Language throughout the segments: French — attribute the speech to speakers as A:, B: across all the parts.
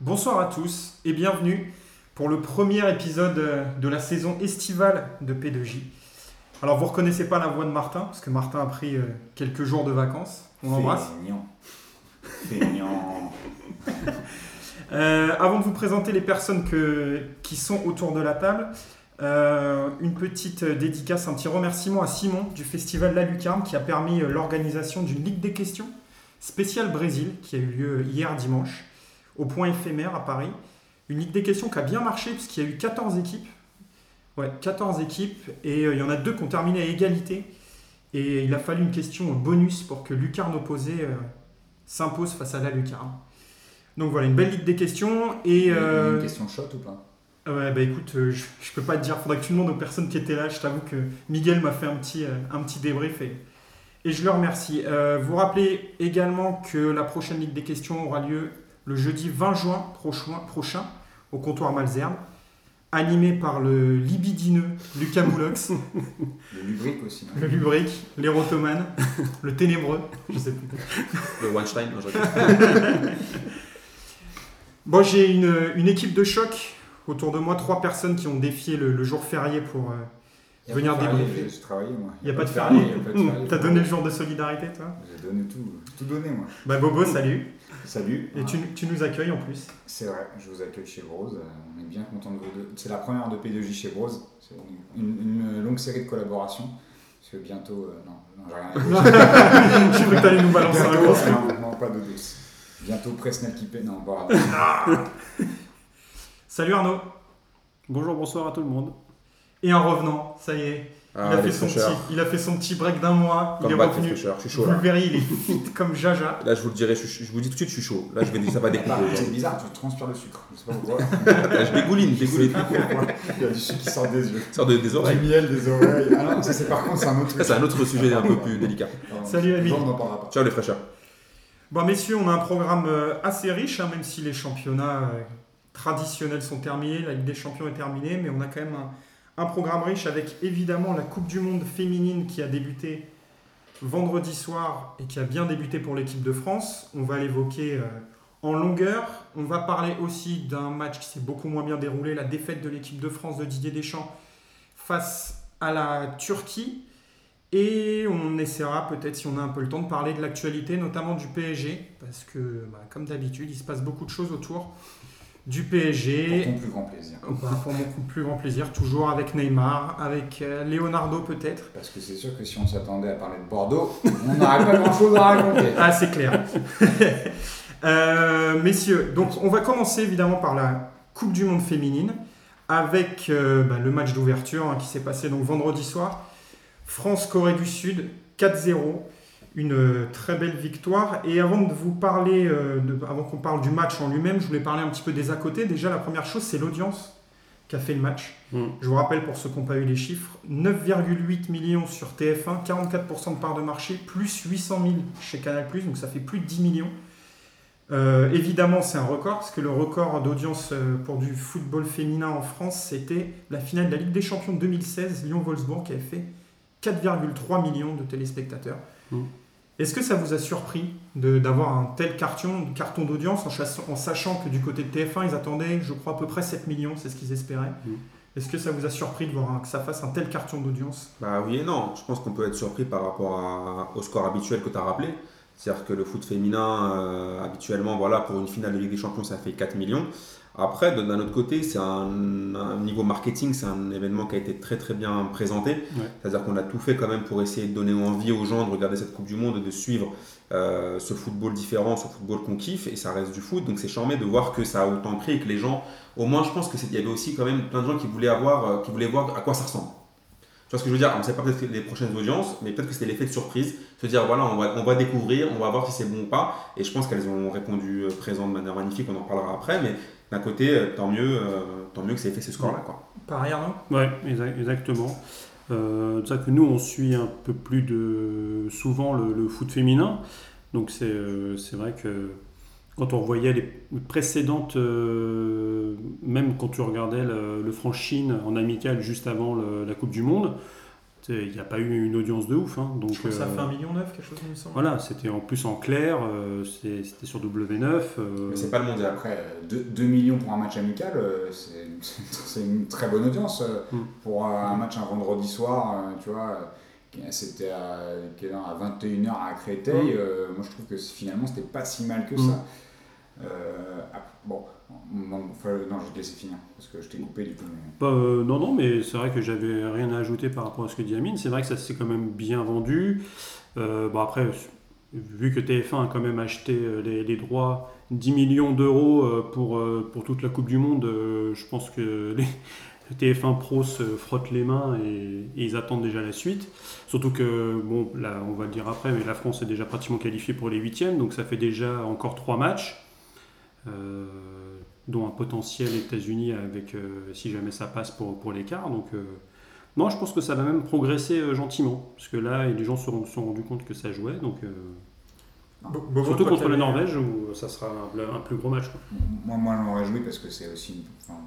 A: Bonsoir à tous et bienvenue pour le premier épisode de la saison estivale de P2J. Alors vous reconnaissez pas la voix de Martin parce que Martin a pris euh, quelques jours de vacances. On l'embrasse.
B: Feignant. Feignant.
A: Euh, avant de vous présenter les personnes que- qui sont autour de la table, euh, une petite dédicace, un petit remerciement à Simon du festival La Lucarne qui a permis euh, l'organisation d'une Ligue des questions spéciale Brésil qui a eu lieu hier dimanche au point éphémère à Paris. Une Ligue des questions qui a bien marché puisqu'il y a eu 14 équipes. Ouais, 14 équipes et euh, il y en a deux qui ont terminé à égalité. Et il a fallu une question bonus pour que Lucarne opposé euh, s'impose face à La Lucarne. Donc voilà, une belle Ligue des questions. Et, euh,
B: Une question shot ou pas?
A: Ouais, bah écoute, euh, je, je peux pas te dire, faudrait que tu demandes aux personnes qui étaient là. Je t'avoue que Miguel m'a fait un petit, euh, un petit débrief et, et je le remercie. Vous rappelez également que la prochaine Ligue des questions aura lieu le jeudi 20 juin prochain, prochain au comptoir Malzerbe, animé par le libidineux Lucas Moulox,
B: Le lubrique aussi. non
A: le lubrique, l'érotomane, le ténébreux, je sais plus.
C: Le Weinstein, non, je.
A: Bon, j'ai une, une équipe de choc autour de moi, trois personnes qui ont défié le, le jour férié pour. euh, Venir débriefer.
B: J'ai travaillé moi.
A: Il n'y a pas de
B: férié,
A: férié.
B: y a pas de férié.
A: T'as donné le jour de solidarité, toi
B: J'ai donné tout, tout donné moi.
A: Bah Bobo, salut.
B: Salut.
A: Et tu, tu nous accueilles en plus.
B: C'est vrai, je vous accueille chez Brose. On est bien content de vous deux. C'est la première de P2J chez Brose. C'est une, une- une longue série de collaborations. Parce que bientôt. euh, non, non, j'ai rien à dire.
A: J'ai cru que t'allais nous balancer un
B: Bientôt,
A: gros.
B: non, non, pas de douce. Bientôt Presnel qui paie. Non, pas.
A: Salut Arnaud.
D: Bonjour, bonsoir à tout le monde.
A: Et en revenant, ça y est,
C: Ah,
A: il, a fait son petit,
C: fraîcheurs.
A: il a fait son petit break d'un mois. il
C: Comme
A: est
C: back, les
A: revenu.
C: Je suis chaud
A: Vous
C: là.
A: le verrez, il est fit comme Jaja.
C: Là, je vous le dirai, je, vous dis tout de suite, je suis chaud. Là, je vais dire, ça va découper.
B: Bah, c'est bizarre, tu transpires le sucre. Je sais pas pourquoi.
C: Là, je dégouline,
B: Je
C: dégouline.
B: Il y a du sucre qui sort des yeux.
C: Sort de- des
B: Du
C: oreilles.
B: miel des oreilles. Ah non, ça c'est par contre c'est un autre truc.
C: c'est un autre sujet un peu plus délicat.
A: Salut, Ami.
B: On parlera pas.
C: Ciao les fraîcheurs.
A: Bon, messieurs, on a un programme euh, assez riche, hein, même si les championnats euh, traditionnels sont terminés, la Ligue des Champions est terminée, mais on a quand même un, un programme riche avec évidemment la Coupe du Monde féminine qui a débuté vendredi soir et qui a bien débuté pour l'équipe de France. On va l'évoquer euh, en longueur. On va parler aussi d'un match qui s'est beaucoup moins bien déroulé, la défaite de l'équipe de France de Didier Deschamps face à la Turquie. Et on essaiera peut-être, si on a un peu le temps, de parler de l'actualité, notamment du PSG, parce que, bah, comme d'habitude, il se passe beaucoup de choses autour du
B: Pour
A: PSG.
B: ton plus grand plaisir.
A: Bah, pour mon plus grand plaisir, toujours avec Neymar, avec euh, Leonardo peut-être.
B: Parce que c'est sûr que si on s'attendait à parler de Bordeaux, on n'aurait pas grand chose à raconter.
A: Ah, c'est clair. Euh, messieurs, donc on va commencer évidemment par la Coupe du Monde féminine, avec euh, bah, le match d'ouverture hein, qui s'est passé donc vendredi soir. France-Corée du Sud, 4-0. Une euh, très belle victoire. Et avant de vous parler, euh, de- avant qu'on parle du match en lui-même, je voulais parler un petit peu des à côté. Déjà, la première chose, c'est l'audience qui a fait le match.
D: Mm.
A: Je vous rappelle, pour ceux qui n'ont pas eu les chiffres, 9,8 millions sur TF1, 44% de part de marché, plus 800 000 chez Canal+, donc ça fait plus de 10 millions. Euh, évidemment, c'est un record, parce que le record d'audience pour du football féminin en France, c'était la finale de la Ligue des Champions 2016, Lyon-Wolfsburg, qui avait fait 4,3 millions de téléspectateurs.
D: Mm.
A: Est-ce que ça vous a surpris de- d'avoir un tel carton, carton d'audience en, sachant que du côté de TF1, ils attendaient, je crois, à peu près 7 millions, c'est ce qu'ils espéraient
D: Mm.
A: Est-ce que ça vous a surpris de voir que ça fasse un tel carton d'audience?
C: Bah oui et non. Je pense qu'on peut être surpris par rapport à- au score habituel que tu as rappelé. C'est-à-dire que le foot féminin, euh, habituellement, voilà, pour une finale de Ligue des Champions, ça fait 4 millions. Après, d'un autre côté, c'est un, un niveau marketing, c'est un événement qui a été très très bien présenté. C'est-à-dire qu'on a tout fait quand même pour essayer de donner envie aux gens de regarder cette Coupe du Monde et de suivre euh, ce football différent, ce football qu'on kiffe, et ça reste du foot. Donc c'est charmé de voir que ça a autant pris et que les gens, au moins je pense qu'il y avait aussi quand même plein de gens qui voulaient, avoir, euh, qui voulaient voir à quoi ça ressemble. Tu vois ce que je veux dire? On ne sait pas peut-être les prochaines audiences, mais peut-être que c'était l'effet de surprise. Se dire, voilà, on va, on va découvrir, on va voir si c'est bon ou pas. Et je pense qu'elles ont répondu euh, présent de manière magnifique, on en parlera après. Mais d'un côté, euh, tant mieux, euh, tant mieux que ça ait fait ce score-là. Quoi.
A: Pareil, Arnaud
D: Ouais, exa- exactement. Euh, c'est ça que nous, on suit un peu plus de souvent le, le foot féminin. Donc c'est euh, c'est vrai que quand on voyait les précédentes, euh, même quand tu regardais le, le France-Chine en amical juste avant le- la Coupe du Monde, il n'y a pas eu une audience de ouf. Hein, donc,
A: Je crois que ça
D: euh,
A: fait 1,9 million, quelque chose comme ça.
D: Voilà, c'était en plus en clair, euh, c'était sur W9. euh,
C: Mais c'est pas le mondial.
B: Après, 2 millions pour un match amical, euh, c'est c'est une très bonne audience. euh,
D: Mm.
B: Pour un match un vendredi soir, euh, tu vois, euh, c'était à, à 21h à Créteil.
D: Mm.
B: euh, moi, je trouve que finalement, c'était pas si mal que
D: Mm.
B: ça. Euh, bon, non, enfin, non, je te laisser finir parce que je t'ai coupé du coup.
D: Bah, euh, non, non, mais c'est vrai que j'avais rien à ajouter par rapport à ce que dit Amine. C'est vrai que ça s'est quand même bien vendu. Euh, bon, après, vu que TF1 a quand même acheté euh, les, droits 10 millions d'euros euh, pour, euh, pour toute la Coupe du Monde, euh, je pense que les, le TF1 Pro se frotte les mains et, ils attendent déjà la suite. Surtout que, bon, là, on va le dire après, mais la France est déjà pratiquement qualifiée pour les huitièmes, donc ça fait déjà encore trois matchs. Euh, dont un potentiel États-Unis avec euh, si jamais ça passe pour, pour l'écart. Donc euh, non, je pense que ça va même progresser euh, gentiment parce que là les gens se sont, rendus compte que ça jouait. Donc euh,
A: Bo-
D: surtout contre la Norvège où ça sera un, un plus gros match. quoi.
B: Moi, moi, je m'en réjouis parce que c'est aussi enfin,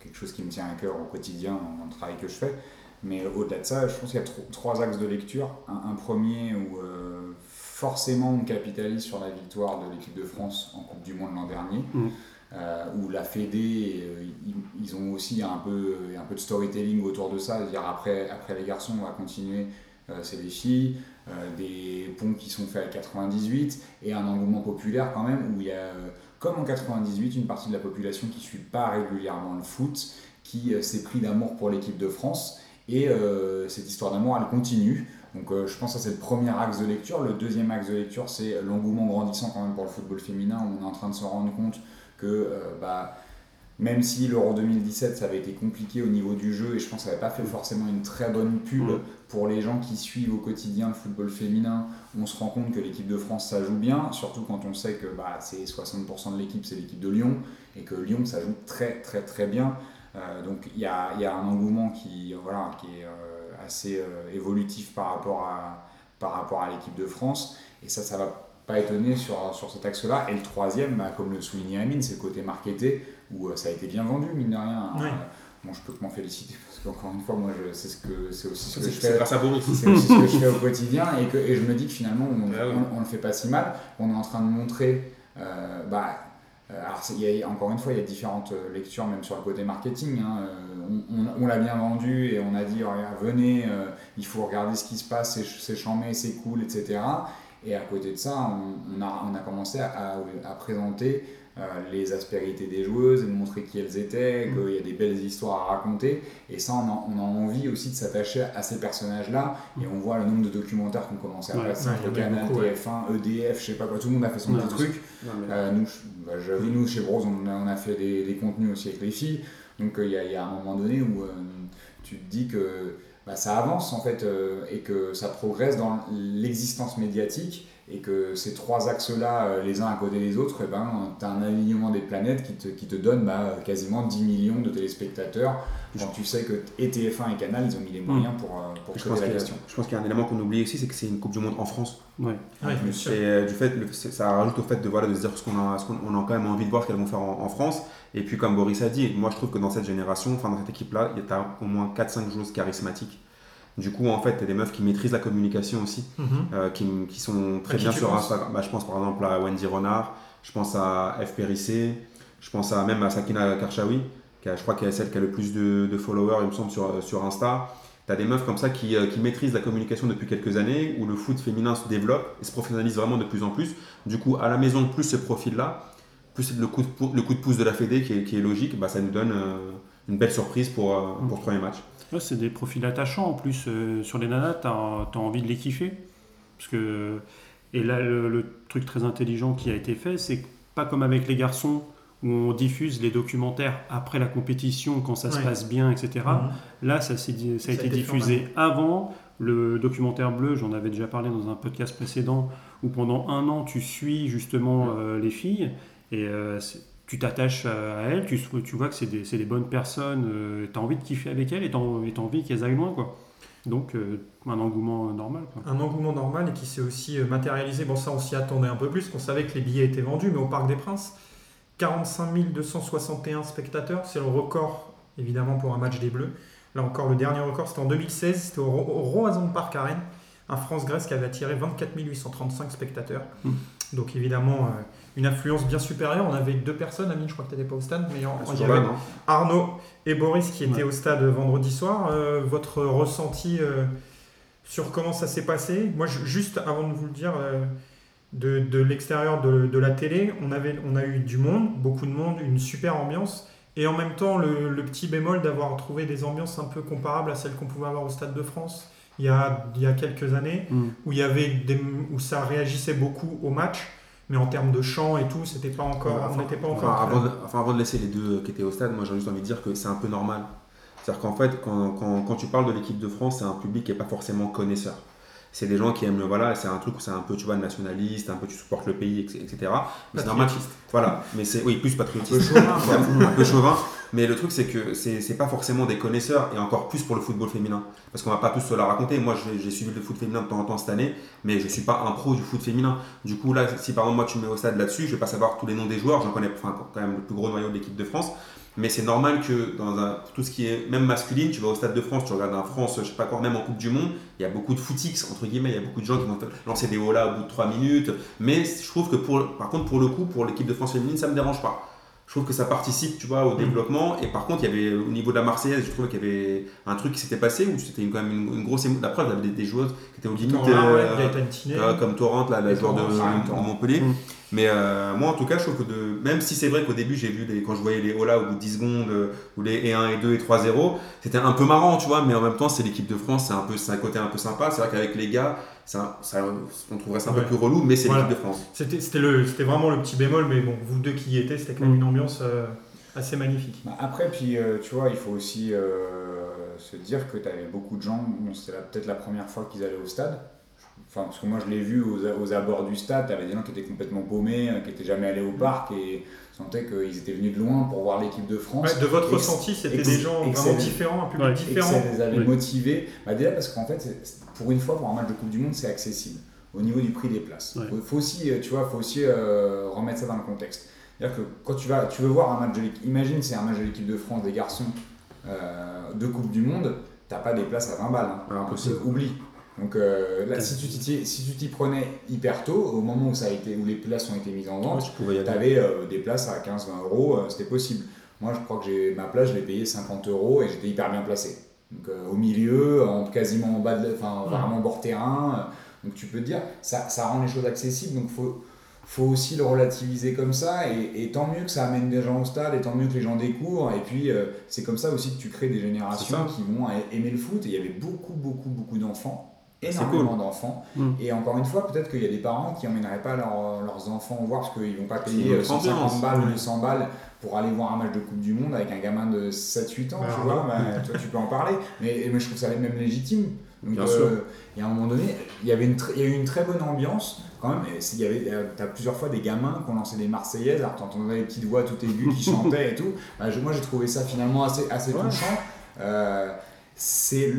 B: quelque chose qui me tient à cœur au quotidien dans le travail que je fais. Mais au-delà de ça, je pense qu'il y a tro- trois axes de lecture. Un, un premier où euh, forcément on capitalise sur la victoire de l'équipe de France en Coupe du Monde l'an dernier.
D: Mhm.
B: Euh, où la Fédé, euh, ils, ont aussi un peu, un peu de storytelling autour de ça. C'est-à-dire après, après les garçons, on va continuer, euh, c'est les filles. Euh, des ponts qui sont faits à 98 et un engouement populaire quand même où il y a, comme en 98, une partie de la population qui ne suit pas régulièrement le foot, qui s'est pris d'amour pour l'équipe de France et cette histoire d'amour elle continue. Donc je pense que c'est le premier axe de lecture. Le deuxième axe de lecture c'est l'engouement grandissant quand même pour le football féminin. On est en train de se rendre compte que euh, bah, même si l'Euro 2017 ça avait été compliqué au niveau du jeu et je pense que ça n'avait pas fait forcément une très bonne pub
D: Ouais.
B: pour les gens qui suivent au quotidien le football féminin, on se rend compte que l'équipe de France ça joue bien, surtout quand on sait que bah, c'est 60% de l'équipe c'est l'équipe de Lyon et que Lyon ça joue très très très bien. Euh, donc il y a, y a un engouement qui, voilà, qui est euh, assez euh, évolutif par rapport à, par rapport à l'équipe de France et ça ça va pas étonner sur, sur cet axe-là. Et le troisième, bah, comme le soulignait Amine, c'est le côté marketé où euh, ça a été bien vendu mine de rien.
A: Oui.
B: Euh, Bon, je peux que m'en féliciter parce qu'encore une fois, moi, c'est ce que c'est aussi ce que je
C: c'est
B: fais
C: grâce à Boris.
B: c'est aussi ce que je fais au quotidien et, que, et je me dis que finalement on,
C: Ah oui.
B: on, on le fait pas si mal. On est en train de montrer, euh, bah, alors y a, encore une fois il y a différentes lectures même sur le côté marketing. hein. On on- on l'a bien vendu et on a dit regarde, venez, euh, il faut regarder ce qui se passe, c'est chambé, c'est cool, etc. Et à côté de ça, on, on a, on a commencé à, à présenter euh, les aspérités des joueuses et de montrer qui elles étaient, qu'il y a des belles histoires à raconter. Et ça, on a, on a envie aussi de s'attacher à ces personnages-là. Et on voit le nombre de documentaires qu'on commençait à
D: Ouais,
B: passer entre
A: y
B: Canal,
A: beaucoup, ouais.
B: TF1, EDF, je sais pas quoi, tout le monde a fait son
D: Ouais,
B: petit truc.
C: Non, mais-
B: Euh, nous, bah, nous, chez Bros, on a, on a fait des, des contenus aussi avec les filles. Donc, euh, il y, a- il y a un moment donné où euh, tu te dis que bah, ça avance, en fait, euh, et que ça progresse dans l'existence médiatique, et que ces trois axes-là, euh, les uns à côté des autres, eh ben, tu as un alignement des planètes qui te, qui te donne bah, quasiment 10 millions de téléspectateurs. Quand tu sais que et TF1 et Canal, ils ont mis les moyens pour, euh, pour
C: Je pense
B: traiter la
C: a-
B: question.
C: je pense qu'il y a un élément qu'on oublie aussi, c'est que c'est une Coupe du Monde en France.
D: Ouais.
C: Et euh, du fait, le- ça rajoute au fait de, voilà, de se dire ce qu'on a, ce qu'on on a quand même envie de voir ce qu'elles vont faire en, en France. Et puis, comme Boris a dit, moi je trouve que dans cette génération, enfin dans cette équipe-là, il y a au moins 4-5 joueuses charismatiques. Du coup, en fait, a des meufs qui maîtrisent la communication aussi,
A: Mhm.
C: euh, qui, qui sont très
A: À
C: bien sur Instagram. Bah, je pense par exemple à Wendy Renard, je pense à F. Périssé, je pense à même à Sakina Karchaoui, qui a- je crois qu'elle est celle qui a le plus de, de followers, il me semble, sur, sur Insta. Tu as des meufs comme ça qui, euh, qui maîtrisent la communication depuis quelques années, où le foot féminin se développe et se professionnalise vraiment de plus en plus. Du coup, à la maison, plus ce profil-là, plus le coup, de, le coup de pouce de la Fédé qui est, qui est logique, bah, ça nous donne euh, une belle surprise pour, euh, pour ce premier match.
D: Ouais, c'est des profils attachants en plus. euh, sur les nanas, tu as, envie de les kiffer. Parce que, et là, le, le truc très intelligent qui a été fait, c'est pas comme avec les garçons où on diffuse les documentaires après la compétition quand ça se passe bien, etc.
A: Mhm.
D: Là, ça, ça a
A: Ça
D: été diffusé avant. Le documentaire bleu, j'en avais déjà parlé dans un podcast précédent, où pendant un an, tu suis justement euh, les filles et euh, tu t'attaches à, elles, tu, tu vois que c'est des, des bonnes personnes, tu as envie de kiffer avec elles et tu as envie qu'elles aillent loin. Quoi. Donc, euh, un engouement normal. Quoi.
A: Un engouement normal et qui s'est aussi euh, matérialisé. Bon, ça, on s'y attendait un peu plus, qu'on savait que les billets étaient vendus, mais au Parc des Princes, 45 261 spectateurs, c'est le record, évidemment, pour un match des Bleus. Là encore, le dernier record, c'était en 2016, c'était au, au Roazhon Park à Rennes, un France-Grèce qui avait attiré 24 835 spectateurs.
D: Mm.
A: Donc évidemment, euh, une affluence bien supérieure. On avait deux personnes, Amine, je crois que tu n'étais pas au stade, mais
C: Ce
A: il y avait Arnaud et Boris qui étaient
D: Ouais.
A: au stade vendredi soir. Euh, votre ressenti euh, sur comment ça s'est passé? Moi, je- juste avant de vous le dire, euh, de, de l'extérieur de, de la télé, on, avait, on a eu du monde, beaucoup de monde, une super ambiance. Et en même temps, le, le petit bémol d'avoir trouvé des ambiances un peu comparables à celles qu'on pouvait avoir au Stade de France il y a, il y a quelques années,
D: Mm.
A: où, il y avait des, où ça réagissait beaucoup au match. Mais en termes de chant et tout, c'était pas encore, on n'était pas
C: enfin,
A: encore.
C: avant, de, enfin, avant de laisser les deux qui étaient au stade, moi j'ai juste envie de dire que c'est un peu normal. C'est-à-dire qu'en fait, quand, quand, quand tu parles de l'équipe de France, c'est un public qui n'est pas forcément connaisseur. C'est des gens qui aiment le. Voilà, c'est un truc où c'est un peu, tu vois, nationaliste, un peu tu supportes le pays, etc. Mais c'est normal. Voilà, mais c'est. Oui, plus
B: Un peu chauvin,
C: un peu chauvin. Mais le truc, c'est que c'est pas forcément des connaisseurs, et encore plus pour le football féminin. Parce qu'on va pas tous se la raconter. Moi, j'ai suivi le foot féminin de temps en temps cette année, mais je suis pas un pro du foot féminin. Du coup, là, si par exemple, moi, tu me mets au stade là-dessus, je vais pas savoir tous les noms des joueurs. J'en connais enfin, quand même le plus gros noyau de l'équipe de France. Mais c'est normal que dans un, tout ce qui est même masculine, tu vas au Stade de France, tu regardes un France, je sais pas quoi, même en Coupe du Monde, il y a beaucoup de footix, entre guillemets, il y a beaucoup de gens qui vont lancer des holas au bout de 3 minutes. Mais je trouve que pour, par contre, pour le coup, pour l'équipe de France féminine, ça me dérange pas. Je trouve que ça participe, tu vois, au développement. Et par contre, il y avait au niveau de la Marseillaise, je trouvais qu'il y avait un truc qui s'était passé où c'était quand même une, une grosse émotion. La preuve, il y avait des, des joueuses qui étaient aux limites,
A: Torrent, ouais,
C: euh, euh, comme Torrent, là, la joueur de. Montpellier.
D: Mm.
C: Mais euh, moi, en tout cas, je trouve que de, même si c'est vrai qu'au début, j'ai vu les, quand je voyais les Ola au bout de 10 secondes, euh, ou les et 1 et 2 et 3-0, c'était un peu marrant, tu vois, mais en même temps, c'est l'équipe de France, c'est un, peu, c'est un côté un peu sympa. C'est vrai qu'avec les gars, ça, ça- on trouverait ça un
A: Ouais.
C: peu plus relou, mais c'est
A: Voilà.
C: l'équipe de France.
A: C'était c'était le- c'était vraiment le petit bémol, mais bon, vous deux qui y étiez, c'était quand même
D: Mm.
A: une ambiance euh, assez magnifique.
B: Bah, Après, puis euh, tu vois, il faut aussi euh, se dire que tu avais beaucoup de gens, bon, c'était peut-être la première fois qu'ils allaient au stade. Enfin, parce que moi je l'ai vu aux, abords du stade, tu avais des gens qui étaient complètement paumés, euh, qui n'étaient jamais allés au parc et sentaient qu'ils étaient venus de loin pour voir l'équipe de France.
A: Ouais, de votre ressenti, c'était des gens vraiment différents, un public
D: Ouais.
B: et que
A: différent.
B: ça les avait
D: Oui.
B: motivés. Bah, déjà parce qu'en fait, pour une fois, pour un match de Coupe du Monde, c'est accessible au niveau du prix des places.
D: Ouais.
B: Faut, aussi, euh, tu vois, faut aussi euh, remettre ça dans le contexte. C'est-à-dire que quand tu vas, tu veux voir un match de l'équipe, imagine c'est un match de l'équipe de France des garçons euh, de Coupe du Monde, t'as pas des places à 20 balles. hein.
C: Ouais, impossible.
B: Oublie. Donc euh, là, si tu t'y si prenais hyper tôt, au moment où ça a été, où les places ont été mises en vente,
C: tu
B: avais des places à 15-20 euros, euh, c'était possible. Moi, je crois que j'ai ma place, je l'ai payée 50 euros et j'étais hyper bien placé. Donc, euh, au milieu, en, quasiment en bas de, enfin,
A: Ouais.
B: vraiment bord terrain. euh, donc, tu peux te dire, ça, ça rend les choses accessibles. Donc, faut, faut aussi le relativiser comme ça. Et, et tant mieux que ça amène des gens au stade, et tant mieux que les gens découvrent. Et puis, euh, c'est comme ça aussi que tu crées des générations qui vont aimer le foot. Et il y avait beaucoup, beaucoup, beaucoup d'enfants.
C: C'est
B: Énormément d'enfants.
D: Mm.
B: Et encore une fois, peut-être qu'il y a des parents qui emmèneraient pas leurs- leurs enfants voir parce qu'ils vont pas payer
C: une
B: euh,
C: autre
B: 150
C: ambiance,
B: balles ou
C: ouais.
B: 200 balles pour aller voir un match de Coupe du Monde avec un gamin de 7-8 ans,
A: Bah,
B: tu vois. bah, toi, tu peux en parler. Mais, mais je trouve ça même légitime. Donc,
C: Bien
B: euh,
C: sûr.
B: Et à un moment donné, il y avait une, tr- il y a eu une très bonne ambiance quand même. Il y avait, euh, t'as plusieurs fois des gamins qui ont lancé des Marseillaises. Alors t'entendais des petites voix tout aiguës qui chantaient et tout. Bah, je- moi, j'ai trouvé ça finalement assez, assez
C: Ouais.
B: touchant. Euh, c'est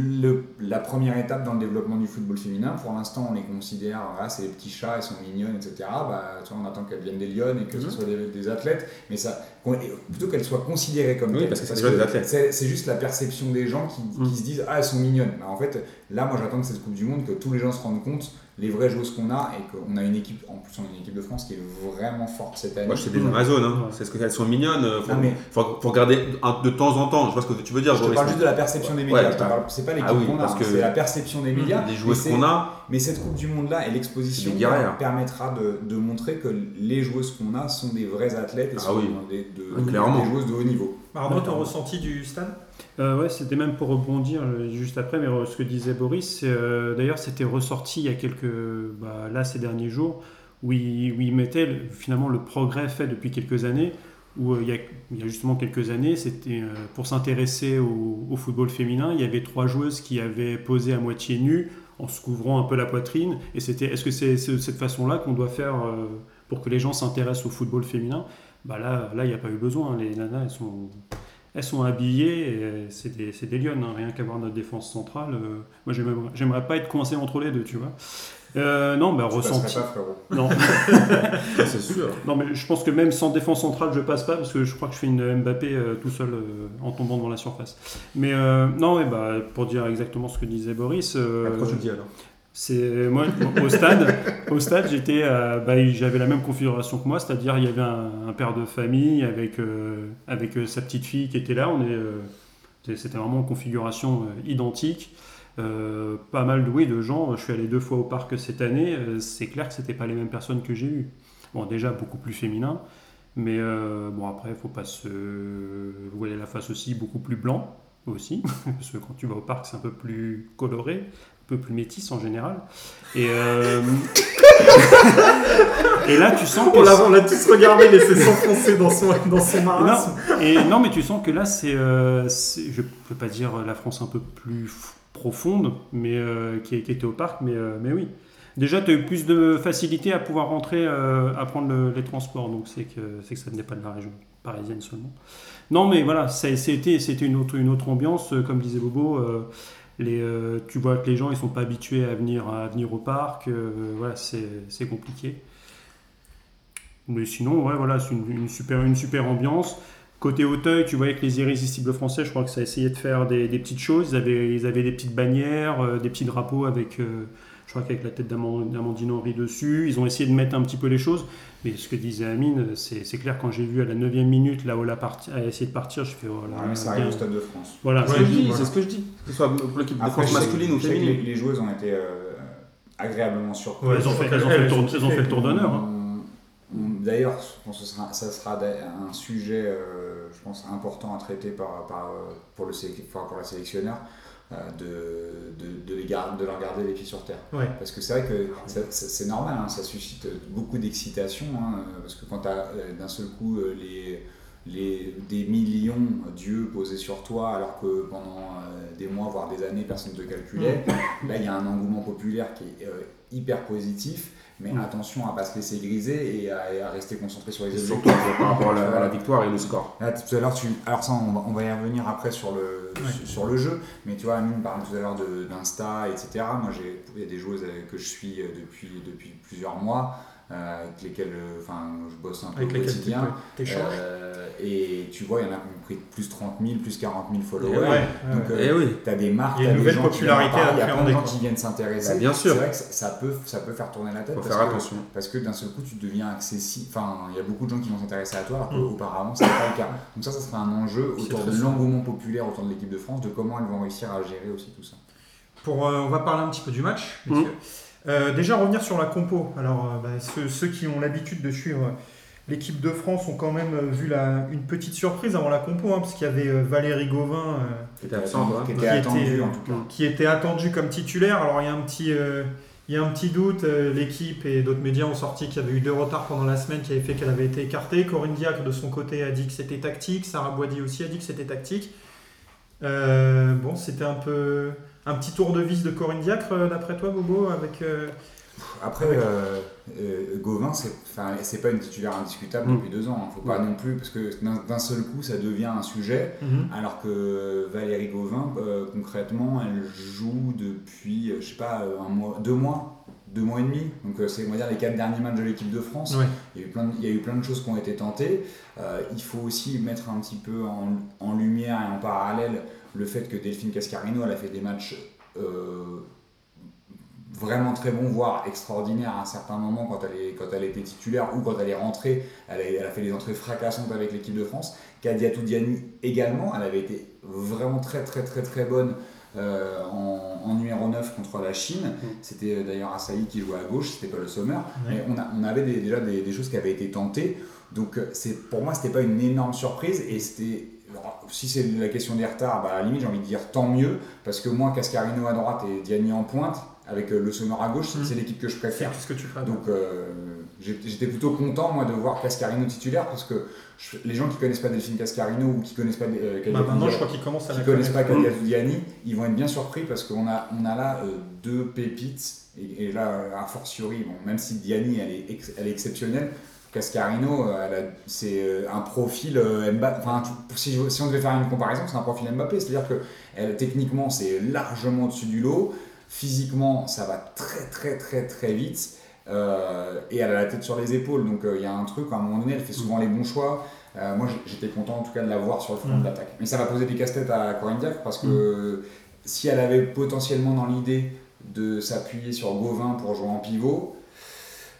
B: la première étape dans le développement du football féminin. Pour l'instant, on les considère, voilà, c'est les petits chats, elles sont mignonnes, etc. Bah, tu vois, on attend qu'elles deviennent des lionnes et que ce
C: Mhm.
B: soient des, des athlètes. Mais ça, plutôt qu'elles soient considérées comme
C: Oui,
B: telles.
C: parce que c'est déjà des athlètes.
B: C'est juste la perception des gens qui,
D: Mhm.
B: qui se disent Ah, elles sont mignonnes. Bah, en fait, là, moi, j'attends de cette Coupe du Monde que tous les gens se rendent compte les vraies joueuses qu'on a et qu'on a une équipe, en plus, on a une équipe de France qui est vraiment forte cette année.
C: Moi, c'est des
D: Ouais.
C: Amazones, hein.
D: Ouais.
C: c'est ce qu'elles sont mignonnes. euh, Faut,
B: Non, mais-
C: faut, faut regarder un- de temps en temps. Je vois ce que tu veux dire.
B: Je te parle juste de la perception des médias. je c'est pas l'équipe
C: Ah oui,
B: qu'on a,
C: parce
B: hein,
C: que-
B: c'est la perception des médias.
C: Joueuses
B: c'est-
C: qu'on a,
B: Mais cette Coupe du Monde-là et l'exposition
C: des
B: permettra de, de montrer que les joueuses qu'on a sont des vraies athlètes et
C: Ah
B: sont
C: oui.
B: des, de-
C: Ah,
B: des
C: clairement.
B: joueuses de haut niveau.
A: Arnaud, ton
D: D'accord.
A: ressenti du stade?
D: Euh, ouais, c'était même pour rebondir euh, juste après, mais euh, ce que disait Boris, d'ailleurs, c'était ressorti il y a quelques, bah, là, ces derniers jours, où il, mettait le- finalement le progrès fait depuis quelques années, où il, y a, il y a justement quelques années, c'était pour s'intéresser au, football féminin, il y avait trois joueuses qui avaient posé à moitié nues, en se couvrant un peu la poitrine, et c'était, est-ce que c'est de cette façon-là qu'on doit faire pour que les gens s'intéressent au football féminin? Bah là, là, il n'y a pas eu besoin. Les nanas, elles sont, elles sont habillées, et c'est des, lionnes, hein, rien qu'à voir notre défense centrale. euh, moi, j'aimerais, pas être coincé entre les deux, tu vois. Euh, non, mais
B: Tu
D: ressenti.
B: pas, frérot.
D: Non.
C: c'est sûr.
D: non, mais je pense que même sans défense centrale, je passe pas parce que je crois que je fais une Mbappé euh, tout seul euh, en tombant devant la surface. Mais euh, non, mais bah, pour dire exactement ce que disait Boris, euh,
C: Pourquoi je le dis alors
D: c'est moi au stade. au stade, j'étais, à- bah, j'avais la même configuration que moi, c'est-à-dire il y avait un, père de famille avec euh, avec euh, sa petite fille qui était là. On est, euh, c'était- vraiment une configuration euh, identique. Euh, pas mal de, oui, de gens. Je suis allé deux fois au parc cette année. euh, c'est clair que c'était pas les mêmes personnes que j'ai eues. Bon, déjà beaucoup plus féminin, mais euh, bon après, faut pas se voiler la face aussi, beaucoup plus blanc aussi, parce que quand tu vas au parc, c'est un peu plus coloré, un peu plus métis en général. Et euh, et là, tu sens que
A: On l'a tous regardé s'enfoncer dans son, dans son marasme.
D: non, et non, mais tu sens que là, c'est, euh, je peux pas dire la France un peu plus profonde, mais euh, qui, qui était au parc, mais, mais oui. Déjà, tu as eu plus de facilité à pouvoir rentrer, à prendre le- les transports, donc c'est que, c'est que ça venait pas de la région parisienne seulement. Non, mais voilà, c'était, une, autre, une autre ambiance, comme disait Bobo. Les, euh, tu vois que les gens ils sont pas habitués à venir, à venir au parc, euh, voilà, c'est, compliqué. Mais sinon, ouais, voilà, c'est une, super, une super ambiance. Côté Auteuil, tu voyais que les irrésistibles français, je crois que ça essayait de faire des, des petites choses. Ils avaient, ils avaient des petites bannières, euh, des petits drapeaux avec, je crois qu'avec la tête d'Aman- d'Amandine Henry dessus. Ils ont essayé de mettre un petit peu les choses. Mais ce que disait Amine, c'est c'est clair, quand j'ai vu à la 9 minute, là où la partie a essayé de partir, je fais, oh là
B: Ouais, mais ça
D: bien.
B: arrive au Stade de France.
D: Voilà,
C: C'est ce
D: c'est-
C: que je dis,
A: voilà.
C: c'est ce que je dis. Que ce soit pour l'équipe de France masculine ou féminine.
B: Les, les joueuses ont été euh, agréablement surprises.
A: Ouais,
D: elles, ont fait,
A: je
D: elles ont
A: crois
D: fait le tour,
A: ont
D: elles ont fait le tour d'honneur. hein.
B: D'ailleurs, je pense que ce sera, ça sera un sujet, euh, je pense, important à traiter par, par, pour, le, pour la sélectionneur, de, de, de les gar- de leur garder les pieds sur terre.
A: Ouais.
B: Parce que c'est vrai que ça- c'est normal, hein, ça suscite beaucoup d'excitation, hein, parce que quand tu as d'un seul coup euh, les, les, des millions d'yeux posés sur toi, alors que pendant euh, des mois, voire des années, personne ne te calculait, là il y a un engouement populaire qui est euh, hyper positif, mais
D: Mm.
B: attention à pas se laisser griser et à, et à rester concentré sur les objectifs.
C: surtout par rapport à la, à la victoire et le score.
B: Là, tout à l'heure, tu... alors ça, on va, on va y revenir après sur le, Sur, le jeu, mais tu vois, Amine parlait tout à l'heure d'Insta, etc. Moi, il y a des joueuses que je suis euh, depuis, depuis plusieurs mois, avec lesquelles euh, enfin, je bosse un peu
A: Avec
B: au
A: lesquels
B: quotidien.
A: tu.
B: Euh, et tu vois, il y en a qui ont pris plus 30 000, plus 40 000 followers.
A: Ouais, ouais,
B: Donc,
A: ouais.
B: euh,
C: Eh oui.
B: tu as des marques,
A: Il y a une
B: t'as des
A: nouvelle
B: gens qui viennent
A: popularité
B: parler,
A: à
B: Il y a plein de
A: appréhender,
B: gens
A: quoi.
B: qui viennent s'intéresser.
C: Bah, bien sûr.
B: C'est vrai que ça, ça peut, ça peut faire tourner la tête.
C: Faut
B: parce
C: faire
B: que-
C: attention.
B: parce que d'un seul coup, tu deviens accessible. Enfin, il y a beaucoup de gens qui vont s'intéresser à toi, alors
A: Mm.
B: qu'auparavant, ce n'était pas le cas. Donc, ça, ça serait un enjeu autour de l'engouement populaire autour de l'équipe de France, de comment elles vont réussir à gérer aussi tout ça.
A: Pour, euh, on va parler un petit peu du match.
D: Mhm.
A: messieurs. Euh, déjà revenir sur la compo. Alors euh, bah, ceux, ceux qui ont l'habitude de suivre euh, l'équipe de France ont quand même vu la, une petite surprise avant la compo, hein, parce qu'il y avait euh, Valérie Gauvin
C: Qui était
B: attendu
A: comme titulaire. Alors il y a un petit, euh, il y a un petit doute. euh, L'équipe et d'autres médias ont sorti qu'il y avait eu deux retards pendant la semaine qui avait fait qu'elle avait été écartée. Corinne Diacre de son côté a dit que c'était tactique. Sarah Boisdy aussi a dit que c'était tactique. Euh, bon, c'était un peu un petit tour de vis de Corinne Diacre euh, d'après toi, Bobo, avec. euh,
B: Après, euh, euh, Gauvin, c'est pas une titulaire indiscutable
D: Mm.
B: depuis deux ans. hein. Faut pas non plus, parce que d'un seul coup, ça devient un sujet. Alors que Valérie Gauvin, euh, concrètement, elle joue depuis, je sais pas, un mois, deux mois, deux mois et demi. Donc c'est, on va dire, les quatre derniers matchs de l'équipe de France.
A: Ouais.
B: Il, y a eu plein de, il y a eu plein de choses qui ont été tentées. Il faut aussi mettre un petit peu en, en lumière et en parallèle le fait que Delphine Cascarino, elle a fait des matchs euh, vraiment très bons, voire extraordinaires à un certain moment quand elle, est, quand elle était titulaire ou quand elle est rentrée. Elle a, elle a fait des entrées fracassantes avec l'équipe de France. Kadia Toudiani également, elle avait été vraiment très très très très bonne euh, en, en numéro 9 contre la Chine. C'était euh, d'ailleurs Assaï qui jouait à gauche, c'était pas le Sommer.
A: Ouais.
B: Mais on, a, on avait des- déjà des, des choses qui avaient été tentées. Donc pour moi, c'était pas une énorme surprise. Et c'était, si c'est la question des retards, bah, à la limite, j'ai envie de dire tant mieux. Parce que moi, Cascarino à droite et Diani en pointe, avec euh, le Sommer à gauche,
A: Mhm.
B: c'est l'équipe que je préfère.
A: Qu'est-ce que tu feras
B: Donc euh, j'étais plutôt content moi de voir Cascarino titulaire parce que je- les gens qui connaissent pas Delphine Cascarino ou qui connaissent pas euh,
A: Bah, maintenant,
B: Toudiani-
A: je crois qu'il commence à
B: qui
A: la
B: connaissent pas. Kadia Toudiani, ils vont être bien surpris parce qu'on a, on a là euh, deux pépites. Et, et là, a fortiori, bon, même si Diani elle est, ex- elle est exceptionnelle, Cascarino, euh, c'est euh, un profil euh, Mbappé. Enfin, si, on devait faire une comparaison, c'est un profil Mbappé. C'est-à-dire que elle, techniquement, c'est largement au-dessus du lot. physiquement, ça va très très très très vite. Euh, et elle a la tête sur les épaules, donc il y a un truc, à un moment donné, elle fait souvent les bons choix. moi, j'étais content en tout cas de la voir sur le front de l'attaque. Mais ça va poser des casse-têtes à Corinne Diacre parce que si elle avait potentiellement dans l'idée de s'appuyer sur Gauvin pour jouer en pivot,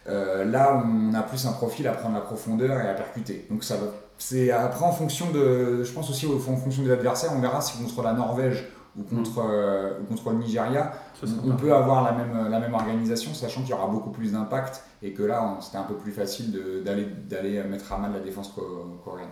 B: euh, là, on a plus un profil à prendre la profondeur et à percuter. Donc ça va. C'est après en fonction de, je pense aussi en fonction des adversaires, on verra si contre la Norvège ou contre, euh, contre le Nigeria, on, peut avoir la même, la même organisation, sachant qu'il y aura beaucoup plus d'impact et que là, c'était un peu plus facile d'aller mettre à mal la défense coréenne.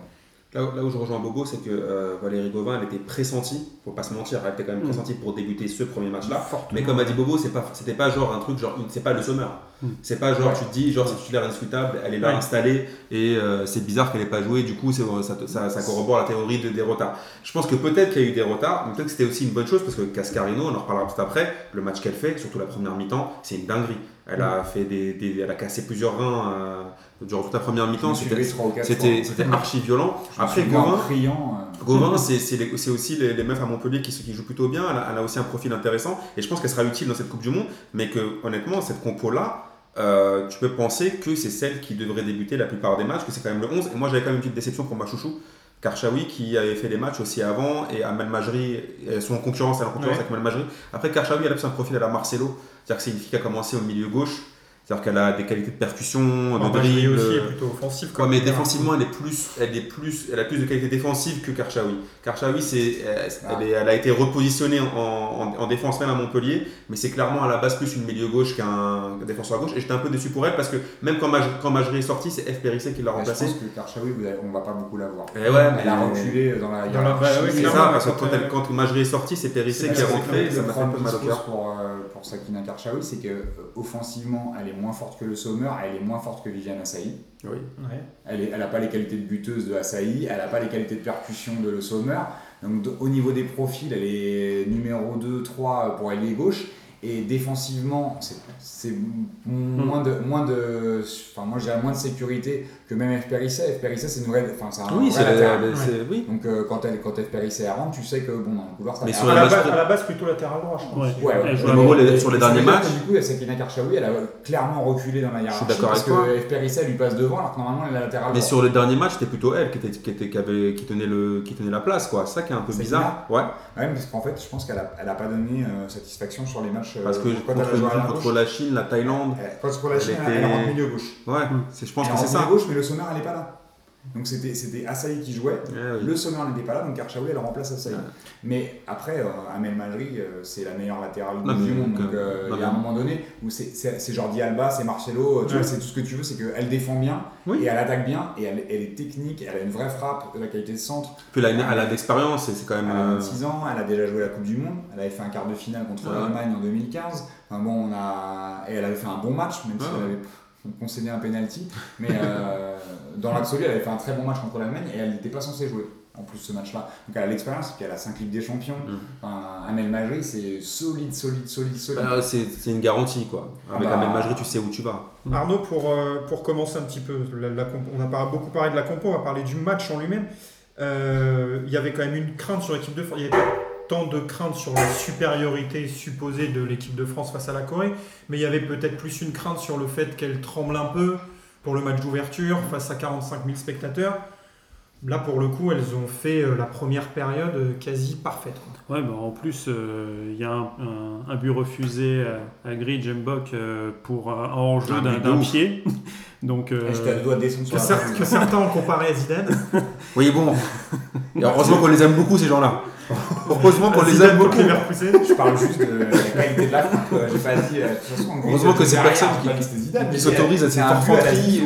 C: Là, où je rejoins Bobo, c'est que euh, Valérie Gauvin, elle était pressentie, faut pas se mentir, elle était quand même mm. pressentie pour débuter ce premier match-là. Mais comme a dit Bobo, c'est pas, c'était pas genre un truc, genre, c'est pas le sommer. Mm. C'est pas genre, tu te dis, genre, c'est titulaire indiscutable, elle est là installée et euh, c'est bizarre qu'elle ait pas joué, du coup, ça, ça, ça, corrobore la théorie de, des retards. Je pense que peut-être qu'il y a eu des retards, mais peut-être que c'était aussi une bonne chose parce que Cascarino, on en reparlera tout après, le match qu'elle fait, surtout la première mi-temps, c'est une dinguerie. Elle a, fait des, elle a cassé plusieurs reins euh, durant toute la première mi-temps. C'était archi violent. Après, Gauvin, euh. Gauvin c'est aussi les, meufs à Montpellier qui, qui jouent plutôt bien. Elle a, aussi un profil intéressant. Et je pense qu'elle sera utile dans cette Coupe du Monde. Mais que, honnêtement, cette compo-là, euh, tu peux penser que c'est celle qui devrait débuter la plupart des matchs, que c'est quand même le 11. Et moi, j'avais quand même une petite déception pour ma chouchou. Karchaoui qui avait fait des matchs aussi avant et Amel Majri, elles sont en concurrence, elle en concurrence avec Amel Majri. Après, Karchaoui, elle a plus un profil à la Marcelo. C'est-à-dire que c'est une fille qui a commencé au milieu gauche. C'est-à-dire qu'elle a des qualités de percussion, de
A: dribble. aussi est plutôt offensive.
C: mais défensivement, elle est plus, elle est plus, elle a plus de qualités défensives que Karchaoui. Karchaoui, c'est, ah. elle, elle, a été repositionnée en, en, défense même à Montpellier, mais c'est clairement à la base plus une milieu gauche qu'un défenseur à gauche. Et j'étais un peu déçu pour elle parce que même quand, quand Majri est sorti, c'est F. Périssé qui l'a remplacé.
B: Je pense que Karchaoui, on va pas beaucoup la voir.
C: Et eh ouais,
B: elle a reculé dans la. Dans
C: la c'est ça, parce que quand, elle, quand Majri est sorti, c'est Périssé qui a rentré. Ça m'a fait un peu mal au cœur.
B: Pour, euh, pour Sakina Karchaoui, c'est que euh, offensivement, elle est moins forte que le elle est moins forte que Viviane Assaï.
C: Oui.
B: Elle n'a pas les qualités de buteuse de Assaï, elle n'a pas les qualités de percussion de Le Sommer. Donc au niveau des profils, elle est numéro 2, 3 pour allier gauche. Et défensivement, c'est moins de, moins de, enfin moi j'ai moins de sécurité que même F. F. c'est une vraie, enfin c'est un
C: oui,
B: vrai
C: Oui.
B: Donc euh, quand elle, quand F. rentre, tu sais que bon dans le couloir ça.
A: Mais sur à, la base, à la base plutôt latéral droit, je pense.
C: Ouais. ouais, sur les derniers matchs.
B: Du coup, Sakina Karchaoui, elle a clairement reculé dans la hiérarchie. Je suis d'accord parce que F. elle lui passe devant, alors que normalement elle est latéral
C: Mais sur les derniers matchs, c'était plutôt elle qui était, qui était, qui avait, qui tenait le, qui tenait la place, quoi. Ça qui est un peu bizarre.
B: Ouais. Ouais, parce qu'en fait, je pense qu'elle a, elle a pas donné euh, satisfaction sur les matchs.
C: Parce que contre la Chine, la Thaïlande.
B: Contre la Chine, elle rentre milieu gauche.
C: Ouais, je pense que c'est ça.
B: gauche, mais le sommaire, elle n'est pas là. Donc c'était, c'était qui jouait, le sommaire n'était pas là, donc Karchaoui elle remplace Asahi. Mais après, euh, Amel Majri, euh, c'est la meilleure latérale du monde, donc euh, il y a un moment donné où c'est, c'est, Jordi Alba, c'est Marcelo, tu vois, c'est tout ce que tu veux, c'est qu'elle défend bien, et elle attaque bien, et elle, elle, est technique, elle a une vraie frappe, la qualité de centre.
C: Puis elle a, elle a d'expérience, c'est quand même...
B: Elle a 26 ans, elle a déjà joué la Coupe du Monde, elle avait fait un quart de finale contre l'Allemagne en 2015, enfin, bon, on a... et elle avait fait un bon match, même si elle avait concédé un penalty, mais dans l'absolu, elle avait fait un très bon match contre l'Allemagne et elle n'était pas censée jouer en plus ce match-là. Donc elle a l'expérience, qu'elle a 5 Ligues des Champions. Mm. Enfin, Amel Majri, c'est solide, solide, solide, solide.
C: Bah, c'est une garantie quoi. Ah Avec bah... Amel Majri, tu sais où tu vas.
A: Mm. Arnaud, pour, euh, pour commencer un petit peu, on a beaucoup parlé de la compo, on va parler du match en lui-même. Euh, il y avait quand même une crainte sur l'équipe de France. Il y avait tant de crainte sur la supériorité supposée de l'équipe de France face à la Corée, mais il y avait peut-être plus une crainte sur le fait qu'elle tremble un peu pour le match d'ouverture face à 45 000 spectateurs. Là, pour le coup, elles ont fait euh, la première période euh, quasi parfaite.
D: Ouais, bah en plus, euh, il y a un, but refusé à, Grid Jembok pour un enjeu d'un pied. Donc,
B: que,
A: certains ont comparé à Zidane.
C: oui, bon. heureusement qu'on les aime beaucoup, ces gens-là. Heureusement qu'on les aime beaucoup.
B: Je parle juste de la qualité de la frappe. J'ai pas dit. Façon,
C: Heureusement que ces personnes qui, s'autorisent à cette infanterie.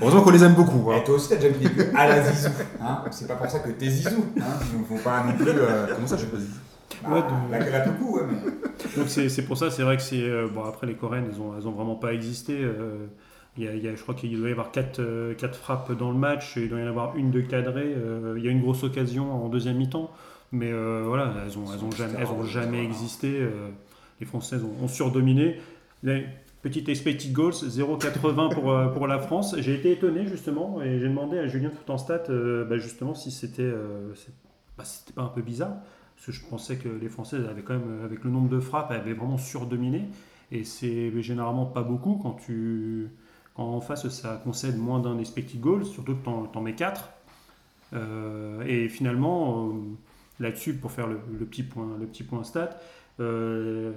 C: Heureusement qu'on les aime beaucoup.
B: Hein. Et toi aussi, t'as déjà mis des buts à la Zizou. Hein c'est pas pour ça que t'es Zizou. Hein faut pas non plus. Euh,
C: Comment ça, je pas Zizou
B: bah, la, la coucou, ouais, mais...
D: Donc c'est pour ça, c'est vrai que c'est euh, bon après les Coréennes, elles ont, elles ont vraiment pas existé. Euh, il y, a, il y a, je crois qu'il doit y avoir 4, 4 frappes dans le match, il doit y en avoir une de cadrée. il y a une grosse occasion en deuxième mi-temps. Mais euh, voilà, elles n'ont elles ont jamais, elles ont jamais existé. Euh, les Françaises ont, surdominé. Les petites expected goals, 0,80 pour, euh, pour la France. J'ai été étonné justement et j'ai demandé à Julien tout en stat bah, justement si c'était bah, pas un peu bizarre. parce que je pensais que les Françaises avaient quand même, avec le nombre de frappes, avaient vraiment surdominé. Et c'est généralement pas beaucoup quand tu. En face ça concède moins d'un expected goal, surtout que t'en, t'en mets 4. et finalement, euh, là-dessus, pour faire point, le petit point stat, euh,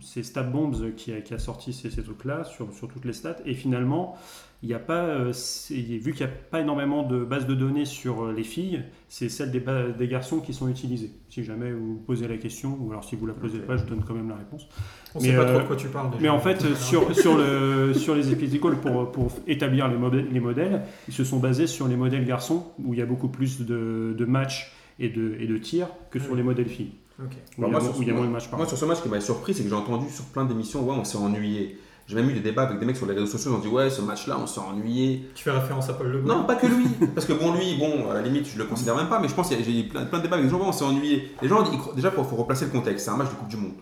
D: c'est StatBombs qui a, qui a sorti ces, ces trucs-là sur, sur, toutes les stats. Et finalement, il n'y a pas, euh, vu qu'il n'y a pas énormément de bases de données sur euh, les filles, c'est celle des, des, garçons qui sont utilisées. Si jamais vous posez la question, ou alors si vous la posez okay. pas, je donne quand même la réponse.
A: On ne sait pas trop de quoi tu parles. Déjà.
D: Mais en fait, sur, sur, le, sur les épisodes pour, pour établir les, modèles, les modèles, ils se sont basés sur les modèles garçons, où il y a beaucoup plus de, de matchs et de, et de tirs que sur les modèles filles.
A: Okay.
D: Où,
C: moi,
D: il y a,
C: sur,
D: où il y a
C: moi,
D: moins de matchs par
C: moi, sur ce match, ce qui m'a surpris, c'est que j'ai entendu sur plein d'émissions, ouais, on s'est ennuyé. J'ai même eu des débats avec des mecs sur les réseaux sociaux, on dit ouais, ce match-là, on s'est ennuyé.
A: Tu fais référence à Paul Le
C: Non, pas que lui. parce que bon, lui, bon, à la limite, je le considère même pas, mais je pense qu'il y a eu plein, plein, de débats avec des gens, ouais, on s'est ennuyé. Les gens, ils, déjà, il faut replacer le contexte, c'est un match de Coupe du Monde.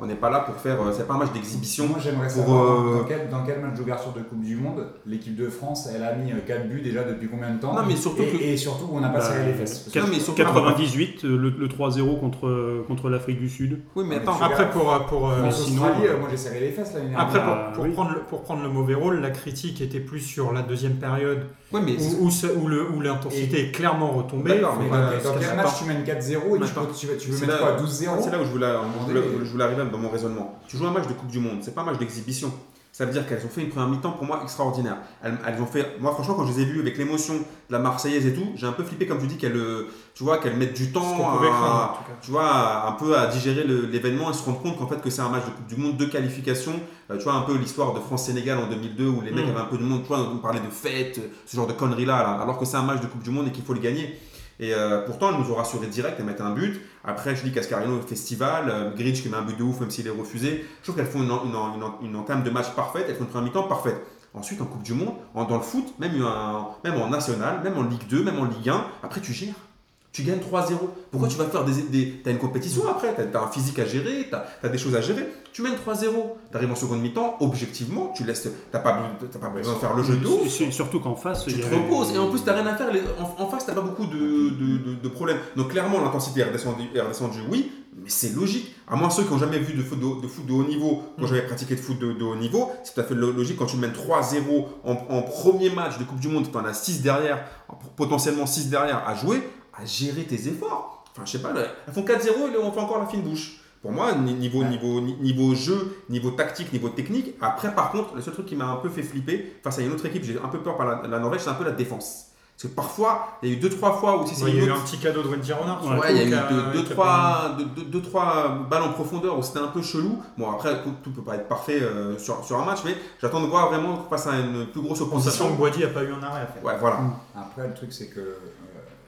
C: On n'est pas là pour faire. C'est pas un match d'exhibition.
B: Moi, j'aimerais
C: pour,
B: savoir
C: euh,
B: dans, quel, dans quel match d'ouverture de Coupe du Monde l'équipe de France elle a mis 4 buts déjà depuis combien de temps
C: Non, mais surtout
B: et,
C: que-
B: et surtout où on n'a pas
D: Bah,
B: serré les fesses. Parce que
C: Non, mais surtout-
D: 98, euh, le, le 3-0 contre, contre l'Afrique du Sud.
C: Oui, mais
B: Ah,
C: attends.
A: Après, pour, euh, pour, euh,
D: sinon,
B: Australie,
D: euh,
B: euh, moi j'ai serré les fesses l'année dernière.
A: après,
D: Ah,
A: pour, pour
D: oui.
A: prendre le, pour prendre le mauvais rôle, la critique était plus sur la deuxième période
C: Ouais, mais
A: où, où, ce- où le- où l'intensité est clairement retombée.
C: D'accord,
B: mais dans,
C: voilà,
B: dans
C: ce
B: quel
C: que
B: match tu mènes 4-0 et tu,
C: Attends.
B: peux- tu, veux- tu veux
C: C'est
B: mettre
C: là-
B: quoi 12-0
C: C'est là où je voulais, je voulais, arriver dans mon raisonnement. Tu joues un match de Coupe du Monde, c'est pas un match d'exhibition. Ça veut dire qu'elles ont fait une première mi-temps pour moi extraordinaire. Elles, elles ont fait, moi franchement quand je les ai vues avec l'émotion de la Marseillaise et tout, j'ai un peu flippé comme tu dis qu'elles, tu vois, qu'elles mettent du temps, à-
A: craindre,
C: tu vois, un peu à digérer l'événement et se rendre compte qu'en fait que c'est un match de Coupe du Monde de qualification. Euh, tu vois un peu l'histoire de France-Sénégal en 2002 où les mecs
A: Mm.
C: avaient un peu de monde, tu vois, on parlait de fête, ce genre de conneries là, alors que c'est un match de Coupe du Monde et qu'il faut le gagner. Et euh, pourtant, elles nous ont rassuré direct, elles mettent un but. Après, je dis Cascarino au festival, euh, Grinch qui met un but de ouf même s'il est refusé. Je trouve qu'elles font une, une, une- une entame de match parfaite, elles font une première mi-temps parfaite. Ensuite, en Coupe du Monde, en- dans le foot, même, en- même en national, même en Ligue 2, même en Ligue 1, après tu gères. Tu gagnes 3-0. Pourquoi tu vas faire des. des t'as une compétition après, t'as as un physique à gérer, t'as as des choses à gérer. Tu mènes 3-0. T'arrives en seconde mi-temps, objectivement, tu laisses. T'as pas, pas besoin de faire le jeu de ouf.
D: Et c'est- Surtout qu'en face,
C: Tu te
D: avait-
C: reposes et en plus t'as rien à faire. En, en face t'as pas beaucoup de, de, de- de problèmes. Donc clairement l'intensité est redescendue, oui, mais c'est logique. À moins ceux qui n'ont jamais vu de foot de, foot de haut niveau, quand j'avais pratiqué de foot de, haut niveau, c'est tout à fait lo- logique quand tu mènes 3-0 en, en premier match de Coupe du Monde, tu en as 6 derrière, potentiellement 6 derrière à jouer, à gérer tes efforts. Enfin je sais pas, là, elles font 4-0 et on fait encore la fine bouche. Pour moi, ni- niveau,
B: Ouais.
C: niveau, ni- niveau jeu, niveau tactique, niveau technique. Après, par contre, le seul truc qui m'a un peu fait flipper, face à une autre équipe, j'ai un peu peur par la, la Norvège, c'est un peu la défense. Parce que parfois, il y a eu 2-3 fois où si c'est
A: Ouais, il y a eu
C: autre-
A: un petit cadeau de Wendy Renard.
C: Ouais, il y a eu
A: surtout, qui
C: 2-3
A: qui a
C: deux, deux, deux, trois balles en profondeur où c'était un peu chelou. Bon, après, tout, tout peut pas être parfait euh, sur, sur un match, mais j'attends de voir vraiment face à une plus grosse opposition.
A: que Boadi n'a pas eu un arrêt à faire.
C: Ouais, voilà.
B: Après, le truc, c'est que euh,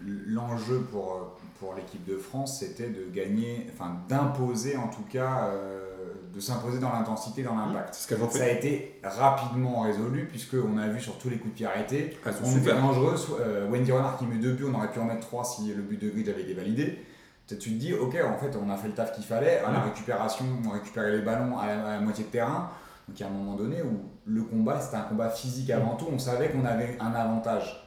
B: l'enjeu pour, pour l'équipe de France, c'était de gagner, enfin d'imposer en tout cas, euh, de s'imposer dans l'intensité, dans l'impact. Ça a été rapidement résolu, puisqu'on a vu sur tous les coups de pied arrêtés,
C: sont
B: on était dangereux. Euh, Wendy Renard qui met deux buts, on aurait pu en mettre trois si le but de Gridge avait été validé. Peut-être tu te dis, ok, en fait, on a fait le taf qu'il fallait. À la récupération, on récupérait les ballons à la, à la moitié de terrain. Donc, il y a un moment donné où le combat, c'était un combat physique avant tout. On savait qu'on avait un avantage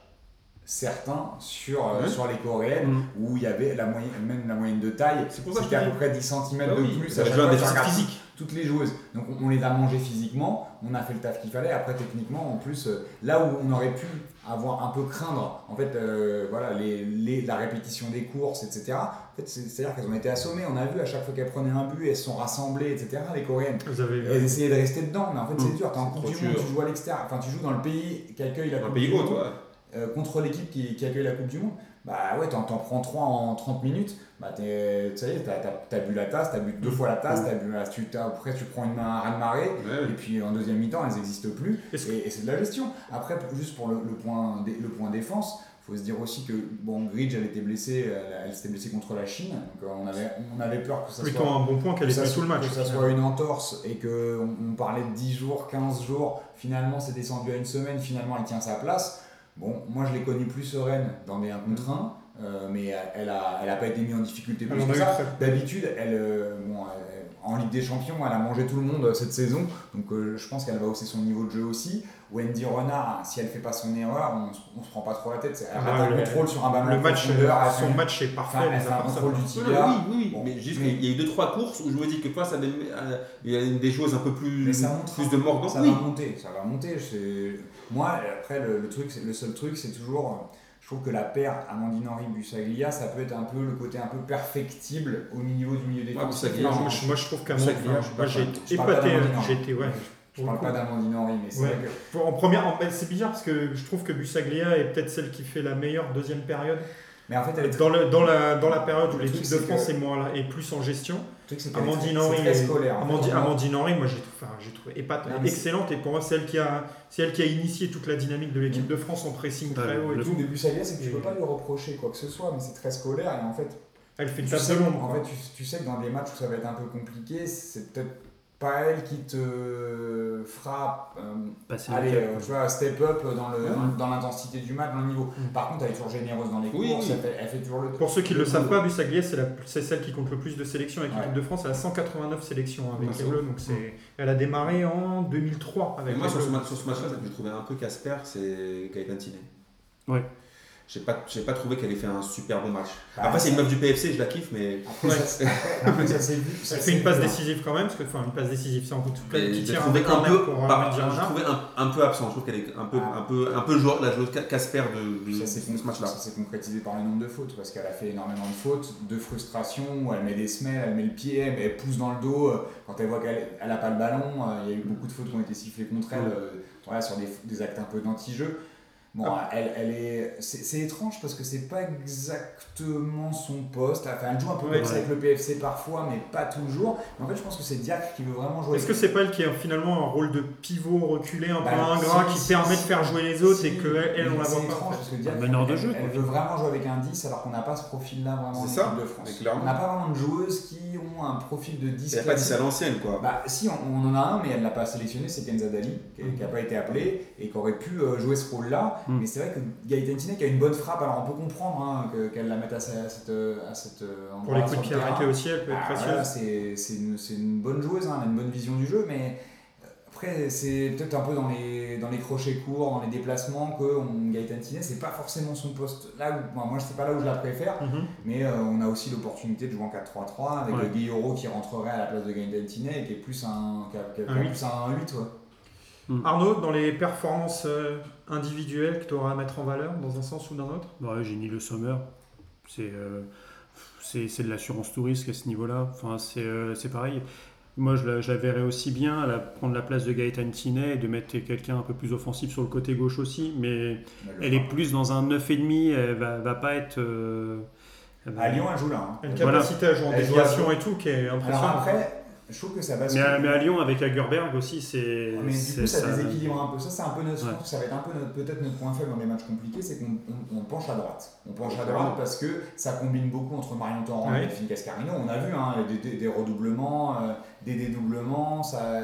B: certain sur, euh, sur les coréennes,
D: Mm.
B: où il y avait la moyenne, même la moyenne de taille. C'était à peu près 10 cm
C: Bah
B: de
C: oui,
B: plus.
C: ça
B: tu regardes
C: physique.
B: toutes les joueuses. Donc on, on les a mangées physiquement, on a fait le taf qu'il fallait. Après techniquement, en plus, euh, là où on aurait pu avoir un peu craindre, en fait, euh, voilà, les, les- la répétition des courses, etc. En fait, c'est- c'est-à-dire qu'elles ont été assommées. On a vu à chaque fois qu'elles prenaient un but, elles se sont rassemblées, etc. Les Coréennes.
A: Vous avez
B: Elles essayaient de rester dedans, mais en fait c'est
D: Mm.
B: dur. T'es en
C: C'est
B: Coupe
C: trop
B: du Monde,
C: dur.
B: tu joues à l'extérieur, enfin tu joues dans le pays qui accueille la
C: Un
B: Coupe
C: pays
B: du Monde
C: toi.
B: Euh, contre l'équipe qui, qui accueille la Coupe du Monde, bah ouais, t'en, prends 3 en 30 minutes, bah y est, t'as, bu la tasse, t'as bu deux fois la tasse, t'as bu, la- tu, t'as- après tu prends une main à raz-de-marée,
C: Ouais.
B: et puis en deuxième mi-temps, elles n'existent plus, et, c'est de la gestion. Après, juste pour le, le point, le point défense, faut se dire aussi que, bon, Gridge, elle était blessée, elle, elle s'était blessée contre la Chine, donc euh, on avait, on avait peur que ça
A: plutôt
B: soit
A: un bon point qu'elle
B: que
A: fait tout le match.
B: que ça soit une entorse et qu'on on parlait de 10 jours, 15 jours, finalement c'est descendu à une semaine, finalement elle tient sa place. Bon, moi je l'ai connue plus sereine dans des 1 contre 1, euh, mais elle a, elle a pas été mise en difficulté plus que
A: a
B: ça. D'habitude, elle, euh, bon, elle- en Ligue des Champions, elle a mangé tout le monde euh, cette saison, donc euh, je pense qu'elle va hausser son niveau de jeu aussi. Wendy Renard, si elle fait pas son erreur, on, se- on se prend pas trop la tête. Elle
A: Ah,
B: a un
A: le-
B: contrôle sur un ballon
A: Le match, son
B: fait-
A: match est parfait.
B: elle
A: à
B: un contrôle du
C: Oui,
B: tibia.
C: oui, oui,
B: Bon,
C: mais juste
B: mais-
C: qu'il y a eu deux trois courses où je me dis que toi ça euh, il y a des choses un peu plus,
B: Mais ça monte,
C: plus de mordant.
B: Ça
C: Oui.
B: va monter, ça va monter. Moi, après, le, le truc, le seul truc, c'est toujours. euh, Je trouve que la paire Amandine Henry Busaglia, ça peut être un peu le côté un peu perfectible au niveau du milieu.
C: Busaglia,
B: Non,
A: Moi, je- moi, je trouve
C: suis
A: moi, j'ai épaté. J'ai été, ouais.
B: Je parle pas d'Amandine Henry, mais c'est
A: Ouais.
B: vrai que.
A: En première, en- ben, c'est bizarre parce que je trouve que Busaglia est peut-être celle qui fait la meilleure deuxième période.
B: Mais en fait, elle est très-
A: Dans, le, dans, la, dans la période où l'équipe de France
B: que-
A: est, moins là, est plus en gestion, Amandine
B: très-
A: Henry, Amandine, Henry, moi j'ai trouvé, enfin, j'ai trouvé épate-
B: Non, mais c'est-
A: excellente et pour moi c'est elle qui a, c'est elle qui a initié toute la dynamique de l'équipe
B: Mm.
A: de France en pressing
D: Ouais,
A: très haut et
D: le
A: tout.
B: de Busaglia, c'est que tu
A: Et-
B: peux pas lui reprocher quoi que ce soit, mais c'est très scolaire et en fait,
A: Elle fait une table
B: en
A: quoi.
B: fait, tu, tu sais que dans des matchs où ça va être un peu compliqué, c'est peut-être pas elle qui te fera euh, Allez, euh, tu vois, step up dans le-
C: Ouais.
B: dans l'intensité du match, dans le niveau.
A: Mm.
B: Par contre, elle est toujours généreuse dans les
C: Oui,
B: courses,
C: oui.
B: Elle, fait, elle fait toujours le.
A: Pour ceux qui ne
B: le
A: le savent pas, Busaglia c'est la- c'est celle qui compte le plus de sélections avec
B: Ouais.
A: l'équipe de France. Elle a 189 sélections avec
C: Ouais,
A: les Bleus, donc c'est, elle a démarré en 2003 avec
C: moi,
A: les
C: sur ce, match-là, que j'ai trouvé un peu Casper, c'est Gaëtan Tinet.
D: Ouais.
C: J'ai pas, j'ai pas trouvé qu'elle ait fait un super bon match.
B: Bah,
C: Après, c'est une meuf du PFC, je la kiffe, mais
B: Après, ça, c'est- après, ça ça
A: Elle fait une passe
B: hein.
A: décisive quand même, parce que enfin une passe décisive, c'est un coup de qui
C: j'ai
A: tire
C: trouvé
A: un
C: un peu,
A: pour euh,
C: par-
A: Girona.
C: trouvé un, un peu absent. Je trouve qu'elle est un peu,
B: Ah.
C: un peu, un peu joueur, la joueuse Casper de, de,
B: Ça
C: de ce match-là.
B: ça s'est concrétisé par le nombre de fautes parce qu'elle a fait énormément de fautes, de frustration, où elle met des semelles, elle met le pied, elle, elle pousse dans le dos. euh, Quand elle voit qu'elle n'a pas le ballon, euh, il y a eu beaucoup de fautes qui ont été sifflées contre elle euh, voilà, sur des, des actes un peu d'anti-jeu. Bon,
C: Ah.
B: elle, elle est, c'est, c'est étrange parce que c'est pas exactement son poste. Enfin, elle joue un peu
A: Ouais,
B: comme ça
A: ouais.
B: avec le PFC parfois, mais pas toujours. Mais en fait, je pense que c'est Diacre qui veut vraiment jouer.
A: Est-ce que c'est pas elle qui a finalement un rôle de pivot reculé, un peu
B: Bah,
A: ingrat,
B: si,
A: qui
B: si,
A: permet de faire jouer les autres
B: si,
A: et qu'elle, elle, on la
B: c'est
A: voit
B: étrange
A: pas
B: parce que Diacre,
D: Un meneur de
B: elle,
D: jeu,
B: elle veut vraiment jouer avec un 10 alors qu'on n'a pas ce profil-là vraiment en
C: C'est ça,
B: équipe de France. On n'a pas vraiment de joueuses qui ont un profil de 10
C: Elle a pas dit
B: classique.
C: ça à l'ancienne, quoi.
B: Bah si, on, on en a un, mais elle l'a pas sélectionné, c'est Kenza Dali, qui n'a pas été appelé et qui aurait pu euh, jouer ce rôle-là.
D: Mm.
B: Mais c'est vrai que Gaëtan Tinet qui a une bonne frappe, alors on peut comprendre hein, que- qu'elle la mette à, sa- à cette, à cette euh,
A: Pour les coups de pied arrêtés aussi, elle peut être
B: Ah,
A: précieuse.
B: voilà, c'est c'est une, c'est une bonne joueuse, hein, elle a une bonne vision du jeu, mais euh, après c'est peut-être un peu dans les, dans les crochets courts, dans les déplacements que on, Gaëtan Tinet, c'est pas forcément son poste là où, moi, moi c'est pas là où je la préfère.
A: Mhm.
B: Mais euh, on a aussi l'opportunité de jouer en 4-3-3 avec
D: Ouais.
B: le Guillaume qui rentrerait à la place de Gaëtan Tinet et qui est plus un, qui a- qui a- qui a
A: Un
B: plus un 8. Ouais.
A: Arnaud, dans les performances euh, individuelles que tu auras à mettre en valeur, dans un sens ou dans l'autre
D: Ouais, j'ai ni le Sommer. C'est euh, c'est c'est de l'assurance tout risque à ce niveau-là. Enfin, c'est euh, c'est pareil. Moi, je la, je la verrais aussi bien à la- prendre la place de Gaëtan Tinet et de mettre quelqu'un un peu plus offensif sur le côté gauche aussi. Mais elle est plus dans un 9,5. Elle va, va pas être. euh,
B: À Lyon, elle joue là. hein.
A: Une
D: Voilà.
A: capacité à jouer en déviation et tout qui est
B: Alors
A: impressionnante.
B: après, je trouve que ça
D: mais,
B: bascule.
D: à, mais à Lyon, avec Hagerberg aussi, c'est.
B: mais du coup, ça, déséquilibre un peu. Ça, c'est un peu notre,
D: Ouais.
B: ça va être un peu notre- peut-être notre point faible dans les matchs compliqués, c'est qu'on on- on penche à droite. On penche à droite parce que ça combine beaucoup entre Marion Torrent
A: Ouais.
B: et Delphine Cascarino. On a vu hein, des, des- des redoublements, euh, des dédoublements. Ça,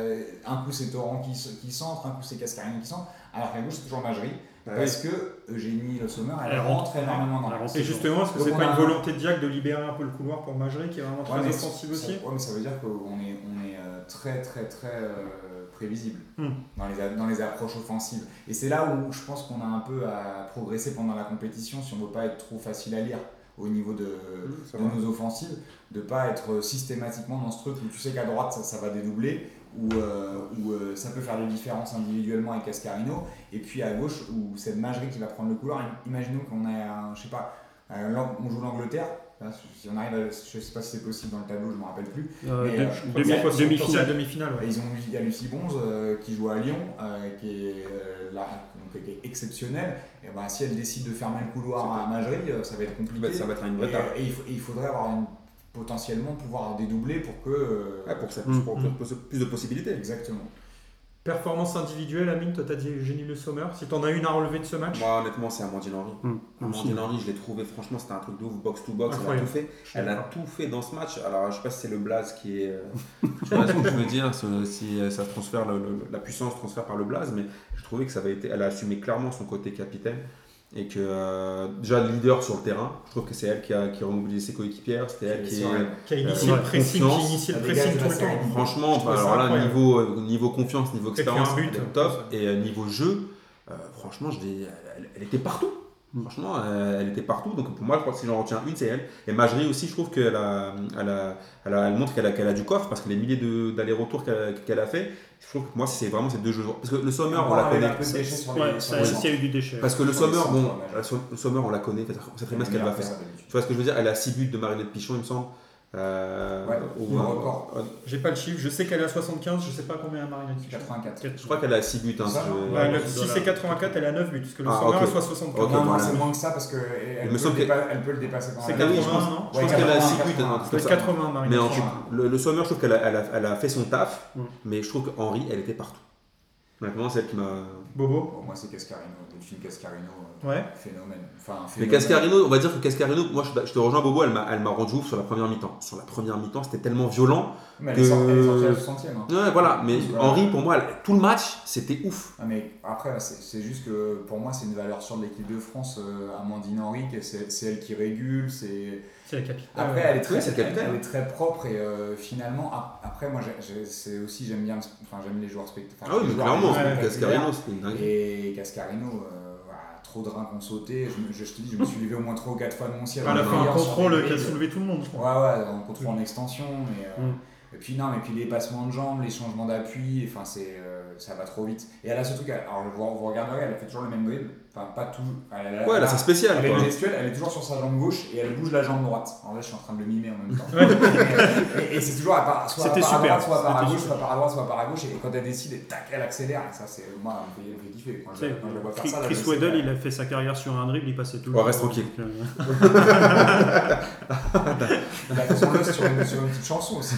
B: un coup c'est Torrent qui, qui centre, un coup c'est Cascarino qui centre. Alors qu'à gauche c'est toujours Magerie.
C: Bah
B: parce que Eugénie Le Sommer, elle,
D: Elle
B: rentre
D: rentre.
B: énormément dans la.
A: Et justement, est-ce que c'est pas une
B: un-
A: volonté de Diac de libérer un peu le couloir pour Magerie qui est vraiment très
B: Ouais, ça-
A: aussi?
B: ouais, mais ça veut dire qu'on est, on est euh, très très très euh, prévisible
A: Hmm.
B: dans, les, dans les approches offensives. Et c'est là où je pense qu'on a un peu à progresser pendant la compétition si on ne veut pas être trop facile à lire au niveau de,
C: c'est
B: de nos offensives, de pas être systématiquement dans ce truc où tu sais qu'à droite ça, ça va dédoubler, où, euh, où, euh, ça peut faire des différences individuellement avec Cascarino, et puis à gauche où c'est Magerie qui va prendre le couloir. Imaginons qu'on est, un, je sais pas, on joue l'Angleterre. Là, Si on arrive, à, je sais pas si c'est possible dans le tableau, je me rappelle plus.
D: Euh,
B: Mais,
D: de-
B: euh,
D: demi- demi-finale,
A: ouais.
B: Et Ils ont il y a Lucie Bonze euh, qui joue à Lyon, qui est là, donc, qui est exceptionnelle. Et ben, si elle décide de fermer le couloir à Magerie, ça va être compliqué.
C: Ça va être une
B: Et,
C: vraie tare.
B: et il, faut- et il faudrait avoir une, potentiellement pouvoir dédoubler pour que. euh,
C: Ouais, pour que ça
D: Mm.
C: pour- pour- pour- plus de possibilités.
B: Exactement.
A: Performance individuelle, Amine, toi t'as dit Eugénie Le Sommer. Si t'en as une à relever de ce match,
C: Moi, honnêtement, c'est Amandine Henry.
D: Aussi.
C: Amandine Henry, je l'ai trouvé, franchement, c'était un truc de ouf, box to box, elle a tout fait. Elle a tout fait dans ce match. Alors, je sais pas si c'est le blaze qui est. euh, je sais pas ce que je veux dire, si euh, ça transfère, le- le- la puissance transfère par le blaze, mais je trouvais que ça avait été. Elle a assumé clairement son côté capitaine. Et que euh, déjà le leader sur le terrain, je trouve que c'est elle qui a, qui a ses coéquipières, c'était elle qui
A: a initié
C: Euh,
A: le pressing,
C: confiance.
A: qui a initié le
B: Ça
A: pressing
B: dégage
A: tout le temps.
C: Franchement, bah, alors là,
A: incroyable.
C: niveau, euh, niveau confiance, niveau expérience,
A: but, euh,
C: top. Et euh, niveau jeu, euh, franchement, je elle, elle était partout. Franchement, euh, elle était partout. Donc pour moi, je crois que si j'en retiens une, c'est elle. Et Majri aussi, je trouve qu'elle a, elle a, elle a- elle montre qu'elle a, qu'elle a du coffre parce que les milliers de- d'allers-retours qu'elle qu'elle a fait, je trouve que moi, c'est vraiment ces deux jeux. Parce que le Sommer, on la connaît. Parce que le Sommer, bon, le Sommer, on la connaît, on sait très bien ce qu'elle va faire. Tu vois ce que je veux dire Elle a 6 buts de Marinette Pichon, il me semble. Euh,
B: Ouais, record.
C: euh,
A: J'ai pas le chiffre, je sais qu'elle est à 75, je sais pas combien elle Marine Pichon.
B: 84.
C: je crois qu'elle a 6 buts. Hein, si
A: le- c'est 84, elle a 9 buts, parce que le
C: Ah,
A: sommaire
C: ok.
A: est soit 75.
C: Ok,
B: non, non, c'est moins que ça parce qu'elle peut,
C: que-
B: elle peut le dépasser
A: C'est
C: Ah oui, je
A: 80,
C: pense-
A: non
C: Je
B: Ouais,
C: pense qu'elle a
B: 80,
C: 6 buts.
B: 80.
C: hein,
A: ça. 80, Marine
C: Mais en le, le Sommer, je trouve qu'elle a, elle a, elle a fait son taf,
D: Mm.
C: mais je trouve qu'Henri, elle était partout. Honnêtement, c'est elle qui m'a.
A: Bobo
B: Bon, moi, c'est Cascarino, Delphine Cascarino, euh,
A: Ouais.
B: phénomène. Enfin,
C: Mais. Cascarino, on va dire que Cascarino, moi je, je te rejoins Bobo, elle m'a, elle m'a rendu ouf sur la première mi-temps. Sur la première mi-temps, c'était tellement violent.
B: Mais elle est sortie- elle est sortie à la
C: que-
B: 60e. hein.
C: Ouais, voilà, mais
B: Ouais.
C: Henri, pour moi, elle- tout le match, c'était ouf.
B: Ah, mais après, c'est juste que pour moi, c'est une valeur sûre de l'équipe de France. euh, Amandine Henry, que c'est elle qui régule. c'est
A: C'est la capitale.
B: Après, elle est très,
C: oui, le capitaine.
B: elle est très propre et euh, finalement, ap- après, moi, c'est aussi, j'aime bien, enfin, j'aime les joueurs spectaculaires.
C: Ah oui, mais clairement, Cascarino, c'était une dingue.
B: Et Cascarino, euh, trop de reins qu'on sautait. Je, me- je, je te dis, je me suis levé au moins 3 ou 4 fois de mon ciel.
A: Elle a
B: en
A: fait un contrôle qui a soulevé tout le monde, je
B: Ouais,
A: crois.
B: ouais, en contrôle en extension. Mais, euh,
D: Mm.
B: Et puis, non, mais puis les passements de jambes, les changements d'appui, enfin, c'est, euh, ça va trop vite. Et elle a ce truc, alors vous, vous regarderez, elle fait toujours le même dribble. Enfin, pas tout. Elle, elle-
C: Ouais, là, c'est spécial.
B: elle est gestuelle, elle est toujours sur sa jambe gauche et elle bouge la jambe droite. Alors là, je suis en train de le mimer en même temps. et, et c'est toujours à part, soit à
D: C'était
B: part à
D: super.
B: droite, soit à part à gauche,
D: super.
B: soit par à droite, soit par à gauche. Et quand elle décide, tac, elle accélère. Et ça, c'est moi, elle me fait, elle kiffer. Quand je, quand vois faire
D: Chris,
B: ça,
D: Chris Weddle, il a fait sa carrière sur un dribble, il passait tout le
C: Ouais,
D: temps.
C: reste tranquille.
D: Euh,
B: Il a fait son sur une, sur une petite chanson aussi.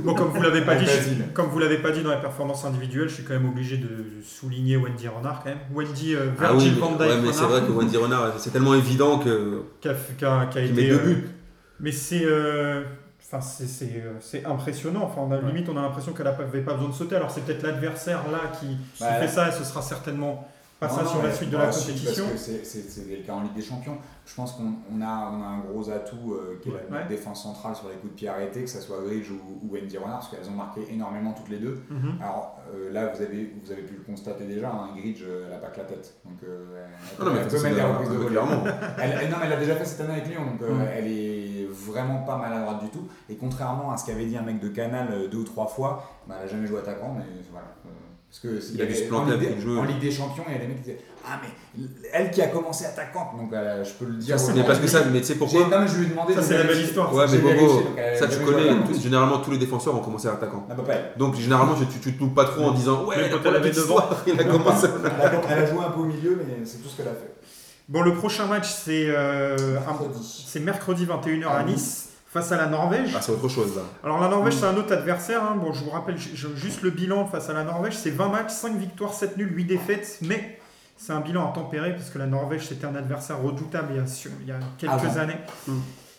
A: Bon, comme vous l'avez pas dit, comme vous l'avez pas dit dans les performances individuelles, je suis quand même obligé de souligner Wendy Renard quand même. Wendy euh,
C: Ah
A: Virgil van Dijk
C: ouais, mais c'est vrai que Wendy Renard, c'est tellement évident que.
A: qui a, qui a- qui a
C: Qui
A: été.
C: met deux
A: euh,
C: buts.
A: Mais c'est. euh, Enfin, c'est- c'est euh, c'est impressionnant. Enfin, on a, limite, on a l'impression qu'elle n'avait pas besoin de sauter. Alors, c'est peut-être l'adversaire là qui, qui
B: Bah,
A: fait ça et ce sera certainement pas
B: Non,
A: ça
B: non,
A: sur la suite de la compétition.
B: Parce que c'est- le cas en Ligue des Champions. Je pense qu'on on a, on a un gros atout euh, qui est la défense centrale sur les coups de pied arrêtés, que ce soit Gridge ou, ou Wendy Renard, parce qu'elles ont marqué énormément toutes les deux.
A: Mhm.
B: Alors euh, là, vous avez, vous avez pu le constater déjà, hein, Gridge, euh, elle n'a pas que la tête. Donc euh, elle,
C: Ah non, mais
B: elle peut mettre des reprises de volée.
C: clairement.
B: Elle, elle- non, mais elle l'a déjà fait cette année avec Lyon, donc euh,
A: Mm.
B: elle est vraiment pas maladroite du tout. Et contrairement à ce qu'avait dit un mec de Canal deux ou trois fois, bah, elle n'a jamais joué attaquant, mais voilà. Euh, parce que
C: Il a dû se
B: en
C: planter
B: Ligue,
C: avec le jeu.
B: en Ligue des Champions, il y a des mecs qui disaient Ah, mais elle qui a commencé attaquante, donc euh, je peux le dire.
A: Ça,
C: Mais parce que ça, mais tu sais pourquoi
B: Non, mais je lui ai demandé.
A: Ça,
B: de
A: c'est la belle histoire.
C: Ouais, mais Bobo,
B: elle a
C: ça tu connais, généralement tous les défenseurs ont commencé à attaquant.
B: Ah, bah, pas elle.
C: Donc généralement tu, te loupes pas trop en disant ouais, elle
D: elle avait devant.
C: il a commencé.
B: Elle a, elle a joué un peu au milieu, mais c'est tout ce qu'elle a fait.
A: Bon, le prochain match, c'est euh,
B: Mercredi.
A: c'est mercredi 21h à Nice face à la Norvège.
C: Ah, c'est autre chose là.
A: Alors la Norvège, c'est un autre adversaire. hein. Bon, je vous rappelle ju- ju- juste le bilan face à la Norvège. C'est 20 matchs, 5 victoires, 7 nuls, 8 défaites. Mais c'est un bilan à tempérer parce que la Norvège, c'était un adversaire redoutable il y a, il y a quelques
B: Avant.
A: années.
D: Mm.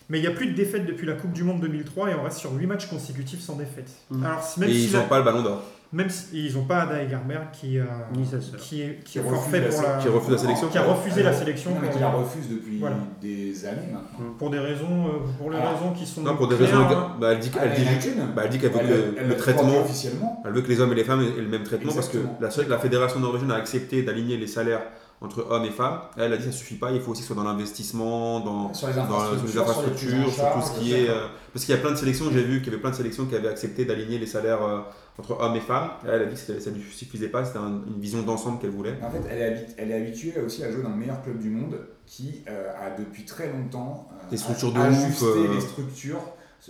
A: Mais il n'y a plus de défaites depuis la Coupe du Monde 2003 et on reste sur 8 matchs consécutifs sans défaite.
D: Mm.
A: Alors même
C: Et
A: si
C: ils
A: la-
C: n'ont pas le ballon d'or.
A: Même si ils n'ont pas Ada Egerberg qui, euh,
D: Ni sa sœur.
A: qui est, qui
B: Qui
A: est
B: refuse
A: forfait
B: la
A: pour
B: sé-
A: la,
C: Qui refuse la sélection.
A: qui a refusé la sélection
B: Non, mais qui la refuse depuis
A: Voilà.
B: des années maintenant.
A: pour des raisons, euh, pour les
B: Alors,
A: raisons qui sont
C: Non, pour des
A: claires,
C: raisons.
A: hein.
C: Bah, elle dit,
B: Ah,
C: elle dit, bah, elle dit qu'elle veut
B: Elle-
C: que le
B: le
C: traitement.
B: officiellement.
C: Elle veut que les hommes et les femmes aient le même traitement
B: Exactement.
C: parce que la, la fédération norvégienne a accepté d'aligner les salaires entre hommes et femmes. Elle a dit que ça suffit pas, il faut aussi que ce soit dans l'investissement, dans,
B: Sur les
C: dans
B: infrastructures,
C: les infrastructures, sur tout ce qui est. euh, parce qu'il y a plein de sélections, j'ai vu qu'il y avait plein de sélections qui avaient accepté d'aligner les salaires euh, entre hommes et femmes. Elle a dit que ça ne lui suffisait pas, c'était un- une vision d'ensemble qu'elle voulait.
B: En fait, elle est, habi- elle est habituée aussi à jouer dans le meilleur club du monde qui euh, a depuis très longtemps euh,
C: Des structures de
B: ajusté
C: ouf, euh.
B: les structures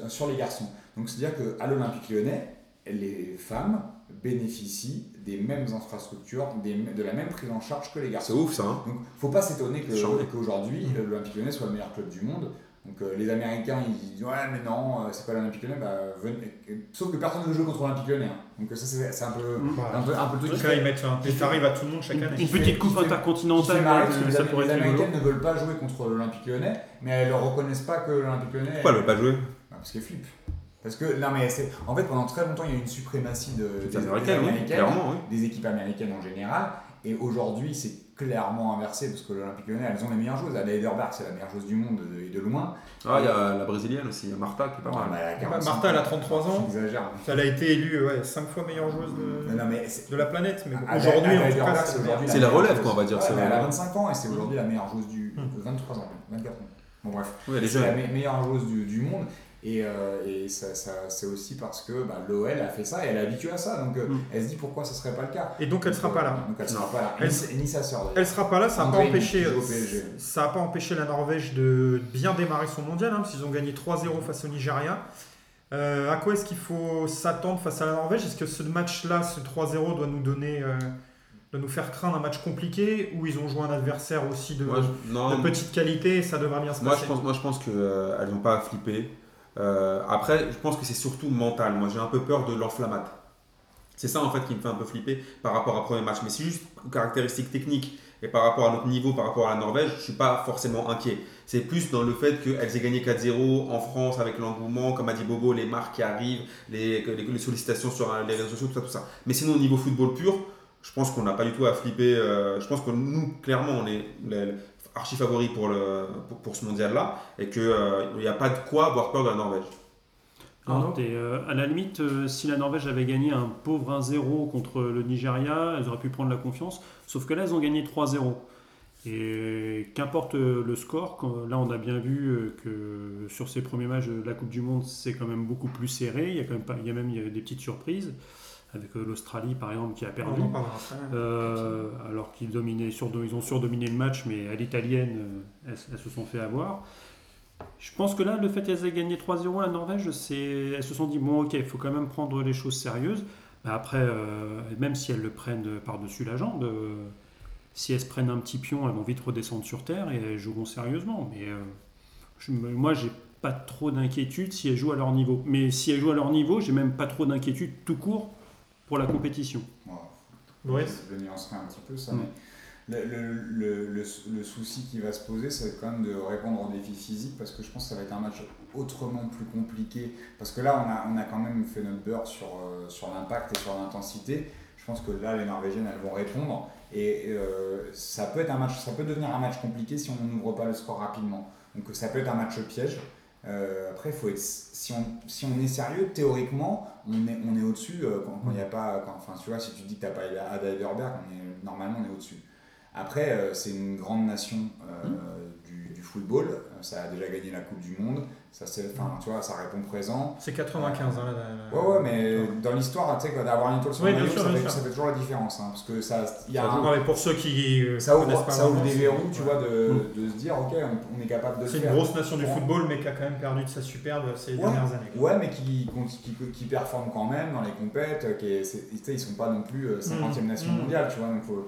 B: sur- les garçons. Donc c'est-à-dire qu'à l'Olympique lyonnais, les femmes bénéficient des mêmes infrastructures, des- de la même prise en charge que les
C: C'est
B: garçons.
C: ouf ça. hein.
B: Donc faut pas s'étonner
C: C'est
B: qu'aujourd'hui
A: Mm.
B: l'Olympique lyonnais soit le meilleur club du monde. Donc euh, les Américains ils disent ouais mais non euh, c'est pas l'Olympique lyonnais bah, venez. sauf que personne ne joue contre l'Olympique lyonnais. hein. Donc ça c'est c'est un peu
A: Voilà.
B: un peu un peu le
A: En
B: truc
A: tout cas, ils mettent un petit arrive à tout le monde chaque
D: Une,
A: année.
D: une petite coupe intercontinentale,
B: les,
D: ça pourrait
B: les
D: être rigolo.
B: Américaines ne veulent pas jouer contre l'Olympique lyonnais, mais elles ne reconnaissent pas que l'Olympique lyonnais.
C: Pourquoi elle ne veut pas jouer?
B: Bah, Parce qu'elles flippent. Parce que, non, mais c'est. En fait, pendant très longtemps, il y a eu une suprématie de, des, Américaines,
C: oui.
B: des équipes américaines en général, Et aujourd'hui, c'est clairement inversé parce que l'Olympique lyonnais, elles ont les meilleures joueuses. Ada Ederberg, c'est la meilleure joueuse du monde et de loin.
C: Ah, il y a la brésilienne aussi, il y a Martha qui est pas
B: Ouais,
C: mal.
B: bah, elle a
A: Bah,
B: 45
A: Martha, elle a
B: ans.
A: 33 ans.
B: J'exagère.
A: Elle a été élue ouais, 5 fois meilleure joueuse
B: Non,
A: de,
B: non, mais c'est-
A: de la planète. Mais aujourd'hui,
B: Ada
A: en tout
B: Ederberg,
A: cas,
B: c'est
C: la relève, quoi, on va dire,
B: Ouais, mais elle a 25 ans et c'est aujourd'hui la meilleure joueuse du.
A: Hmm.
B: 23 ans, 24 ans. Bon, bref.
C: Oui, elle est
B: C'est la me- meilleure joueuse du, du monde. Et, euh, et ça, ça- c'est aussi parce que bah, l'OL a fait ça et elle est habituée à ça. Donc euh,
D: Mm.
B: elle se dit pourquoi ce serait pas le cas.
A: Et donc, elle sera pas là.
B: Donc elle sera pas là.
A: Elle-
B: Ni, ni sa sœur.
A: Elle sera pas là, ça n'a pas empêché, ça a pas empêché la Norvège de bien démarrer son mondial, hein, parce qu'ils ont gagné 3-0 face au Nigeria. Euh, à quoi est-ce qu'il faut s'attendre face à la Norvège? Est-ce que ce match-là, ce 3-0, doit nous donner, euh, doit nous faire craindre un match compliqué, ou ils ont joué un adversaire aussi de,
C: Moi, je- non,
A: de petite qualité et ça devrait bien se
C: Moi
A: passer?
C: je pense, moi, je pense qu'elles n'ont pas à flipper. Euh, après, je pense que c'est surtout mental. Moi, j'ai un peu peur de l'enflammate. C'est ça, en fait, qui me fait un peu flipper par rapport à premier match. Mais c'est juste aux caractéristiques techniques et par rapport à notre niveau, par rapport à la Norvège, je ne suis pas forcément inquiet. C'est plus dans le fait qu'elles aient gagné 4-0 en France avec l'engouement, comme a dit Bobo, les marques qui arrivent, les, sollicitations sur euh, les réseaux sociaux, tout ça, tout ça. Mais sinon, au niveau football pur, je pense qu'on n'a pas du tout à flipper. euh, je pense que nous, clairement, on est archi favoris pour, le, pour, pour ce mondial-là et qu'il n'y a pas de quoi avoir peur de la Norvège.
D: Alors, euh, à la limite, euh, si la Norvège avait gagné un pauvre 1-0 contre le Nigeria, elles auraient pu prendre la confiance. Sauf que là, elles ont gagné 3-0. Et qu'importe euh, le score, quand- là on a bien vu euh, que sur ces premiers matchs de la Coupe du Monde, c'est quand même beaucoup plus serré. Il y a quand même, pas, il y a même il y a des petites surprises, avec euh, l'Australie par exemple qui a perdu.
A: Après.
D: Euh, alors qu'ils dominaient, ils ont surdominé le match, mais à l'italienne, euh, elles, elles se sont fait avoir. Je pense que là, le fait qu'elles aient gagné 3-0 à la Norvège, elles se sont dit bon, ok, il faut quand même prendre les choses sérieuses. Mais après, euh, même si elles le prennent par-dessus la jambe, euh, si elles se prennent un petit pion, elles vont vite redescendre sur terre et elles joueront sérieusement. Mais je moi, j'ai pas trop d'inquiétude si elles jouent à leur niveau. Mais si elles jouent à leur niveau, j'ai même pas trop d'inquiétude tout court pour la compétition.
B: Voilà.
A: Boris
B: Je nuancerai un petit peu ça, mais le, le, le, le, le souci qui va se poser, être quand même de répondre aux défis physiques parce que je pense que ça va être un match autrement plus compliqué. Parce que là, on a, on a quand même fait notre beurre sur, euh, sur l'impact et sur l'intensité. Je pense que là, les Norvégiennes, elles vont répondre. Et euh, ça, peut être un match, ça peut devenir un match compliqué si on n'ouvre pas le score rapidement. Donc ça peut être un match piège. Euh, après, faut être, si, on, si on est sérieux, théoriquement, on est, on est au-dessus euh, quand il n'y a pas. Enfin, tu vois, si tu dis que tu n'as pas Ada est, normalement, on est au-dessus. Après, euh, c'est une grande nation du football. Euh, Ça a déjà gagné la Coupe du Monde. Ça, enfin, tu vois, ça répond présent.
A: C'est 95, hein, la- la-
B: Ouais, ouais, mais dans l'histoire, tu sais, quoi, d'avoir une étoile sur
A: Oui,
B: maillot, ça, fait, ça toujours la différence. hein, parce que ça, il y a un-
A: Non, mais pour ceux qui euh,
B: ça ouvre,
A: pas
B: ça ouvre des verrous, tu vois, de, de se dire, ok, on, on est capable de
A: C'est une grosse nation du football, mais qui a quand même perdu de sa superbe ces
B: Ouais.
A: dernières années.
B: Ouais, mais qui, qui, qui performent quand même dans les compètes, euh, qui est- c'est- tu sais, ils sont pas non plus euh, 50e
A: Mm.
B: nation
A: Mm.
B: mondiale, tu vois, donc faut,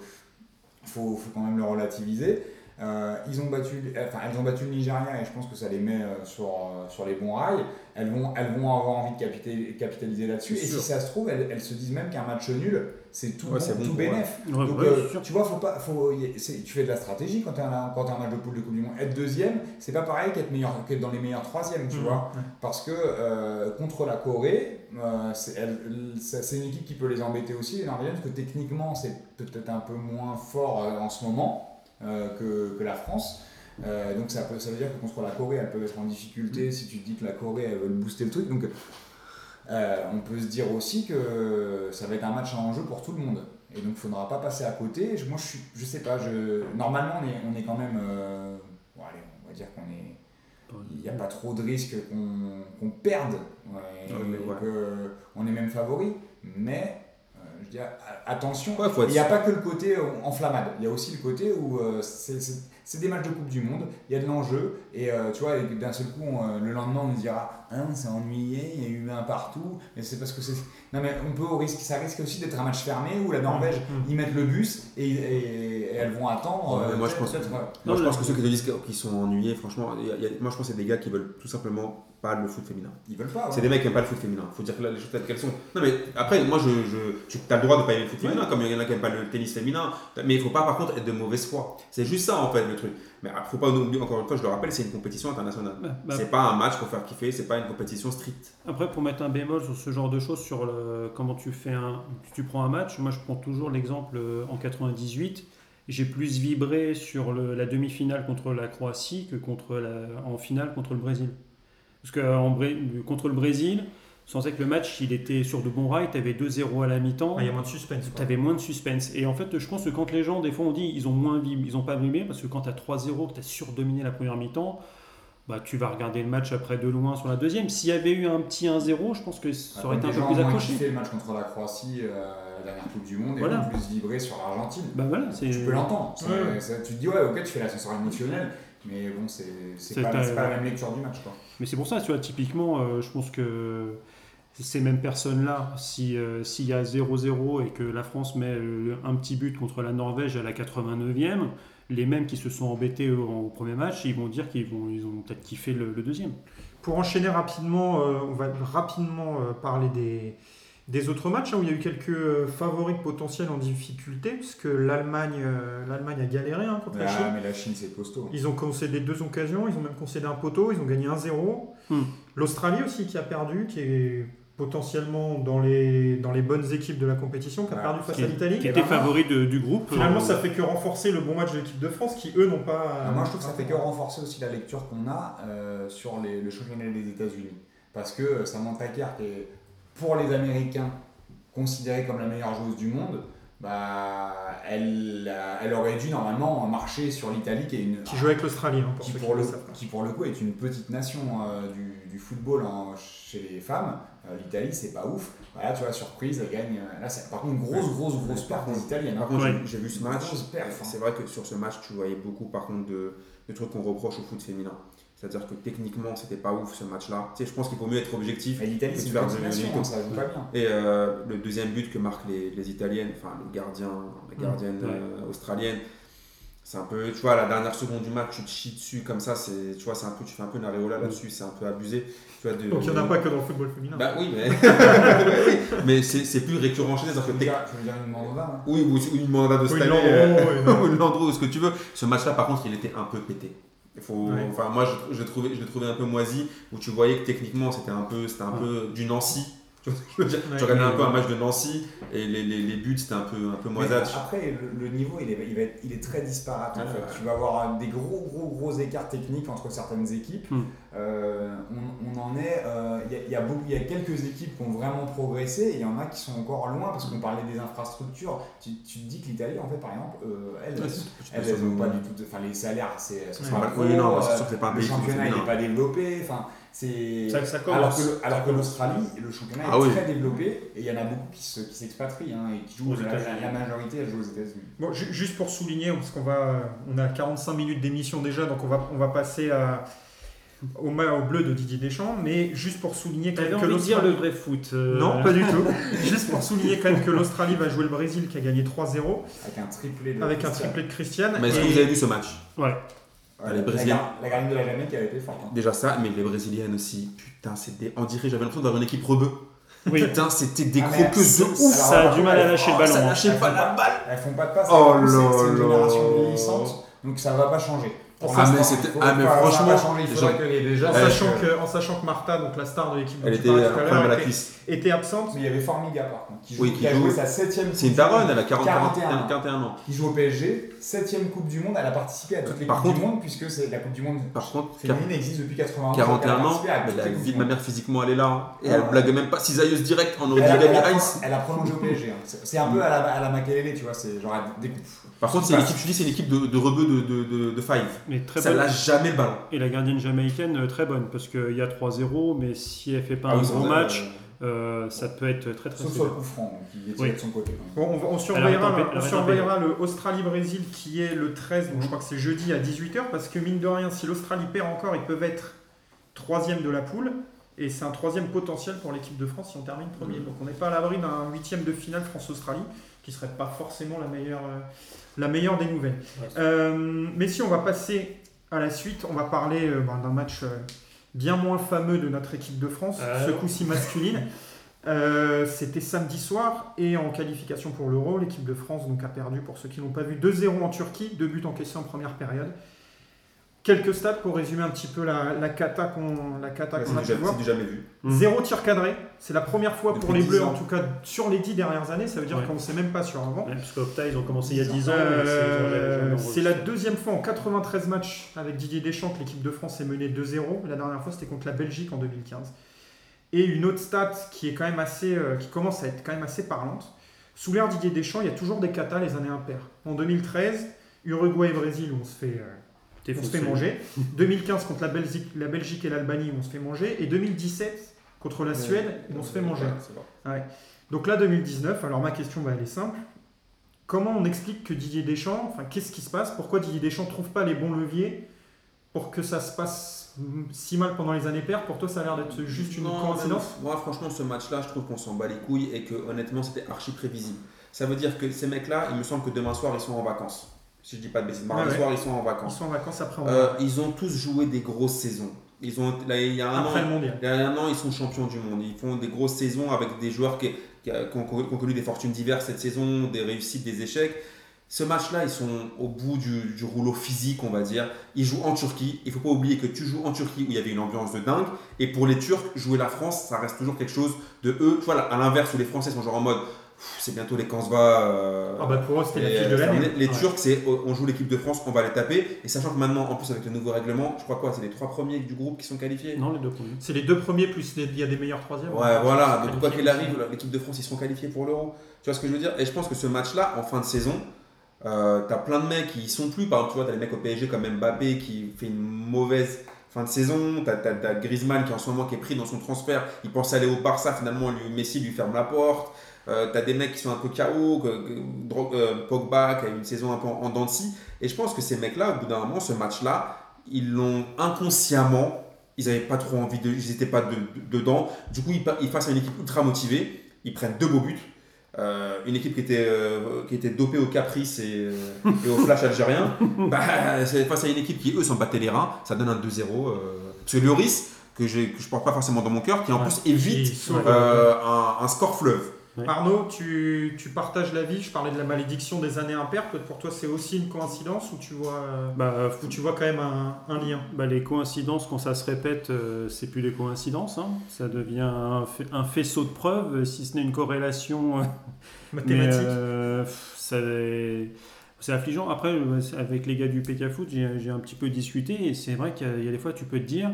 B: faut, faut quand même le relativiser. Euh, ils ont battu, enfin, elles ont battu le Nigeria et je pense que ça les met euh, sur, euh, sur les bons rails. Elles vont, elles vont avoir envie de capitaliser, capitaliser là-dessus. Et si ça se trouve, elles, elles se disent même qu'un match nul, c'est tout,
C: Ouais,
B: bon,
C: c'est bon
B: tout
C: pour
B: bénef.
D: Ouais,
B: Donc,
D: ouais,
B: euh, tu vois, faut pas, faut, tu fais de la stratégie quand tu as, un- match de poule de Coupe du Monde. Être deuxième, c'est pas pareil qu'être meilleur, qu'être dans les meilleurs troisièmes, tu
A: Mhm.
B: vois.
A: Ouais.
B: Parce que euh, contre la Corée, euh, c'est elle- ça- c'est une équipe qui peut les embêter aussi, les Norvégiennes, parce que techniquement, c'est peut-être un peu moins fort euh, en ce moment que, que la France. Euh, donc ça, peut, ça veut dire que contre la Corée, elles peuvent être en difficulté si tu te dis que la Corée, elle veut booster le truc. Donc euh, on peut se dire aussi que ça va être un match à enjeu pour tout le monde. Et donc il ne faudra pas passer à côté. Je- Moi, je, suis, je sais pas, je, normalement, on est, on est quand même... euh, bon, allez, on va dire qu'on est il n'y a pas trop de risque qu'on qu'on perde. Ouais,
C: Ouais, mais
B: et
C: ouais.
B: que on est même favori. Mais, euh, je dis a- attention,
C: Ouais, faut
B: il n'y a pas que le côté euh, enflammade. Il y a aussi le côté où euh, c'est- c'est c'est des matchs de Coupe du Monde, il y a de l'enjeu. Et euh, tu vois, et d'un seul coup, on, euh, le lendemain, on nous dira on s'est ennuyé, il y a eu un partout. Mais c'est parce que c'est. Non, mais on peut au risque, ça risque aussi d'être un match fermé où la Norvège,
A: Mhm.
B: ils mettent le bus et, et- et elles vont attendre.
C: Ouais,
B: euh,
C: moi, je pense-
B: peut-être, ouais.
C: Moi, je
D: Non,
C: pense
D: le-
C: que ceux qui te disent qu'ils sont ennuyés, franchement, il y a- il y a- moi je pense que c'est des gars qui veulent tout simplement pas le foot féminin.
B: Ils veulent pas.
C: C'est
B: ouais.
C: des mecs qui aiment pas le foot féminin. Faut dire que là, les choses telles qu'elles sont. Non, mais après, moi, je, je, tu as le droit de pas aimer le foot féminin, comme il y en a qui aiment pas le tennis féminin. Mais il faut pas, par contre, être de mauvaise foi. C'est juste ça, en fait. le truc. Mais il faut pas oublier, encore une fois, je le rappelle, c'est une compétition internationale.
D: Bah, bah,
C: c'est pas un match pour faire kiffer, c'est pas une compétition stricte.
D: Après, pour mettre un bémol sur ce genre de choses, sur le, comment tu fais un, tu prends un match, moi je prends toujours l'exemple euh, en 98. J'ai plus vibré sur le- la demi-finale contre la Croatie que contre la, en finale contre le Brésil. Parce que en contre le Brésil, sans que le match il était sur de bons rails, tu avais 2-0 à la mi-temps.
A: Ah, Il y a moins de suspense.
D: Tu avais moins de suspense. Et en fait, je pense que quand les gens, des fois, on dit ils ont moins vib- ils ont pas vibré, parce que quand tu as 3-0, que tu as surdominé la première mi-temps, bah, tu vas regarder le match après de loin sur la deuxième. S'il y avait eu un petit 1-0, je pense que ça aurait été un peu plus accroché.
B: kiffé le match contre la Croatie, euh, la dernière Coupe du Monde, et
D: Voilà.
B: plus vibré sur l'Argentine.
D: Bah voilà.
B: Tu peux l'entendre.
A: Ouais.
B: tu te dis, ouais, ok, tu fais l'ascenseur émotionnel, mais bon, c'est pas, pas la même lecture du match. Quoi.
D: Mais c'est pour ça, tu vois, typiquement, euh, je pense que ces mêmes personnes-là, si, euh, s'il y a 0-0 et que la France met euh, un petit but contre la Norvège à la 89e, les mêmes qui se sont embêtés au, au premier match, ils vont dire qu'ils vont, ils ont peut-être kiffé le, le deuxième.
A: Pour enchaîner rapidement, euh, on va rapidement euh, parler des, des autres matchs hein, où il y a eu quelques euh, favoris potentiels en difficulté, puisque l'Allemagne euh, l'Allemagne a galéré hein, contre la Chine.
B: Ah, mais la Chine, c'est costaud.
A: Ils ont concédé deux occasions, ils ont même concédé un poteau, ils ont gagné 1-0.
D: Hmm.
A: L'Australie aussi qui a perdu, qui est potentiellement dans les, dans les bonnes équipes de la compétition, qui a
B: Ouais.
A: perdu face
D: Qui-
A: à l'Italie.
D: Qui était favori de- du groupe.
A: Finalement,
D: euh,
A: ça fait que renforcer le bon match de l'équipe de France, qui eux n'ont pas.
B: Ah, moi, je trouve que ça fait que renforcer aussi la lecture qu'on a euh, sur les- le championnat des États-Unis. Parce que euh, Samantha Kerr, qui est pour les Américains considérée comme la meilleure joueuse du monde, bah, elle, a- elle aurait dû normalement marcher sur l'Italie, qui est une.
A: Qui joue avec l'Australie, hein, pour
B: qui pour,
A: le
B: qui pour le coup est une petite nation euh, du, du football chez les femmes. Euh, L'Italie, c'est pas ouf. Voilà, tu vois, surprise, elle gagne. euh, Là, c'est par contre une grosse, grosse, grosse perte des Italiennes.
C: Par
B: hein.
C: contre,
D: Ouais.
C: j'ai- vu ce match.
B: Hein.
C: C'est vrai que sur ce match, tu voyais beaucoup, par contre, de, de trucs qu'on reproche au foot féminin. C'est-à-dire que techniquement, c'était pas ouf ce match-là. Tu sais, je pense qu'il faut mieux être objectif.
B: Mais l'Italie, c'est une hein, ça joue pas bien.
C: Et euh, le deuxième but que marquent les, les Italiennes, enfin le gardien, la gardienne
D: Ouais.
C: euh, australienne, c'est un peu, tu vois, à la dernière seconde du match, tu te chies dessus comme ça, c'est, tu vois, c'est un peu, tu fais un peu une aréola là-dessus, c'est un peu abusé. Tu vois, de,
A: Donc il n'y en a pas que dans le football féminin.
C: Bah oui, mais, mais c'est, c'est plus récurrent chez les
B: Tu
C: autres.
B: veux dire, tu veux dire une mandanda hein?
C: Oui, ou, ou une mandata de
A: Ou une
C: Stanley,
A: Landreau,
C: euh,
A: ouais, non.
C: ou une Landreau, ou ce que tu veux. Ce match-là, par contre, il était un peu pété. Il faut,
A: Ouais.
C: enfin, moi, je, je, trouvé, je l'ai trouvé un peu moisi, où tu voyais que techniquement, c'était un peu, c'était un peu du Nancy. Je regardais un peu un match de Nancy, et les, les, les buts, c'était un peu, un peu.
B: Après, le, le niveau, il est, il, va être- il est très disparate. en
C: Ouais,
B: fait.
C: ouais.
B: Tu vas avoir des gros, gros, gros écarts techniques entre certaines équipes.
D: Hmm.
B: Euh, on, on en est. euh, Il y, a- il y a beaucoup- il y a quelques équipes qui ont vraiment progressé et il y en a qui sont encore loin parce qu'on parlait des infrastructures. Tu, tu te dis que l'Italie, en fait, par exemple, euh, elle,
C: Ouais,
B: elles,
C: c'est-
B: elles, pas du tout. Enfin, les salaires, c'est. ce
A: Ouais.
B: pas
C: bah,
B: euh,
C: pas un
B: Le championnat, n'est pas développé. Enfin, c'est.
A: Ça, ça commence.
B: Alors que, alors que l'Australie, le championnat
C: Ah
B: est
C: oui.
B: très développé et il y en a beaucoup qui se- qui s'expatrient hein, et qui jouent
A: Aux
B: la,
A: États-Unis.
B: la majorité, joue aux États-Unis.
A: Bon, ju- juste pour souligner, parce qu'on va, on a 45 minutes d'émission déjà, donc on va, on va passer à, au, bleu de Didier Deschamps, mais juste pour souligner quand même que
D: dire le
A: l'Australie...
D: vrai foot. euh,
A: Non, pas du tout. juste pour souligner quand même que l'Australie va jouer le Brésil qui a gagné 3-0
B: Avec un triplé de
A: avec un
B: Christian.
A: triplé de Christiane.
C: Mais est-ce que vous avez vu ce match?
D: Ouais.
B: Ouais,
C: Les
B: la-
C: Brésiliens.
B: La, gardienne de la Jamaïque, elle était forte. hein.
C: Déjà ça, mais les Brésiliennes aussi. Putain, c'était. On dirait, j'avais l'impression d'avoir une équipe rebeu.
D: Oui.
C: Putain, c'était des
B: Ah,
C: croqueuses de ouf.
D: ça a du mal à
B: elles-
D: lâcher le
B: oh,
D: ballon,
B: ça
D: hein.
B: lâchait pas
C: font
B: la balle. Elles font pas de passe.
C: Oh
B: c'est- c'est une
C: là
B: génération
C: là.
B: vieillissante, donc ça va pas changer. Pour
C: Ah, mais ah, mais
B: ça va pas
C: franchement,
B: changer, il faudra
C: genre-
B: que les déjà.
A: En sachant,
B: que-
A: que, en sachant que Martha, donc la star de l'équipe dont
C: Elle
A: tu
C: était
A: à
C: la cuisse.
A: Était absente.
B: Mais il y avait Formiga par contre, qui, joue,
C: Oui,
B: qui
C: qui
B: a
C: joue-
B: joué sa 7ème
C: C'est une daronne, elle a 40,
B: 41 ans.
C: 41 ans.
B: Qui joue au PSG, 7ème Coupe du Monde, elle a participé à toutes les
C: Par
B: Coupes du
C: contre-
B: Monde, puisque c'est la Coupe du Monde
C: Par contre,
B: féminine existe depuis 91
C: 41
B: donc elle a
C: ans, mais la vie de ma mère physiquement elle est là. hein. Et
B: Ah
C: elle
B: ouais.
C: blague même pas cisailleuse direct en
B: Elle a,
C: origami
B: elle a-
C: ice.
B: elle a prolongé au PSG. hein. C'est un peu à la, à la Makelele, tu vois, c'est genre elle découpe.
C: Par contre, c'est une équipe, je dis, c'est une équipe de, de rebeux de, de, de, de five.
D: Mais très
C: Ça
D: bonne.
C: lâche jamais le ballon.
D: Et la gardienne jamaïcaine, euh, très bonne, parce qu'il y a 3-0, mais si elle fait pas
C: Ah
D: un
C: oui,
D: gros match, euh, ça peut être très très
B: Sauf sur le
D: sévère.
B: coup franc, donc il est tiré
D: Oui.
B: de son côté. quand même.
A: Bon, on, va- on
D: Elle
A: surveillera, on le Australie-Brésil qui est le 13, donc je crois que c'est jeudi à 18h, parce que mine de rien, si l'Australie perd encore, ils peuvent être troisième de la poule, et c'est un troisième potentiel pour l'équipe de France si on termine premier. Donc on n'est pas à l'abri d'un huitième de finale France-Australie, qui serait pas forcément la meilleure, euh, la meilleure des nouvelles.
D: Ouais.
A: Euh, mais si on va passer à la suite, on va parler euh, ben, d'un match euh, bien moins fameux de notre équipe de France,
D: Euh.
A: ce coup-ci masculine. Euh, C'était samedi soir et en qualification pour l'Euro, l'équipe de France donc a perdu pour ceux qui n'ont pas vu 2-0 en Turquie, deux buts encaissés en première période. Quelques stats pour résumer un petit peu la, la cata qu'on la cata
C: Ouais,
A: qu'on a
C: du,
A: voir.
C: du jamais vu.
D: Mhm.
A: Zéro tir cadré, c'est la première fois pour les
C: 10
A: Bleus
C: ans.
A: en tout cas sur les dix dernières années, ça veut dire
D: Ouais.
A: qu'on ne sait même pas sur avant.
D: Ouais, parce qu'Opta, ils ont commencé il y a 10 ans.
A: Euh,
D: et c'est-
A: la deuxième fois en 93 matchs avec Didier Deschamps que l'équipe de France est menée 2-0. La dernière fois, c'était contre la Belgique en 2015. Et une autre stat qui est quand même assez, euh, qui commence à être quand même assez parlante. Sous l'ère Didier Deschamps, il y a toujours des catas les années impaires. En 2013, Uruguay et Brésil, où on se fait, euh, on se fait manger. 2015 contre la Belgique, la Belgique et l'Albanie, on se fait manger. Et 2017 contre la Suède, on se fait manger.
C: Ouais.
A: Donc là, 2019, alors ma question, bah, elle est simple. Comment on explique que Didier Deschamps, enfin, qu'est-ce qui se passe? Pourquoi Didier Deschamps ne trouve pas les bons leviers pour que ça se passe si mal pendant les années paires Pour toi, ça a l'air d'être juste une
C: Non,
A: coïncidence?
C: Moi, franchement, ce match-là, je trouve qu'on s'en bat les couilles et que honnêtement, c'était archi prévisible. Ça veut dire que ces mecs-là, il me semble que demain soir, ils sont en vacances. Si je dis pas de bêtises, mardi
A: Ouais, ouais.
C: soir, ils sont en
A: Ils
C: vacances.
A: sont en vacances après, on-
C: Euh, ils ont tous joué des grosses saisons. Ils ont, là, il y a un
A: après
C: an,
A: le
C: il y a un an, ils sont champions du monde. Ils font des grosses saisons avec des joueurs qui, qui, qui ont, qui ont connu des fortunes diverses cette saison, des réussites, des échecs. Ce match-là, ils sont au bout du, du rouleau physique, on va dire. Ils jouent en Turquie. Il faut pas oublier que tu joues en Turquie où il y avait une ambiance de dingue. Et pour les Turcs, jouer la France, ça reste toujours quelque chose de eux. Tu vois, à l'inverse, où les Français sont genre en mode, c'est bientôt les Kansva. euh,
A: Ah bah pour eux, c'était la fille de
C: euh,
A: l'année.
C: les, les
A: Ouais.
C: Turcs, c'est oh, on joue l'équipe de France, on va les taper. Et sachant que maintenant, en plus avec le nouveau règlement, je crois quoi, c'est les trois premiers du groupe qui sont qualifiés?
D: Non, les deux premiers.
A: C'est les deux premiers, plus les- il y a des meilleurs troisièmes.
C: Ouais, voilà. Donc, quoi qu'il arrive, l'équipe de France, ils seront qualifiés pour l'Euro. Tu vois ce que je veux dire? Et je pense que ce match-là, en fin de saison, euh, t'as plein de mecs qui y sont plus. Par exemple, tu vois, t'as des mecs au PSG comme Mbappé qui fait une mauvaise fin de saison. T'as as, t'as Griezmann qui en ce moment qui est pris dans son transfert. Il pense aller au Barça, finalement, lui, Messi lui ferme la porte. Euh, t'as des mecs qui sont un peu KO, que- euh, Pogba qui a une saison un peu en, en. Et je pense que ces mecs-là, au bout d'un moment, ce match-là, ils l'ont inconsciemment, ils n'avaient pas trop envie de, ils n'étaient pas de- de- dedans. Du coup, ils, ils face à une équipe ultra motivée, ils prennent deux beaux buts. Euh, une équipe qui était, euh, qui était dopée au caprice et, euh, et au flash algérien, bah, face à une équipe qui, eux, s'en battaient les reins, ça donne un 2-0. euh. Parce que Lloris, que, que je porte pas forcément dans mon cœur, qui en
D: Ouais.
C: plus évite un score fleuve.
D: Ouais.
A: Arnaud, tu, tu partages l'avis. Je parlais de la malédiction des années impaires. Peut-être pour toi, c'est aussi une coïncidence ou tu vois, euh,
D: Bah,
A: ou tu vois quand même un, un lien?
D: Bah, les coïncidences, quand ça se répète, euh, c'est plus des coïncidences. hein. Ça devient un, fa- un faisceau de preuves, euh, si ce n'est une corrélation. euh,
A: mathématique.
D: euh, c'est affligeant. Après, euh, avec les gars du PK Foot, j'ai un petit peu discuté et c'est vrai qu'il y, y a des fois, tu peux te dire,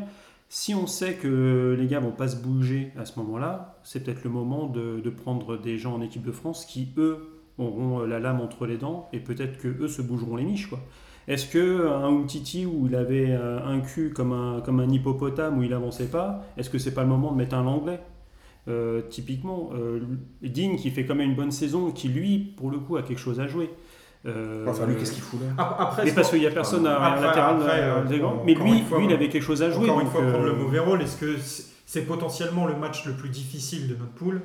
D: si on sait que les gars vont pas se bouger à ce moment-là, c'est peut-être le moment de, prendre des gens en équipe de France qui, eux, auront euh, la lame entre les dents et peut-être que eux se bougeront les miches. Quoi. Est-ce que un Umtiti où il avait euh, un cul comme un, comme un hippopotame où il avançait pas, est-ce que c'est pas le moment de mettre un Langlais? Euh, typiquement, euh, qui fait quand même une bonne saison, qui lui, pour le coup, a quelque chose à jouer. Euh,
C: Enfin, lui, qu'est-ce qu'il fout là
A: Ap- Après,
D: mais
A: c'est
D: parce qu'il n'y a personne à
A: Après-
D: latéral
A: après,
D: euh,
A: euh,
D: Mais
A: une
D: lui,
A: fois,
D: lui, il avait quelque chose à jouer.
A: Encore une
D: donc,
A: fois, prendre le mauvais rôle, est-ce que c'est c'est potentiellement le match le plus difficile de notre poule?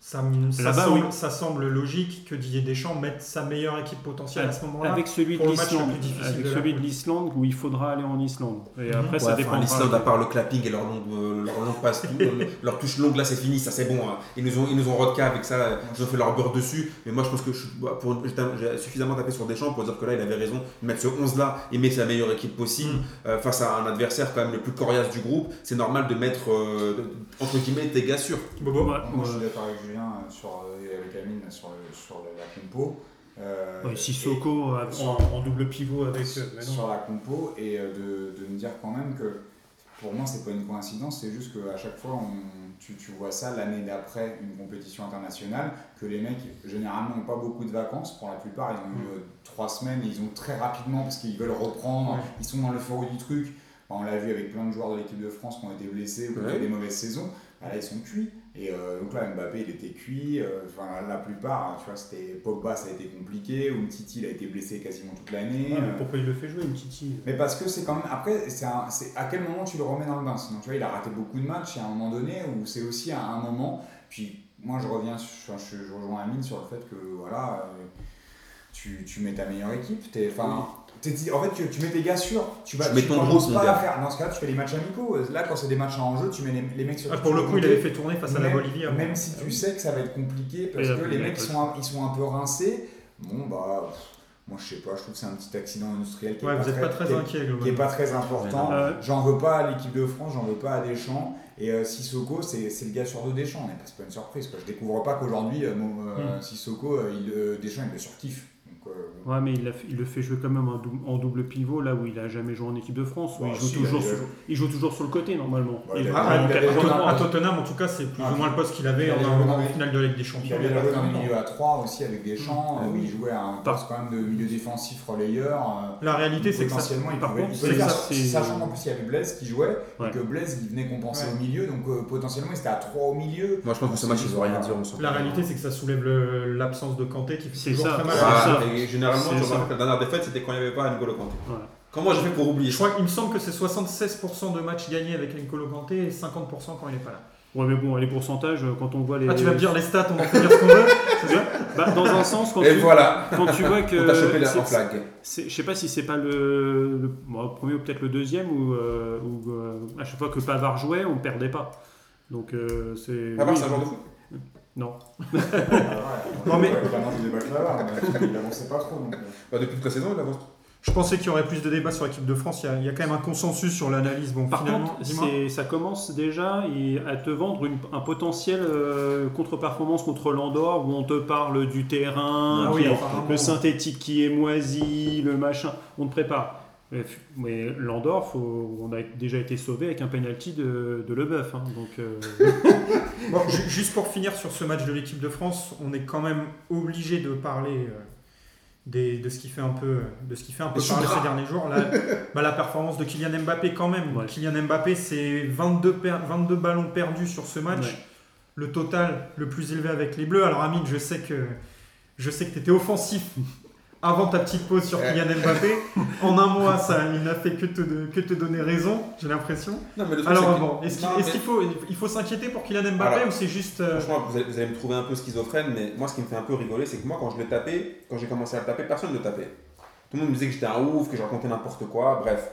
A: Ça, me- ça,
D: Là-bas,
A: semble,
D: oui.
A: ça semble logique que Didier Deschamps mette sa meilleure équipe potentielle à ce moment-là.
D: Avec celui de l'Islande,
A: plus difficile
D: avec
A: de la
D: celui de
A: poule.
D: l'Islande où il faudra aller en Islande. Et après,
C: Ouais,
D: ça
C: enfin,
D: dépendra.
C: L'Islande, à part le clapping et leur longue, euh, leur longue passe, leur, leur touche longue, là c'est fini, ça c'est bon. hein. Ils nous ont, ils nous ont rodka avec ça, ils ont fait leur beurre dessus. Mais moi je pense que je, bah, pour- j'ai suffisamment tapé sur Deschamps pour dire que là il avait raison de mettre ce 11 là et mettre sa meilleure équipe possible
A: Mm.
C: euh, face à un adversaire quand même le plus coriace du groupe. C'est normal de mettre euh, entre guillemets tes gars sûrs.
A: Bobo
D: Ouais,
B: Moi, je
D: ouais.
B: suis d'accord avec Julien euh, sur, euh, et avec Amine sur, le- sur la compo. Euh,
D: Sissoko
B: et-
D: en,
B: sur-
D: en double pivot avec. euh, mais non.
B: sur la compo et euh, de, de me dire quand même que pour moi c'est pas une coïncidence, c'est juste qu'à chaque fois on- tu, tu vois ça l'année d'après une compétition internationale, que les mecs généralement n'ont pas beaucoup de vacances, pour la plupart ils ont eu euh, trois semaines, ils ont très rapidement parce qu'ils veulent reprendre, ils sont dans l'euphorie du truc. Bon, on l'a vu avec plein de joueurs de l'équipe de France qui ont été blessés ou qui ont fait des mauvaises saisons. Bah là, ils sont cuits. Et euh, donc là, Mbappé, il était cuit. euh, Enfin, la plupart, hein, tu vois, c'était Pogba, ça a été compliqué. Ou Titi, il a été blessé quasiment toute l'année.
D: Ouais, mais
B: euh,
D: pourquoi il le fait jouer, une Titi
B: mais parce que c'est quand même. Après, c'est à quel moment tu le remets dans le bain? Sinon, tu vois, il a raté beaucoup de matchs. Il y a un moment donné où c'est aussi à un moment. Puis moi, je reviens, sur, je, je rejoins Amine sur le fait que voilà. tu, tu mets ta meilleure équipe. T'es, en fait, tu, tu mets tes gars sûrs. Tu, vas,
C: Tu mets ton
B: pas à faire. Dans ce cas-là, tu fais des matchs amicaux. Là, quand c'est des matchs en jeu, tu mets les, les mecs sur
A: Ah, pour le coup, il avait fait tourner face à la
B: Même-
A: Bolivie.
B: Même si tu sais que ça va être compliqué parce que les mecs ils sont, un, ils sont un peu rincés, bon bah pff, moi je sais pas, je trouve que c'est un petit accident industriel qui
A: Ouais,
B: est,
A: vous
B: pas
A: n'êtes pas très
B: qui est-
A: inquiet,
B: qui est
A: globalement.
B: pas très important.
D: Ouais.
B: J'en veux pas à l'équipe de France, j'en veux pas à Deschamps. Et euh, Sissoko, c'est c'est le gars sur deux Deschamps, mais c'est pas une surprise. Quoi. Je découvre pas qu'aujourd'hui, euh, euh,
A: Hmm.
B: Sissoko, euh, il, euh, Deschamps, il le surkiffe. Donc, euh,
D: Ouais, mais il, l'a le fait jouer quand même en double, en double pivot, là où il a jamais joué en équipe de France, où
B: bah,
D: il, joue
B: si,
D: toujours
B: il a-
D: sur, il joue toujours sur le côté normalement.
B: Il
A: Ah,
B: il
A: à,
B: avait
A: Tottenham, en tout cas, c'est plus
B: Ah,
A: ou moins le poste qu'il avait en,
B: avait
A: en finale de Ligue des Champions.
B: avait
A: il y a
B: joué
A: pas
B: dans milieux à 3 aussi avec Deschamps,
D: Ah
B: où
D: oui.
B: il jouait à un poste quand même de milieu défensif relayeur. euh,
A: La réalité, c'est que ça.
B: potentiellement, il pouvait, sachant qu'en plus il y avait Blaise qui jouait, et que Blaise il venait compenser au milieu, donc euh, potentiellement il était à 3 au milieu.
C: Moi, je pense que ce match, ils ont rien dire.
A: La réalité, c'est que ça soulève le- l'absence de Kanté qui fait toujours très mal.
C: Et généralement, tu remarques que la dernière défaite, c'était quand il n'y avait pas N'Golo Kanté. Comment j'ai fait pour oublier
A: Je crois qu'il me semble que c'est 76% de matchs gagnés avec N'Golo Kanté et 50% quand il n'est pas là.
D: Ouais, mais bon, les pourcentages, euh, quand on voit les.
A: Ah, tu vas me dire les stats, on en peut dire ce qu'on veut c'est ça
D: Bah, dans un sens, quand
C: Et
D: tu,
C: voilà,
D: quand tu vois que.
C: on t'a chopé la flag.
D: Je sais pas si c'est pas le, le- bon, premier ou peut-être le deuxième où, euh, où, euh, à chaque fois que Pavard jouait, on perdait pas. Donc euh, c'est.
C: Pavard,
D: oui.
C: c'est un genre de foot?
D: Non.
A: Non, mais-
B: il avançait pas trop. Donc, euh.
C: Bah, Depuis toute la saison, il avance.
A: Je pensais qu'il y aurait plus de débats sur l'équipe de France. Il y, a, il y a quand même un consensus sur l'analyse. Bon,
D: Par
A: finalement,
D: contre, ça commence déjà et- à te vendre une- un potentiel euh, contre-performance contre l'Andorre où on te parle du terrain,
A: Ah oui,
D: qui-
A: apparemment.
D: le synthétique qui est moisi, le machin. On te prépare. Mais, faut- on a déjà été sauvé avec un penalty de, de Leboeuf. hein, donc, euh,
A: Bon, juste pour finir sur ce match de l'équipe de France, on est quand même obligé de parler euh, des- de ce qui fait un peu, de ce qui fait un peu
C: Les
A: parler ces derniers jours. La, bah, la performance de Kylian Mbappé quand même.
D: Ouais.
A: Kylian Mbappé, c'est 22, per- 22 ballons perdus sur ce match.
D: Ouais.
A: Le total le plus élevé avec les Bleus. Alors Amine, je sais que je sais que tu étais offensif avant ta petite pause sur. Kylian Mbappé. En un mois, ça, il n'a fait que te, que te donner raison, j'ai l'impression.
C: Le
A: Alors bon, est-ce qu'il est-ce
C: mais-
A: faut, il faut s'inquiéter pour Kylian Mbappé
C: Alors,
A: ou c'est juste... euh,
C: Franchement, vous allez, vous allez me trouver un peu schizophrène, mais moi, ce qui me fait un peu rigoler, c'est que moi, quand je l'ai tapé, quand j'ai commencé à le taper, personne ne le tapait. Tout le monde me disait que j'étais un ouf, que je racontais n'importe quoi, bref.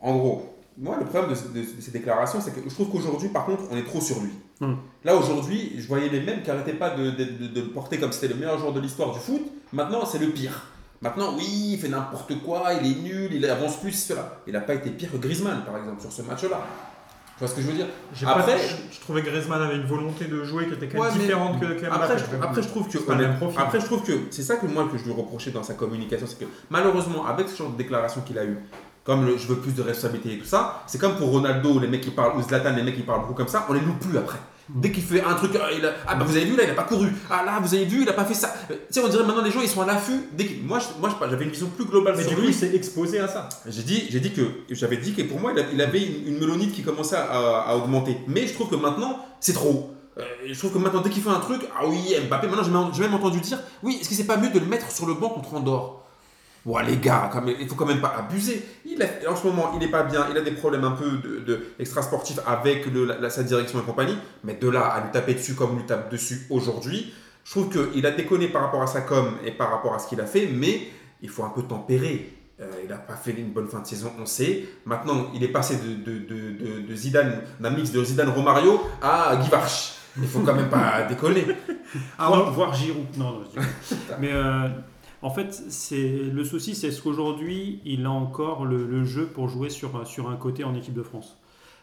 C: En gros, moi, le problème de, de- de ces déclarations, c'est que je trouve qu'aujourd'hui, par contre, on est trop sur lui.
D: Hmm.
C: Là, aujourd'hui, je voyais les mêmes qui n'arrêtaient pas de, de- le porter comme c'était le meilleur joueur de l'histoire du foot. Maintenant, c'est le pire. Maintenant, oui, il fait n'importe quoi, il est nul, il avance plus, cela. Il n'a pas été pire que Griezmann, par exemple, sur ce match-là. Tu vois ce que je veux dire? Après-
A: pas, je, je trouvais que Griezmann avait une volonté de jouer qui était quand même
C: Ouais,
A: différente que.
C: Après, je, après, je trouve que
A: C'est pas le même profil.
C: après, je trouve que c'est ça que moi que je lui reprochais dans sa communication, c'est que malheureusement, avec ce genre de déclaration qu'il a eu, comme le, je veux plus de responsabilité et tout ça, c'est comme pour Ronaldo, les mecs qui parlent, ou Zlatan, les mecs qui parlent beaucoup comme ça, on les loue plus après. Dès qu'il fait un truc, ah, il a- ah, bah vous avez vu là, il a pas couru. Ah là, vous avez vu, il a pas fait ça. Euh, Tu sais, on dirait maintenant les gens ils sont à l'affût. Dès que- moi, je- moi, je- j'avais une vision plus globale
A: Mais
C: sur
A: du coup,
C: lui.
A: il s'est exposé à ça.
C: J'ai dit, j'ai dit que j'avais dit que pour moi, il avait une, une mélonite qui commençait à, à augmenter. Mais je trouve que maintenant, c'est trop. Euh, je trouve que maintenant, dès qu'il fait un truc, ah oui, Mbappé, maintenant, j'ai même entendu dire, oui, est-ce que c'est pas mieux de le mettre sur le banc contre Andorre? Ouais, les gars, quand même, il faut quand même pas abuser. Il a- en ce moment, il n'est pas bien, il a des problèmes un peu de, de extra-sportifs avec le- la- sa direction et compagnie. Mais de là à lui taper dessus comme on lui tape dessus aujourd'hui, je trouve qu'il a déconné par rapport à sa com et par rapport à ce qu'il a fait, mais il faut un peu tempérer. Euh, il n'a pas fait une bonne fin de saison, on sait. Maintenant, il est passé de, de, de, de- de Zidane, d'un mix de Zidane Romario à Guy Varch. Il faut quand même pas déconner.
A: Ah,
D: voir,
A: non.
D: voir Giroud. Non, non, je dis- mais euh, en fait, c'est le souci, c'est est-ce qu'aujourd'hui, il a encore le, le jeu pour jouer sur, sur un côté en équipe de France?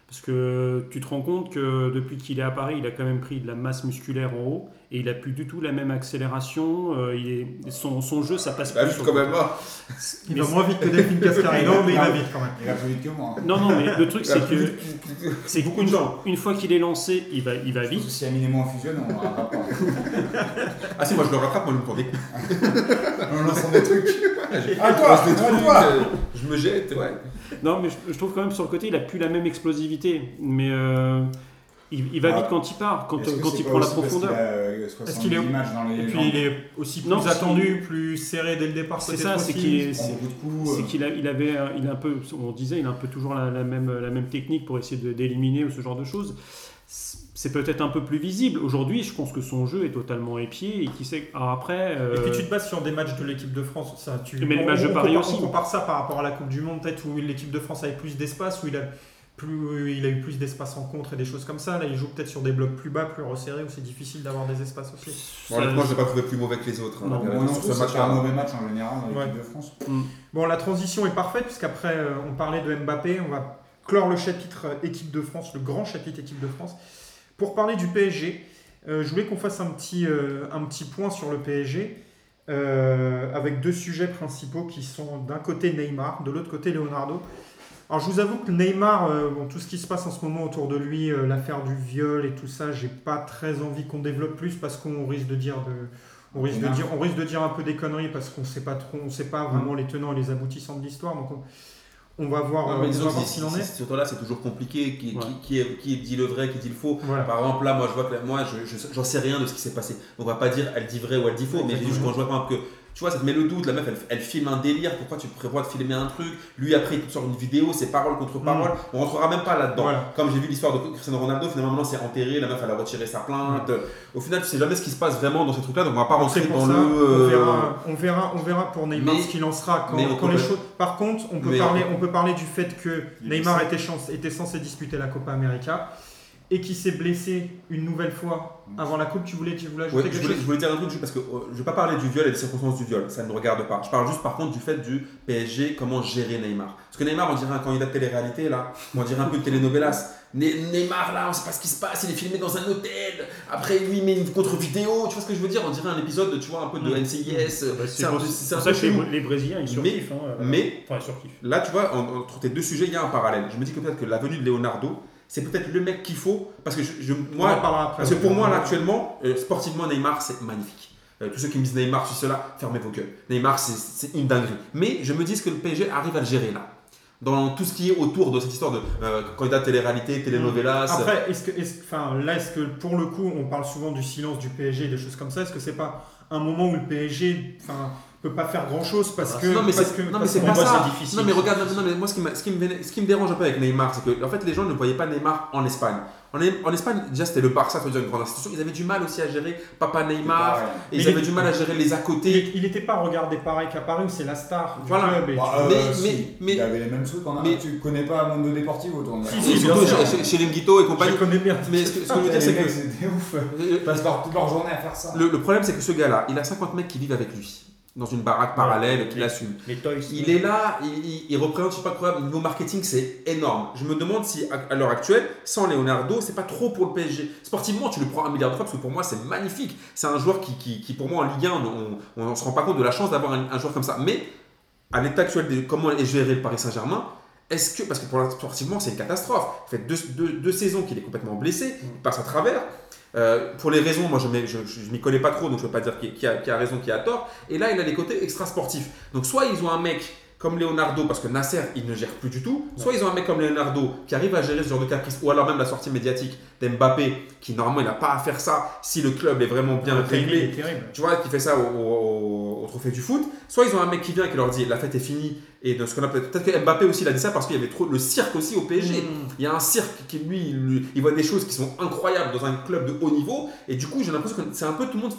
D: Parce que tu te rends compte que depuis qu'il est à Paris, il a quand même pris de la masse musculaire en haut et il a plus du tout la même accélération. euh, il est, son, son jeu, ça passe
C: Bah,
D: plus
C: quand même pas.
A: Il
D: Mais
A: va moins vite que Delphine Cascarino, mais il va vite quand même.
B: Il a plus vite que moi. hein.
D: Non, non, mais le truc, c'est que c'est
C: beaucoup de gens.
D: une fois qu'il est lancé, il va, il va vite.
B: Si Amine et moi on fusionne, on va pas.
C: Ah si, moi je le rattrape, moi je me prends des coups.
B: On lance des trucs.
C: Ah,
B: toi,
C: des
B: ah,
C: trucs,
B: toi.
C: euh, je me jette, ouais.
D: Non, mais je, je trouve quand même sur le côté, il a plus la même explosivité. Mais euh, il, va vite
B: Ah.
D: quand il part, quand, il prend la
B: parce
D: profondeur.
B: qu'il euh,
A: Est-ce
B: 70
A: qu'il est- Et puis il est aussi plus
D: Non,
A: attendu, plus serré dès le départ.
D: C'est ça, c'est qu'il c'est-
B: euh,
D: il avait, un- il a un peu, on disait, il a un peu toujours la, la même, la même technique pour essayer d'éliminer ou ce genre de choses. C'est peut-être un peu plus visible. Aujourd'hui, je pense que son jeu est totalement épié et qui sait. alors après. euh,
A: Et puis tu te bases sur des matchs de l'équipe de France. Ça, tu,
D: Mais les matchs de
A: on
D: Paris
A: compare-
D: aussi.
A: On compare ça par rapport à la Coupe du Monde, peut-être où l'équipe de France avait plus d'espace, où il a, plus, il a eu plus d'espace en contre et des choses comme ça. Là, il joue peut-être sur des blocs plus bas, plus resserrés, où c'est difficile d'avoir des espaces aussi.
D: ça-
C: Honnêtement, je l'ai pas trouvé plus mauvais que les autres. hein.
D: Non,
B: non c'était un mauvais match en général dans l'équipe
A: Ouais.
B: de France.
A: Bon, la transition est parfaite, puisqu'après, euh, on parlait de Mbappé. On va clore le chapitre euh, équipe de France, le grand chapitre équipe de France. Pour parler du PSG, euh, je voulais qu'on fasse un petit, euh, un petit point sur le PSG, euh, avec deux sujets principaux qui sont d'un côté Neymar, de l'autre côté Leonardo. Alors, je vous avoue que Neymar, bon, tout ce qui se passe en ce moment autour de lui, l'affaire du viol et tout ça, j'ai pas très envie qu'on développe plus parce qu'on risque de dire de, on risque de dire, on risque de dire un peu des conneries parce qu'on sait pas trop, on sait pas vraiment les tenants et les aboutissants de l'histoire. Donc, on, on va voir,
C: Non,
A: euh,
C: mais disons que
A: en est.
C: Surtout là, c'est toujours compliqué. Qui,
D: Ouais.
C: qui, qui, est- qui dit le vrai, qui dit le faux.
A: Voilà.
C: Par exemple, là, moi, je vois que moi, je, je- j'en sais rien de ce qui s'est passé. On va pas dire elle dit vrai ou elle dit faux, mais juste quand je vois par exemple que. Tu vois, ça te met le doute, la meuf elle, elle filme un délire, pourquoi tu prévois de filmer un truc? Lui après il te sort une vidéo, c'est parole contre parole, on rentrera même pas là-dedans.
A: Mm. Voilà.
C: Comme j'ai vu l'histoire de Cristiano Ronaldo, finalement maintenant c'est enterré, la meuf elle a retiré sa plainte. Au final tu sais jamais ce qui se passe vraiment dans ces trucs-là, donc on va pas rentrer dans
A: ça,
C: le...
A: on,
C: euh,
A: verra, on, verra, on verra pour Neymar
C: Mais-
A: ce qu'il en sera quand,
C: peut
A: les choses. Par contre, on peut,
C: Mais-
A: parler, on peut parler du fait que Neymar
B: blessé.
A: était, chance- était censé disputer la Copa América et qui s'est blessé une nouvelle fois avant la Coupe. Tu voulais, tu voulais ajouter
C: Ouais, je,
A: quelque
C: voulais,
A: chose
C: je voulais dire un truc juste parce que euh, je vais pas parler du viol et des circonstances du viol, ça ne me regarde pas. Je parle juste par contre du fait du PSG, comment gérer Neymar. Parce que Neymar, on dirait un candidat de télé-réalité là, on dirait un peu de telenovelas. Ne- Neymar là, on sait pas ce qui se passe, il est filmé dans un hôtel, après lui il met une contre-vidéo, tu vois ce que je veux dire? On dirait un épisode, tu vois, un peu de. NCIS.
D: Bah,
C: c'est un
D: pour- ça que les, Brésiliens, ils surkiffent. hein, euh,
C: mais-
D: enfin, ils surkiffent.
C: Là, tu vois, en- entre tes deux sujets, il y a un parallèle. Je me dis que peut-être que la venue de Leonardo, c'est peut-être le mec qu'il faut, parce que je, moi. Parce que pour moi, là, actuellement, euh, sportivement, Neymar, c'est magnifique. Euh, tous ceux qui me disent Neymar, ceci, cela, fermez vos gueules. Neymar, c'est- une dinguerie. Mais je me dis que le PSG arrive à le gérer là. Dans tout ce qui est autour de cette histoire de euh, candidat télé-réalité, telenovelas.
A: Après, est-ce que, est-ce- enfin, là, est-ce que pour le coup, on parle souvent du silence du PSG des choses comme ça? Est-ce que c'est pas un moment où le PSG, enfin, peut pas faire grand chose parce que,
C: non mais c'est non, mais c'est pas ça.
A: c'est difficile.
C: Non mais regarde, non, mais moi ce qui, m'a- ce, qui me, ce qui me dérange un peu avec Neymar, c'est que en fait les gens ne voyaient pas Neymar en Espagne. En, en Espagne, déjà c'était le Barça, une grande institution. Ils avaient du mal aussi à gérer Papa Neymar. Et ils
A: il
C: avaient du mal à gérer les à côté.
A: Il n'était pas regardé pareil qu'à Paris où c'est la star du
C: Voilà.
B: Bah, euh,
C: Mais- mais- mais-
B: il avait les mêmes trucs en
C: mais-
B: Tu connais pas Mondo Deportivo, toi
C: chez, Lenguito et
A: je
C: compagnie.
A: connais bien.
C: Mais ce que, je veux dire, c'est
B: mecs,
C: que
B: c'était ouf. Ils
C: le,
B: passent toute leur journée à faire ça.
C: le problème, c'est que ce gars-là, il a 50 mecs qui vivent avec lui dans une baraque parallèle qu'il
D: Ouais.
C: assume.
D: Les toys.
C: Il est là, il, il- il représente, je sais pas quoi, niveau marketing, c'est énorme. Je me demande si, à, à l'heure actuelle, sans Leonardo, c'est pas trop pour le PSG. Sportivement, tu le prends un milliard de fois parce que pour moi, c'est magnifique. C'est un joueur qui, qui, qui, pour moi, en Ligue 1, on, on se rend pas compte de la chance d'avoir un, un joueur comme ça. Mais, à l'état actuel de comment est géré le Paris Saint-Germain, est-ce que, parce que pour sportivement, c'est une catastrophe. Il fait deux, deux, deux saisons qu'il est complètement blessé, il passe à travers. Euh, pour les raisons, moi je ne m'y connais pas trop, donc je ne peux pas dire qui, qui, a, qui a raison, qui a tort. Et là, il a les côtés extra-sportifs. Donc soit ils ont un mec comme Leonardo, parce que Nasser, il ne gère plus du tout. Soit ils ont un mec comme Leonardo qui arrive à gérer ce genre de caprice, ou alors même la sortie médiatique d'Mbappé, qui normalement il n'a pas à faire ça si le club est vraiment bien
A: Le
C: réglé tu vois, qui fait ça au, au- au trophée du foot. Soit ils ont un mec qui vient et qui leur dit la fête est finie. Et de ce qu'on appelle peut-être que Mbappé aussi il a dit ça parce qu'il y avait trop le cirque aussi au PSG.
A: Mm.
C: Il y a un cirque qui lui, lui, il voit des choses qui sont incroyables dans un club de haut niveau. Et du coup j'ai l'impression que c'est un peu tout le monde.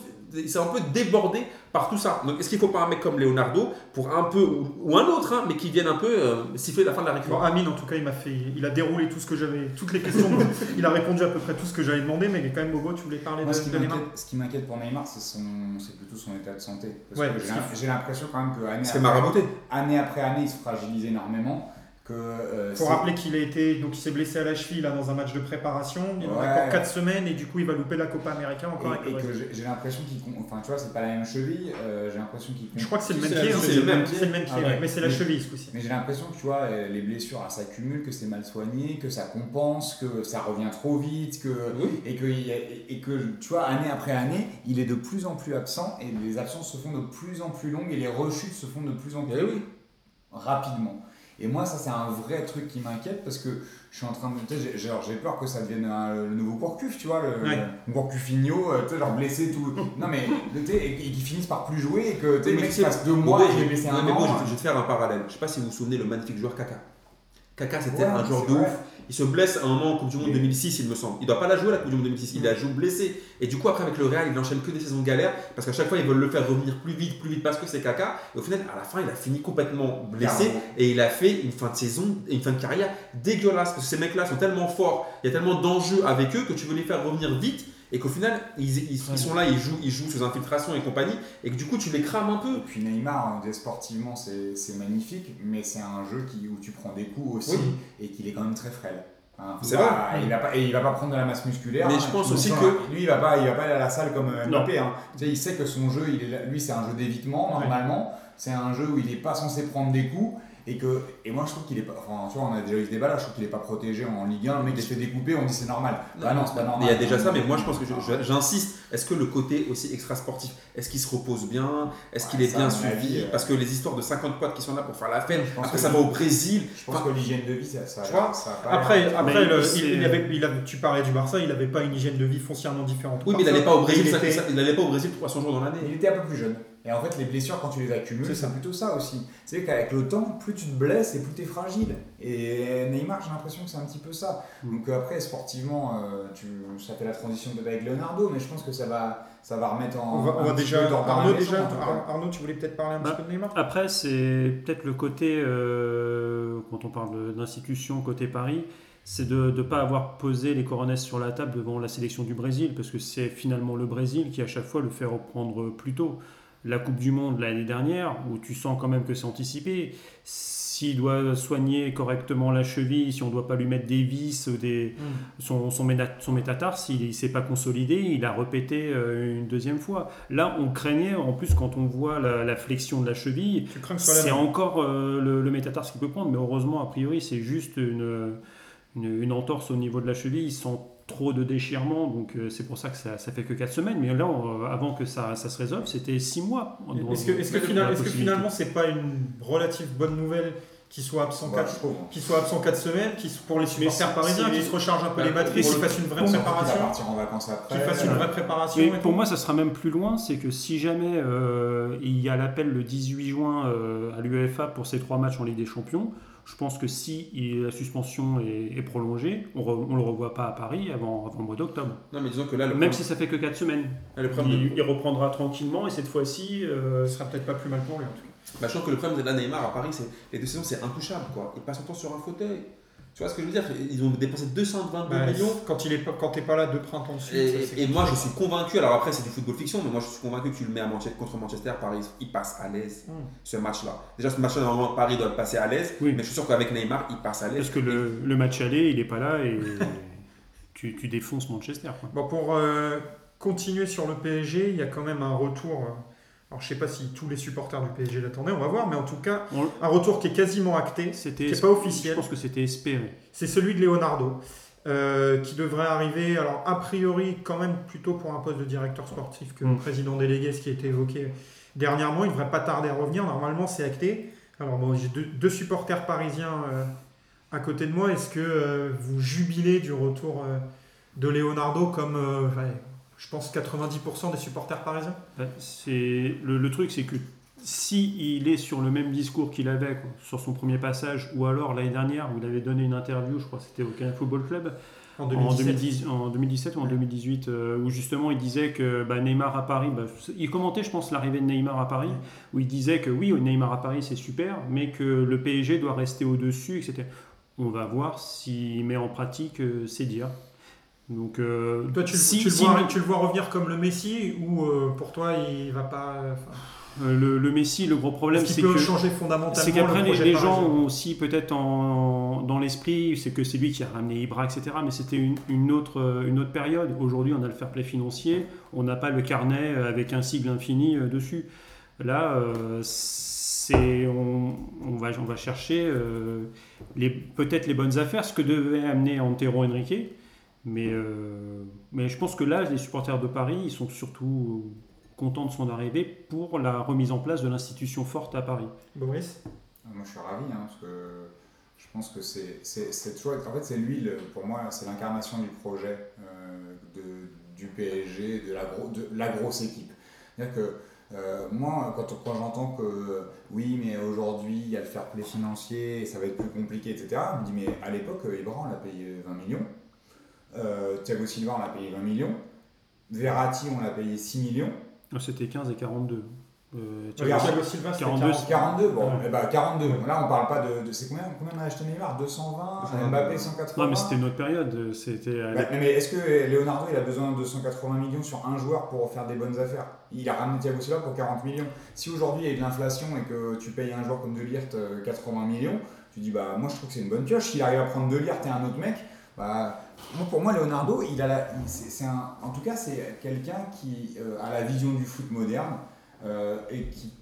C: C'est un peu débordé par tout ça. Donc, est-ce qu'il ne faut pas un mec comme Leonardo pour un peu, ou, ou un autre, hein, mais qui vienne un peu euh, siffler la fin de la
A: Bon,
C: récréation
A: Amine, en tout cas, il m'a fait, il a déroulé tout ce que j'avais, toutes les questions. il a répondu à peu près tout ce que j'avais demandé, mais quand même, Bobo, tu voulais parler
B: Moi,
A: de,
B: ce qui
A: de Neymar
B: ce qui m'inquiète pour Neymar, c'est son- c'est plutôt son état de santé. Parce
A: Ouais,
B: que
A: parce
B: j'ai- l'impression quand même que année après, année après année, il se fragilise énormément. Que, euh,
A: Il faut rappeler qu'il a été, donc il s'est blessé à la cheville là dans un match de préparation. Il en a
B: Ouais.
A: encore 4 semaines et du coup il va louper la Copa América encore avec
B: et,
A: le
B: et que j'ai l'impression qu'il. con- Enfin, tu vois, c'est pas la même cheville. euh, j'ai l'impression qu'il.
A: Je crois que c'est le même pied. hein.
C: c'est le même
A: C'est le même pied,
B: Ah ouais.
A: mais c'est la
B: Mais-
A: cheville ce coup-ci.
B: Mais j'ai l'impression que tu vois, euh, les blessures s'accumulent, que c'est mal soigné, que ça compense, que ça revient trop vite, que,
C: Oui.
B: et, que, et que tu vois, année après année, il est de plus en plus absent et les absences se font de plus en plus longues et les rechutes se font de plus en plus
C: Eh oui.
B: rapidement. Et moi, ça, c'est un vrai truc qui m'inquiète parce que je suis en train de. J'ai, genre, j'ai peur que ça devienne un- le nouveau Gourcuff, tu vois, le,
A: Ouais.
B: le Gourcuffinho, euh, tu sais, genre blessé tout. non, mais tu et qu'ils finissent par plus jouer et que tu sais,
C: mais sais,
B: passe deux
C: Bon,
B: mois et il
C: je-
B: blessé un
C: mais
B: an.
C: bon, je, vais- je vais te faire un parallèle. Je sais pas si vous vous souvenez le magnifique joueur Kaka. Kaka, c'était
B: Ouais,
C: un joueur de
B: vrai.
C: ouf. Il se blesse à un moment en Coupe du Monde
B: Oui.
C: 2006, il me semble. Il doit pas la jouer la Coupe du Monde 2006. Il la joue blessé. Et du coup, après, avec le Real, il enchaîne que des saisons galères parce qu'à chaque fois, ils veulent le faire revenir plus vite, plus vite parce que c'est Kaka. Et au final, à la fin, il a fini complètement blessé
B: Carrément.
C: et il a fait une fin de saison une fin de carrière dégueulasse parce que ces mecs-là sont tellement forts, il y a tellement d'enjeux avec eux que tu veux les faire revenir vite et qu'au final, ils, ils- ils sont là, ils jouent, ils jouent sous infiltration et compagnie et que du coup, tu les crames un peu.
B: Et puis Neymar, hein, sportivement, c'est c'est magnifique, mais c'est un jeu qui, où tu prends des coups aussi
C: Oui.
B: et qu'il est quand même très frêle. Hein,
C: C'est
B: pas- Il va pas, et il va pas prendre de la masse musculaire.
C: Mais
B: hein.
C: je pense aussi que-
B: Lui, il va pas, il va pas aller à la salle comme euh, Mbappé. hein. Tu sais, il sait que son jeu, il est là- lui, c'est un jeu d'évitement, normalement. C'est un jeu où il est pas censé prendre des coups. Et, que, et moi, je trouve qu'il est pas. Enfin, tu vois, on a déjà eu ce débat là, je trouve qu'il est pas protégé en Ligue 1. Le mec, il se fait découper, on dit c'est normal. Bah non, c'est pas normal.
C: Il y a déjà ça, mais moi je pense que j'insiste. Est-ce que le côté aussi extra sportif, est-ce qu'il se repose bien? Est-ce qu'il est
B: ça,
C: bien suivi?
B: euh,
C: Parce que les histoires de 50 potes qui sont là pour faire la fête, après
B: que
C: ça va au Brésil.
B: Je pense
C: Enfin,
B: que l'hygiène de vie, ça, ça,
C: Tu vois?
B: ça a pas
A: Après, après le- il, il avait, il avait- tu parlais du Barça, il n'avait pas une hygiène de vie foncièrement différente.
C: oui, mais il n'allait pas au Brésil.
A: il était-
C: ça- Il pas au Brésil 300 jours dans
B: Il
C: l'année.
B: était un peu plus jeune. Et en fait, les blessures, quand tu les accumules,
A: C'est
B: plutôt ça aussi. C'est qu'avec le temps, plus tu te blesses et plus tu es fragile. Et Neymar, j'ai l'impression que c'est un petit peu ça.
D: Mm.
B: Donc après, sportivement, euh, tu, ça fait la transition peut-être avec Leonardo, mais je pense que ça va, ça va remettre en.
A: On va, on va déjà. Arnaud, déjà Arnaud, tu voulais peut-être parler un
D: Bah,
A: petit peu de Neymar?
D: Après, c'est peut-être le côté, euh, quand on parle d'institution côté Paris, c'est de ne pas avoir posé les coronesses sur la table devant la sélection du Brésil, parce que c'est finalement le Brésil qui à chaque fois le fait reprendre plus tôt. La Coupe du Monde l'année dernière, où tu sens quand même que c'est anticipé, s'il doit soigner correctement la cheville, si on ne doit pas lui mettre des vis, des, son, son, ména- son métatarse, s'il ne s'est pas consolidé, il a répété euh, une deuxième fois. Là, on craignait, en plus, quand on voit la, la flexion de la cheville, c'est encore euh, le, le métatarse qu'il peut prendre, mais heureusement, a priori, c'est juste une, une, une entorse au niveau de la cheville trop de déchirement, donc euh, c'est pour ça que ça, ça fait que 4 semaines. Mais là, on- avant que ça, ça se résolve, c'était 6 mois.
A: Est-ce que, est-ce que final- est-ce que finalement, c'est pas une relative bonne nouvelle qu'il soit absent
B: Ouais,
A: 4
B: je trouve.
A: qu'il soit absent 4 semaines, qu'il pour les supporters
D: si-
A: parisiens,
D: si-
A: qu'il se recharge un peu
C: Bah,
A: les batteries,
C: pour
A: qu'il
C: le-
A: fasse une vraie préparation, une vraie préparation.
D: Et pour
A: tout.
D: moi, ça sera même plus loin, c'est que si jamais euh, il y a l'appel le 18 juin euh, à l'UEFA pour ces trois matchs en Ligue des Champions, je pense que si la suspension est, est prolongée, on ne le revoit pas à Paris avant, avant le mois d'octobre.
C: Non, mais disons que là, le
D: Même
C: problème-
D: si ça fait que 4 semaines.
C: là, le problème de-
D: Il, il reprendra tranquillement et cette fois-ci, euh,
A: Ce sera peut-être pas plus mal pour lui en tout cas.
C: Bah, je trouve que le problème de la Neymar à Paris, c'est les deux saisons, c'est intouchable. Quoi. Il passe son temps sur un fauteuil. Tu vois ce que je veux dire? Ils ont dépensé 222
A: Bah,
C: millions.
A: quand il est pas- quand t'es pas là deux printemps de suite.
C: Et, moi, je suis convaincu, alors après, c'est du football fiction, mais moi, je suis convaincu que tu le mets à Manchester, contre Manchester, Paris, il passe à l'aise,
A: Hmm.
C: ce match-là. Déjà, ce match-là, normalement, Paris doit passer à l'aise,
D: Oui.
C: mais je suis sûr qu'avec Neymar, il passe à l'aise.
D: parce que le, le match aller, il n'est pas là et tu, tu défonces Manchester. Quoi.
A: Bon, pour euh, continuer sur le PSG, il y a quand même un retour. Alors, je sais pas si tous les supporters du PSG l'attendaient, on va voir, mais en tout cas,
D: On-
A: un retour qui est quasiment acté,
D: C'était
A: qui n'est pas officiel.
D: Je pense que c'était espéré.
A: C'est celui de Leonardo, euh, qui devrait arriver, alors a priori, quand même plutôt pour un poste de directeur sportif que
D: Mm.
A: président délégué, ce qui a été évoqué dernièrement. Il ne devrait pas tarder à revenir. Normalement, c'est acté. Alors, bon, j'ai deux, deux supporters parisiens euh, à côté de moi. Est-ce que euh, vous jubilez du retour de Leonardo comme, je pense, 90% des supporters parisiens
D: C'est le, le truc, c'est que si il est sur le même discours qu'il avait quoi, sur son premier passage, ou alors l'année dernière où il avait donné une interview, je crois que c'était au Canal Football Club,
A: en
D: en
A: 2017
D: 2010 en 2017 ou en 2018, euh, où justement il disait que bah, Neymar à Paris, bah, il commentait, je pense, l'arrivée de Neymar à Paris, où il disait que oui, Neymar à Paris c'est super, mais que le PSG doit rester au-dessus, etc. On va voir s'il met en pratique euh, ses dires. Donc, euh,
A: Toi, tu, le-
D: si-
A: tu le
D: si-
A: vois, tu le vois revenir comme le Messi ou euh, pour toi, il va pas. euh,
D: le, le Messi, le gros problème, c'est que
A: changer fondamentalement
D: C'est qu'après,
A: le
D: les, gens ont aussi peut-être en- dans l'esprit, c'est que c'est lui qui a ramené Ibra, etc. Mais c'était une, une autre, une autre période. Aujourd'hui, on a le fair play financier, on n'a pas le carnet avec un sigle infini dessus. Là, euh, c'est, on, on va, on va chercher euh, les, peut-être les bonnes affaires, ce que devait amener Antero Henrique. Mais, euh, mais je pense que là, les supporters de Paris, ils sont surtout contents de son arrivée pour la remise en place de l'institution forte à Paris.
A: Boris?
B: Moi, je suis ravi, hein, parce que je pense que c'est toujours. En fait, c'est lui, pour moi, c'est l'incarnation du projet euh, de, du PSG, de la, de la grosse équipe. C'est-à-dire que euh, moi, quand, quand j'entends que oui, mais aujourd'hui, il y a le fair play financier, et ça va être plus compliqué, etc., je me dis, mais à l'époque, Ibra, on l'a payé 20 millions. Euh, Thiago Silva, on l'a payé 20 millions. Verratti, on l'a payé 6 millions.
D: Ah, c'était 15 et 42.
A: Euh, Thiago Silva,
B: 42, 42, bon, ouais. eh ben 42. Là, on parle pas de. de c'est combien, combien on a acheté Neymar? 220, Mbappé 180.
D: Non, mais c'était une autre période. C'était.
B: Bah, mais est-ce que Leonardo, il a besoin de 280 millions sur un joueur pour faire des bonnes affaires? Il a ramené Thiago Silva pour 40 millions. Si aujourd'hui il y a de l'inflation et que tu payes un joueur comme De Ligt 80 millions, tu dis bah moi je trouve que c'est une bonne pioche. S'il arrive à prendre De Ligt et un autre mec, bah pour moi, Leonardo, il a la, c'est, un, en tout cas, c'est quelqu'un qui euh, a la vision du foot moderne euh, et qui,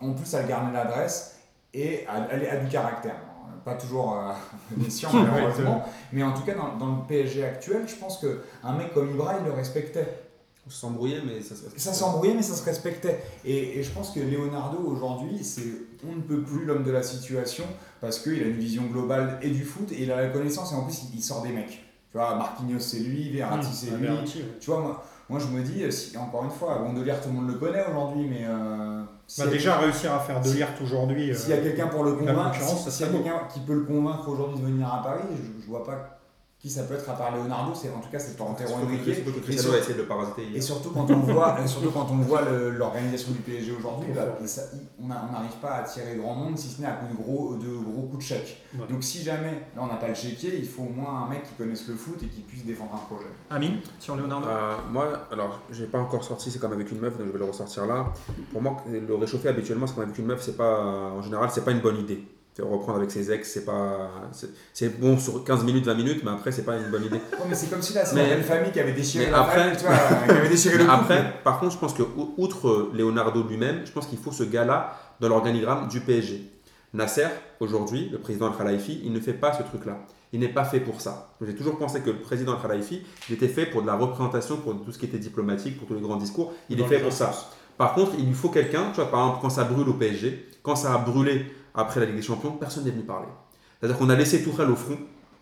B: en plus, a le garné l'adresse et a, a, du caractère. Pas toujours euh, malheureusement, mais en tout cas, dans, dans, le PSG actuel, je pense qu'un mec comme Ibra, il le respectait.
C: On s'embrouillait, mais ça se
B: respectait. Ça s'embrouillait, mais ça se respectait. Et, et je pense que Leonardo, aujourd'hui, c'est on ne peut plus l'homme de la situation parce qu'il a une vision globale et du foot et il a la connaissance et en plus, il, il sort des mecs. Tu vois, Marquinhos c'est lui, Verratti mmh, c'est lui. Verratti, Tu vois, moi, moi je me dis, si, encore une fois, bon, tout le monde le connaît aujourd'hui, mais. Euh,
A: si bah déjà réussir à faire Delirte aujourd'hui.
B: Euh, s'il y a quelqu'un pour le convaincre, s'il y a quelqu'un qui peut le convaincre aujourd'hui de venir à Paris, je, je vois pas qui ça peut être à part Leonardo, c'est en tout cas c'est
C: de le parasiter.
B: Et surtout quand on voit, surtout quand on voit l'organisation du PSG aujourd'hui, bah, on n'arrive pas à tirer grand monde si ce n'est à coup de gros, de gros coups de chèque. Donc si jamais là on n'a pas le chéquier, il faut au moins un mec qui connaisse le foot et qui puisse défendre un projet.
A: Amine, sur Leonardo
C: euh, Moi, alors j'ai pas encore sorti, c'est comme avec une meuf, donc je vais le ressortir là. Pour moi, le réchauffer habituellement, c'est comme avec une meuf, c'est pas, en général, c'est pas une bonne idée reprendre avec ses ex, c'est pas. C'est bon sur 15 minutes, 20 minutes, mais après, c'est pas une bonne idée.
B: mais c'est comme si là, c'est une famille qui avait déchiré la après, tu vois, qui avait déchiré le
C: Après, par contre, je pense que, outre Leonardo lui-même, je pense qu'il faut ce gars-là dans l'organigramme du PSG. Nasser, aujourd'hui, le président Al-Khalifi, il ne fait pas ce truc-là. Il n'est pas fait pour ça. J'ai toujours pensé que le président Al-Khalifi, il était fait pour de la représentation, pour tout ce qui était diplomatique, pour tous les grands discours. Il est fait pour ça. Par contre, il lui faut quelqu'un, tu vois, par exemple, quand ça brûle au PSG, quand ça a brûlé après la Ligue des Champions, personne n'est venu parler. C'est-à-dire qu'on a laissé Tourelle au front.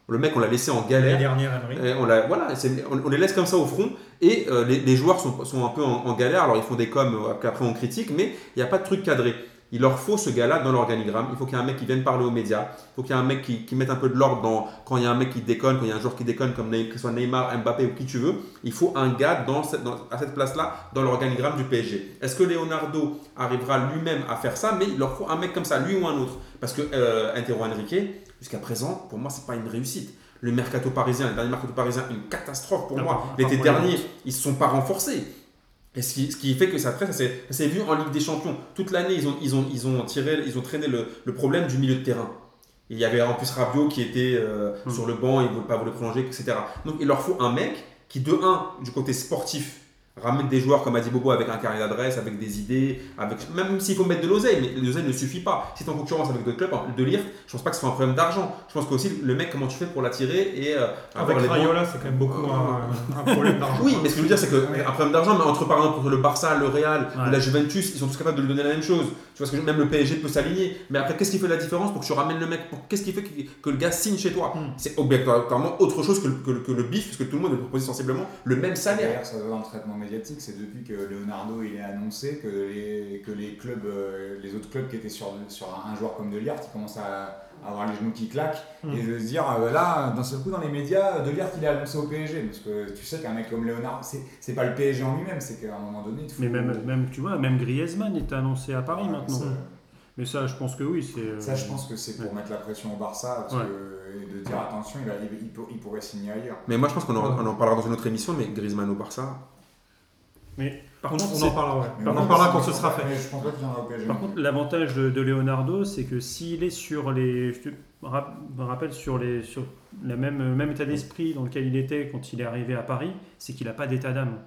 C: Le mec, on l'a laissé en galère.
A: dernière,
C: on, voilà, on, les laisse comme ça au front. Et euh, les, joueurs sont, sont un peu en, en, galère. Alors, ils font des coms euh, qu'après on critique, mais il n'y a pas de truc cadré. Il leur faut ce gars-là dans l'organigramme. Il faut qu'il y ait un mec qui vienne parler aux médias. Il faut qu'il y ait un mec qui, qui mette un peu de l'ordre dans quand il y a un mec qui déconne, quand il y a un joueur qui déconne, comme que ce soit Neymar, Mbappé ou qui tu veux. Il faut un gars dans à cette place-là dans l'organigramme du PSG. Est-ce que Leonardo arrivera lui-même à faire ça? Mais il leur faut un mec comme ça, lui ou un autre. Parce que euh, Intero Henrique, jusqu'à présent, pour moi, c'est pas une réussite. Le mercato parisien, le dernier mercato parisien, une catastrophe pour moi. L'été dernier, ils ne se sont pas renforcés. Et ce qui, ce qui, fait que ça, après, ça s'est vu en Ligue des Champions. Toute l'année, ils ont, ils, ont, ils, ont tiré, ils ont traîné le, le, problème du milieu de terrain. il y avait en plus Rabiot qui était euh, hmm. sur le banc, il ne voulait pas voulait prolonger, etc. Donc il leur faut un mec qui, de un, du côté sportif, ramène des joueurs comme a dit Bobo avec un carnet d'adresse, avec des idées, avec même s'il faut mettre de l'oseille, mais l'oseille ne suffit pas. Si tu en concurrence avec d'autres clubs, de lire, je pense pas que ce soit un problème d'argent. Je pense qu'aussi le mec, comment tu fais pour l'attirer et
A: euh, avec Rayola, c'est quand même beaucoup un, problème d'argent.
C: oui, mais ce que je veux dire, c'est qu'un problème d'argent, mais entre par exemple le Barça, le Real la Juventus, ils sont tous capables de lui donner la même chose. Tu vois ce que même le PSG peut s'aligner. Mais après, qu'est-ce qui fait la différence pour que tu ramènes le mec? Qu'est-ce qui fait que, le gars signe chez toi? Hmm. C'est obligatoirement autre chose que le, que, le bif, parce que tout le monde veut proposer sensiblement le même salaire.
B: Ça va dans le traitement médiatique, c'est depuis que Leonardo il est annoncé que les, que les clubs, euh, les autres clubs qui étaient sur, sur un, joueur comme Delirte, ils commencent à, avoir les genoux qui claquent hmm. et de se dire euh, là, d'un seul coup dans les médias, Delirte il est annoncé au PSG parce que tu sais qu'un mec comme Leonardo, c'est pas le PSG en lui-même, c'est qu'à un moment donné,
D: Mais même, même, tu vois, même Griezmann est annoncé à Paris maintenant. Mais ça, je pense que oui. c'est
B: Ça, je pense que c'est pour mettre la pression au Barça parce que, et de dire attention, il, il, pourrait signer ailleurs.
C: Mais moi, je pense qu'on en, en, parlera dans une autre émission, mais Griezmann au Barça,
A: mais par contre, on en parlera, on en parlera quand ce sera fait.
D: Par contre, l'avantage de, Leonardo, c'est que s'il est sur les. Je me rappelle sur, les, sur le même, même état d'esprit dans lequel il était quand il est arrivé à Paris, c'est qu'il n'a pas d'état d'âme.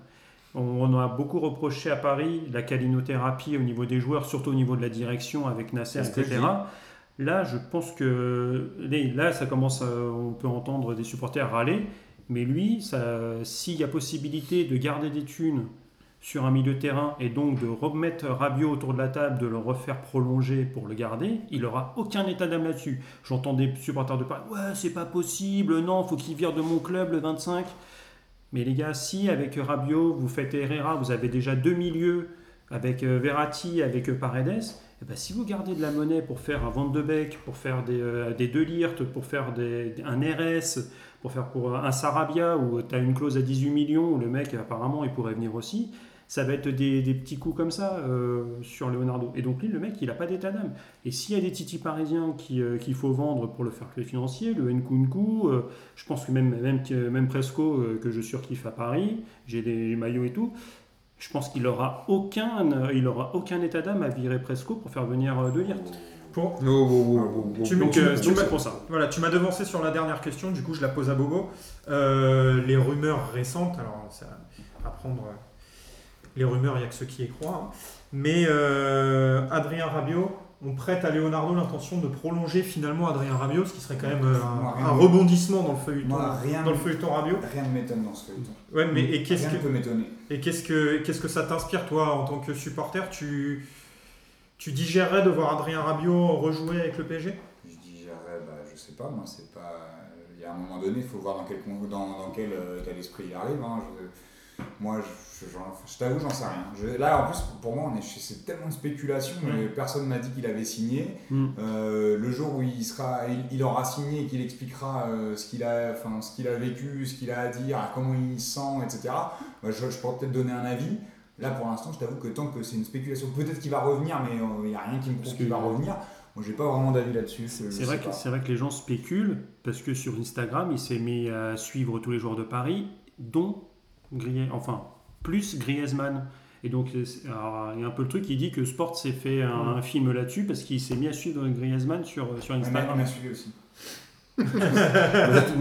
D: On, a beaucoup reproché à Paris la calinothérapie au niveau des joueurs, surtout au niveau de la direction avec Nasser, etc. Là, je pense que là, ça commence, on peut entendre des supporters râler, mais lui, s'il y a possibilité de garder des thunes sur un milieu de terrain et donc de remettre Rabiot autour de la table, de le refaire prolonger pour le garder, il n'aura aucun état d'âme là-dessus. J'entends des supporters de Paris, ouais, c'est pas possible, non, faut qu'il vire de mon club le 25. Mais les gars, si avec Rabiot, vous faites Herrera, vous avez déjà deux milieux avec euh, Verratti, avec euh, Paredes, eh ben, si vous gardez de la monnaie pour faire un Van de Beek, pour faire des, euh, des Delirte, pour faire des, un RS, pour faire pour un Sarabia, où tu as une clause à 18 millions, où le mec apparemment il pourrait venir aussi, ça va être des, des petits coups comme ça sur Leonardo. Et donc lui, le mec, il n'a pas d'état d'âme. Et s'il y a des titis parisiens qu'il faut vendre pour le faire les financier, le Nkunku, je pense que même, même, même Presco, que je surkiffe à Paris, j'ai des maillots et tout, je pense qu'il n'aura aucun, il aura aucun état d'âme à virer Presco pour faire venir euh, De Ligt.
A: Pour...
C: tu,
A: donc, pour ça. Voilà, tu m'as devancé sur la dernière question, du coup je la pose à Bobo. Euh, les rumeurs récentes, alors ça, à prendre euh, les rumeurs, il n'y a que ceux qui y croient, hein. mais Adrien Rabiot, on prête à Leonardo l'intention de prolonger finalement Adrien Rabiot, ce qui serait quand même un, rebondissement dans le feuilleton,
B: rien,
A: dans le feuilleton Rabiot.
B: Rien ne m'étonne dans ce feuilleton.
A: Ouais, mais et qu'est-ce
B: que peut m'étonner
A: Et qu'est-ce que qu'est-ce que ça t'inspire toi en tant que supporter? Tu tu digérerais de voir Adrien Rabiot rejouer avec le PSG
B: Je digérerais, bah, je sais pas, moi c'est pas. Il y a un moment donné, il faut voir dans quel dans, dans quel euh, état d'esprit il arrive. Hein. Moi, je, je, t'avoue, j'en sais rien. là, en plus, pour moi, c'est tellement de spéculation. mais Personne m'a dit qu'il avait signé. Mm. Euh, le jour où il, sera, il, aura signé et qu'il expliquera euh, ce qu'il a, enfin, ce qu'il a vécu, ce qu'il a à dire, comment il se sent, etc., bah, je, pourrais peut-être donner un avis. Là, pour l'instant, je t'avoue que tant que c'est une spéculation, peut-être qu'il va revenir, mais euh, il n'y a rien qui me prouve qu'il va revenir. Moi, j'ai pas vraiment d'avis là-dessus.
D: C'est vrai, que, vrai que les gens spéculent parce que sur Instagram, il s'est mis à suivre tous les joueurs de Paris, dont enfin, plus Griezmann. Et donc, il y a un peu le truc qui dit que Sport s'est fait un, film là-dessus parce qu'il s'est mis à suivre Griezmann sur, sur Instagram.
B: On m'a suivi aussi.
C: Bah,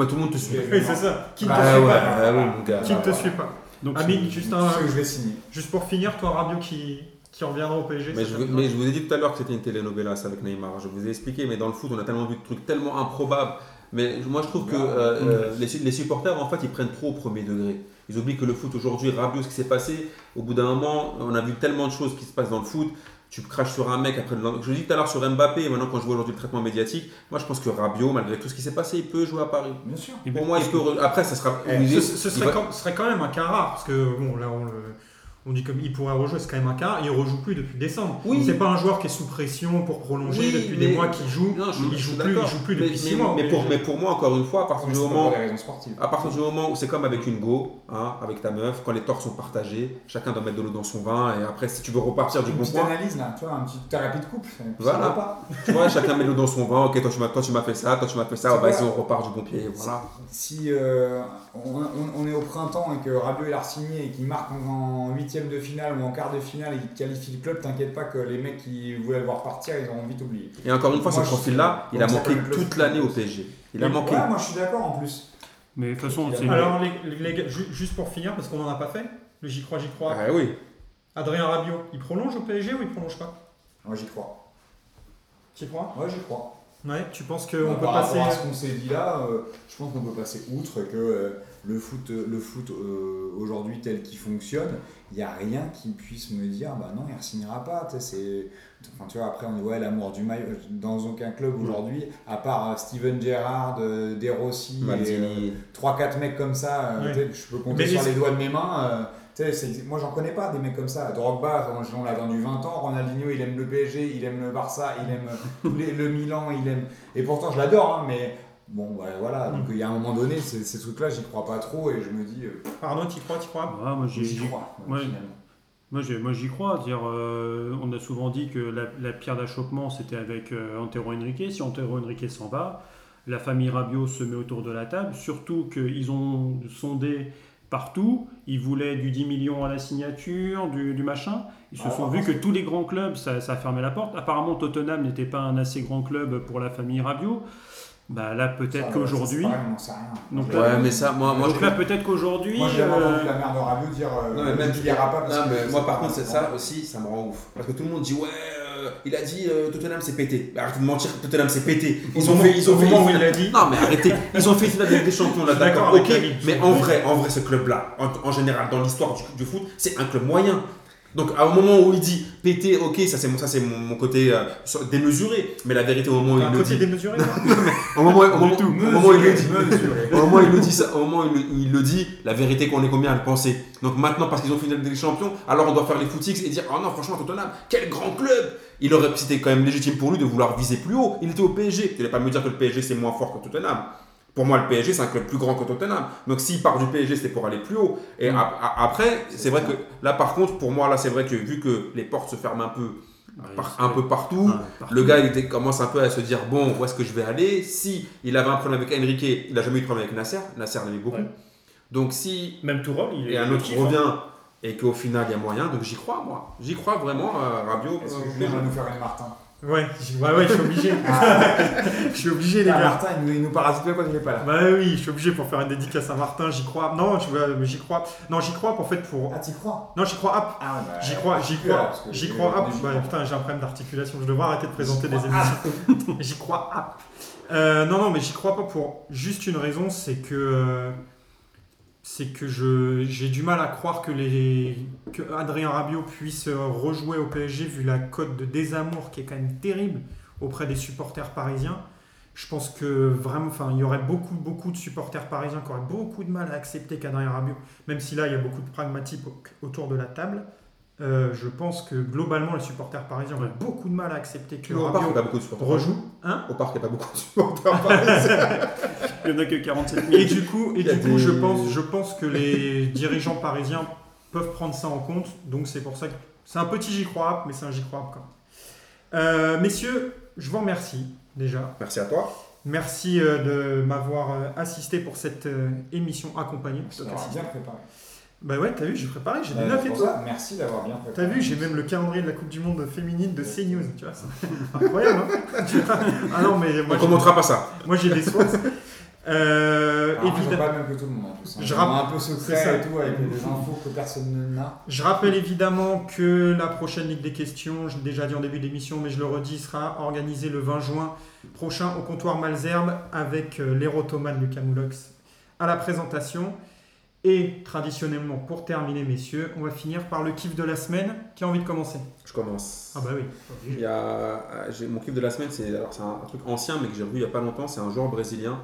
C: tout le monde te suit.
A: Oui, c'est ça. Qui ne
C: bah
A: te suit pas
C: bah
A: Qui ne te suit pas Donc, Amine, juste, un,
B: je vais signer.
A: juste pour finir, toi, Rabiot qui, qui reviendra au PSG.
C: Mais je, mais je, vous ai dit tout à l'heure que c'était une telenovela avec Neymar. Je vous ai expliqué, mais dans le foot, on a tellement vu de trucs tellement improbables. Mais moi, je trouve que euh, euh, les, les, supporters, en fait, ils prennent trop au premier degré. Ils oublient que le foot aujourd'hui, Rabiot, ce qui s'est passé, au bout d'un moment, on a vu tellement de choses qui se passent dans le foot. Tu craches sur un mec après. Je dis tout à l'heure sur Mbappé, maintenant quand je vois aujourd'hui le traitement médiatique, moi je pense que Rabiot, malgré tout ce qui s'est passé, il peut jouer à Paris.
B: Bien sûr.
C: Pour moi, il peut. Après, ça sera.
A: Eh, ce, serait, quand, ce, serait, quand, même un cas rare, parce que bon, là on le on dit comme il pourrait rejouer, c'est quand même un cas. Il rejoue plus depuis décembre. Oui. C'est pas un joueur qui est sous pression pour prolonger depuis des mois qu'il joue. Non, il joue plus, il joue plus depuis 6 mois.
C: Mais pour, mais pour moi, encore une fois, à partir du moment, à partir du moment où c'est comme avec une go, hein, avec ta meuf, quand les torts sont partagés, chacun doit mettre de l'eau dans son vin et après si tu veux repartir du bon point.
B: Une analyse là, tu vois, une petite thérapie de couple.
C: Voilà. tu vois, chacun met de l'eau dans son vin. Ok, toi tu m'as, toi tu m'as fait ça, toi tu m'as fait ça. Vas-y, on repart du bon pied. Voilà.
B: Si euh, on, est au printemps et que Rabiot est signé et qu'il marque en huitième de finale ou en quart de finale et qu'il qualifie le club, t'inquiète pas que les mecs qui voulaient le voir partir, ils ont vite oublié.
C: Et encore une fois, ce profil-là, il a manqué toute l'année au PSG. Il a manqué.
B: moi je suis d'accord en plus.
D: Mais de toute façon,
A: Alors, les, juste pour finir, parce qu'on n'en a pas fait, le j'y crois, j'y crois.
C: Ah oui.
A: Adrien Rabiot, il prolonge au PSG ou il prolonge pas?
B: Moi j'y crois.
A: Tu crois?
B: Moi j'y crois.
A: Ouais, tu penses qu'on peut
B: passer. Par rapport à ce qu'on s'est dit là, euh, je pense qu'on peut passer outre que euh, le foot, le foot euh, aujourd'hui tel qu'il fonctionne, il n'y a rien qui puisse me dire bah non, il ne signera pas. C'est, enfin, tu vois, après, on dit ouais, l'amour du maillot. Dans aucun club mm. aujourd'hui, à part Steven Gerrard, De Rossi, et 3-4 mecs comme ça, je peux compter sur les doigts de mes mains moi j'en connais pas des mecs comme ça. Drogba, on l'a vendu 20 ans. Ronaldinho, il aime le PSG, il aime le Barça, il aime le Milan, il aime. Et pourtant, je l'adore, hein, mais bon, bah, voilà. Donc il y a un moment donné, ces, ces trucs-là, j'y crois pas trop et je me dis. Euh,
A: Pardon, tu crois, tu crois
D: Moi j'y crois. Moi, j'y crois. Dire, euh, on a souvent dit que la, pierre d'achoppement, c'était avec euh, Antero Henrique. Si Antero Henrique s'en va, la famille Rabiot se met autour de la table. Surtout qu'ils ont sondé partout. Ils voulaient du 10 millions à la signature, du, machin. Ils se ah, sont vus que tous les grands clubs, ça, ça, a fermé la porte. Apparemment, Tottenham n'était pas un assez grand club pour la famille Rabiot. Bah là, peut-être qu'aujourd'hui.
C: Donc, ouais, mais ça, moi, moi
D: donc là, peut-être qu'aujourd'hui.
B: Moi, j'ai entendu euh, la mère de Rabiot dire. Euh, non, mais même
C: il pas. Parce non, mais moi, par contre, c'est ça aussi, ça me rend ouf. Parce que tout le monde dit, ouais, euh, il a dit euh, Tottenham c'est pété. Arrêtez de mentir, Tottenham c'est pété. Ils ont fait, ils ont fait.
A: moment où
C: ils-
A: il l'a dit.
C: Non mais arrêtez, ils ont fait Ligue des Champions là,
A: Je d'accord
C: ok. Mais en vrai, en vrai, ce club-là, en, en général, dans l'histoire du, du foot, c'est un club moyen. Donc, à un moment où il dit pété, ok, ça c'est mon, ça, c'est mon, mon côté euh, démesuré. Mais la vérité, au moment où il le dit.
A: démesuré
C: Au moment, où il le dit. Au moment où il le dit ça, au moment où il, le dit, la vérité qu'on est combien à le penser. Donc maintenant, parce qu'ils ont fini des Champions, alors on doit faire les footix et dire Oh non, franchement, Tottenham, quel grand club Il aurait, c'était quand même légitime pour lui de vouloir viser plus haut. Il était au PSG. Tu ne pas me dire que le PSG c'est moins fort que Tottenham. Pour moi, le PSG c'est un club plus grand que Tottenham. Donc s'il part du PSG, c'était pour aller plus haut. Et
B: Mm.
C: a- a- après, c'est vrai que là, par contre, pour moi, là, c'est vrai que vu que les portes se ferment un peu, par- un peu partout.
D: Ah, partout.
C: Le gars, il était- commence un peu à se dire bon, où est-ce que je vais aller? Si il avait un problème avec Enrique, il n'a jamais eu de problème avec Nasser. Nasser en avait beaucoup.
D: Ouais.
C: Donc si
D: Même Tourol, il est.
C: et un autre
D: kiffe, hein.
C: revient et qu'au final il y a moyen, donc j'y crois moi. J'y crois vraiment, euh, Rabiot.
B: Est-ce
C: euh,
B: que
C: je
B: Julien
C: l'ai-
B: va nous faire une Martin?
A: Ouais, je- ouais, ouais, je suis obligé. je suis obligé, les
B: Ah,
A: gars.
B: Martin, il nous, il nous parasite pas quand il est pas là.
A: Bah oui, je suis obligé pour faire une dédicace à Martin, j'y crois. Non, je- ouais, j'y crois. Non, j'y crois en fait pour.
B: Ah, t'y crois?
A: Non, j'y crois app.
B: Ah, bah,
A: J'y crois, j'y crois, j'y crois
B: j'y
A: Bah, putain, j'ai un problème d'articulation, je devrais arrêter de présenter des émissions. J'y crois app. Euh, non, non, mais j'y crois pas pour juste une raison, c'est que. C'est que j'ai du mal à croire que, les, que Adrien Rabiot puisse rejouer au PSG vu la cote de désamour qui est quand même terrible auprès des supporters parisiens. Je pense que vraiment, il y aurait beaucoup, beaucoup de supporters parisiens qui auraient beaucoup de mal à accepter qu'Adrien Rabiot, même si là il y a beaucoup de pragmatisme au- autour de la table, euh, je pense que globalement les supporters parisiens auraient beaucoup de mal à accepter que
C: Au parc, il n'y a
A: Rabiot
C: pas beaucoup de supporters.
A: rejoue. Hein
C: Au parc, il n'y a pas beaucoup de supporters parisiens.
D: Il n'y en a que 47 000.
A: et du coup, et
C: Il y a
A: du coup
C: des-
A: je, pense, je pense que les dirigeants parisiens peuvent prendre ça en compte. Donc c'est pour ça que c'est un petit j'y crois, mais c'est un j'y crois quand même. Euh, messieurs, je vous remercie déjà.
C: Merci à toi.
A: Merci euh, de m'avoir assisté pour cette émission accompagnée.
B: Ça bien préparé.
A: Bah ouais, t'as vu, j'ai préparé, j'ai des 9
B: pour
A: étoiles.
B: ça, Merci d'avoir bien préparé.
A: T'as vu, j'ai même le calendrier de la Coupe du Monde féminine de CNews, tu vois, c'est incroyable. Hein ah non, mais
C: On
A: moi,
C: ne
A: j'ai-
C: commentera pas ça.
A: moi j'ai des sources. Euh,
B: Alors,
A: évidemment.
B: je pas même que tout le monde en plus. hein.
A: Je
B: Je
A: rapp-
B: un peu secret
A: ça.
B: et tout, avec des infos que personne n'a.
A: Je rappelle évidemment que la prochaine Ligue des questions, je l'ai déjà dit en début d'émission, mais je le redis, sera organisée le 20 juin prochain au comptoir Malzerbe avec euh, l'érotomane Lucas Moulox à la présentation. Et traditionnellement, pour terminer, messieurs, on va finir par le kiff de la semaine. Qui a envie de commencer?
C: Je commence.
A: Ah bah oui.
C: Il y a, euh, mon kiff de la semaine, c'est un, un truc ancien, mais que j'ai revu il n'y a pas longtemps. C'est un joueur brésilien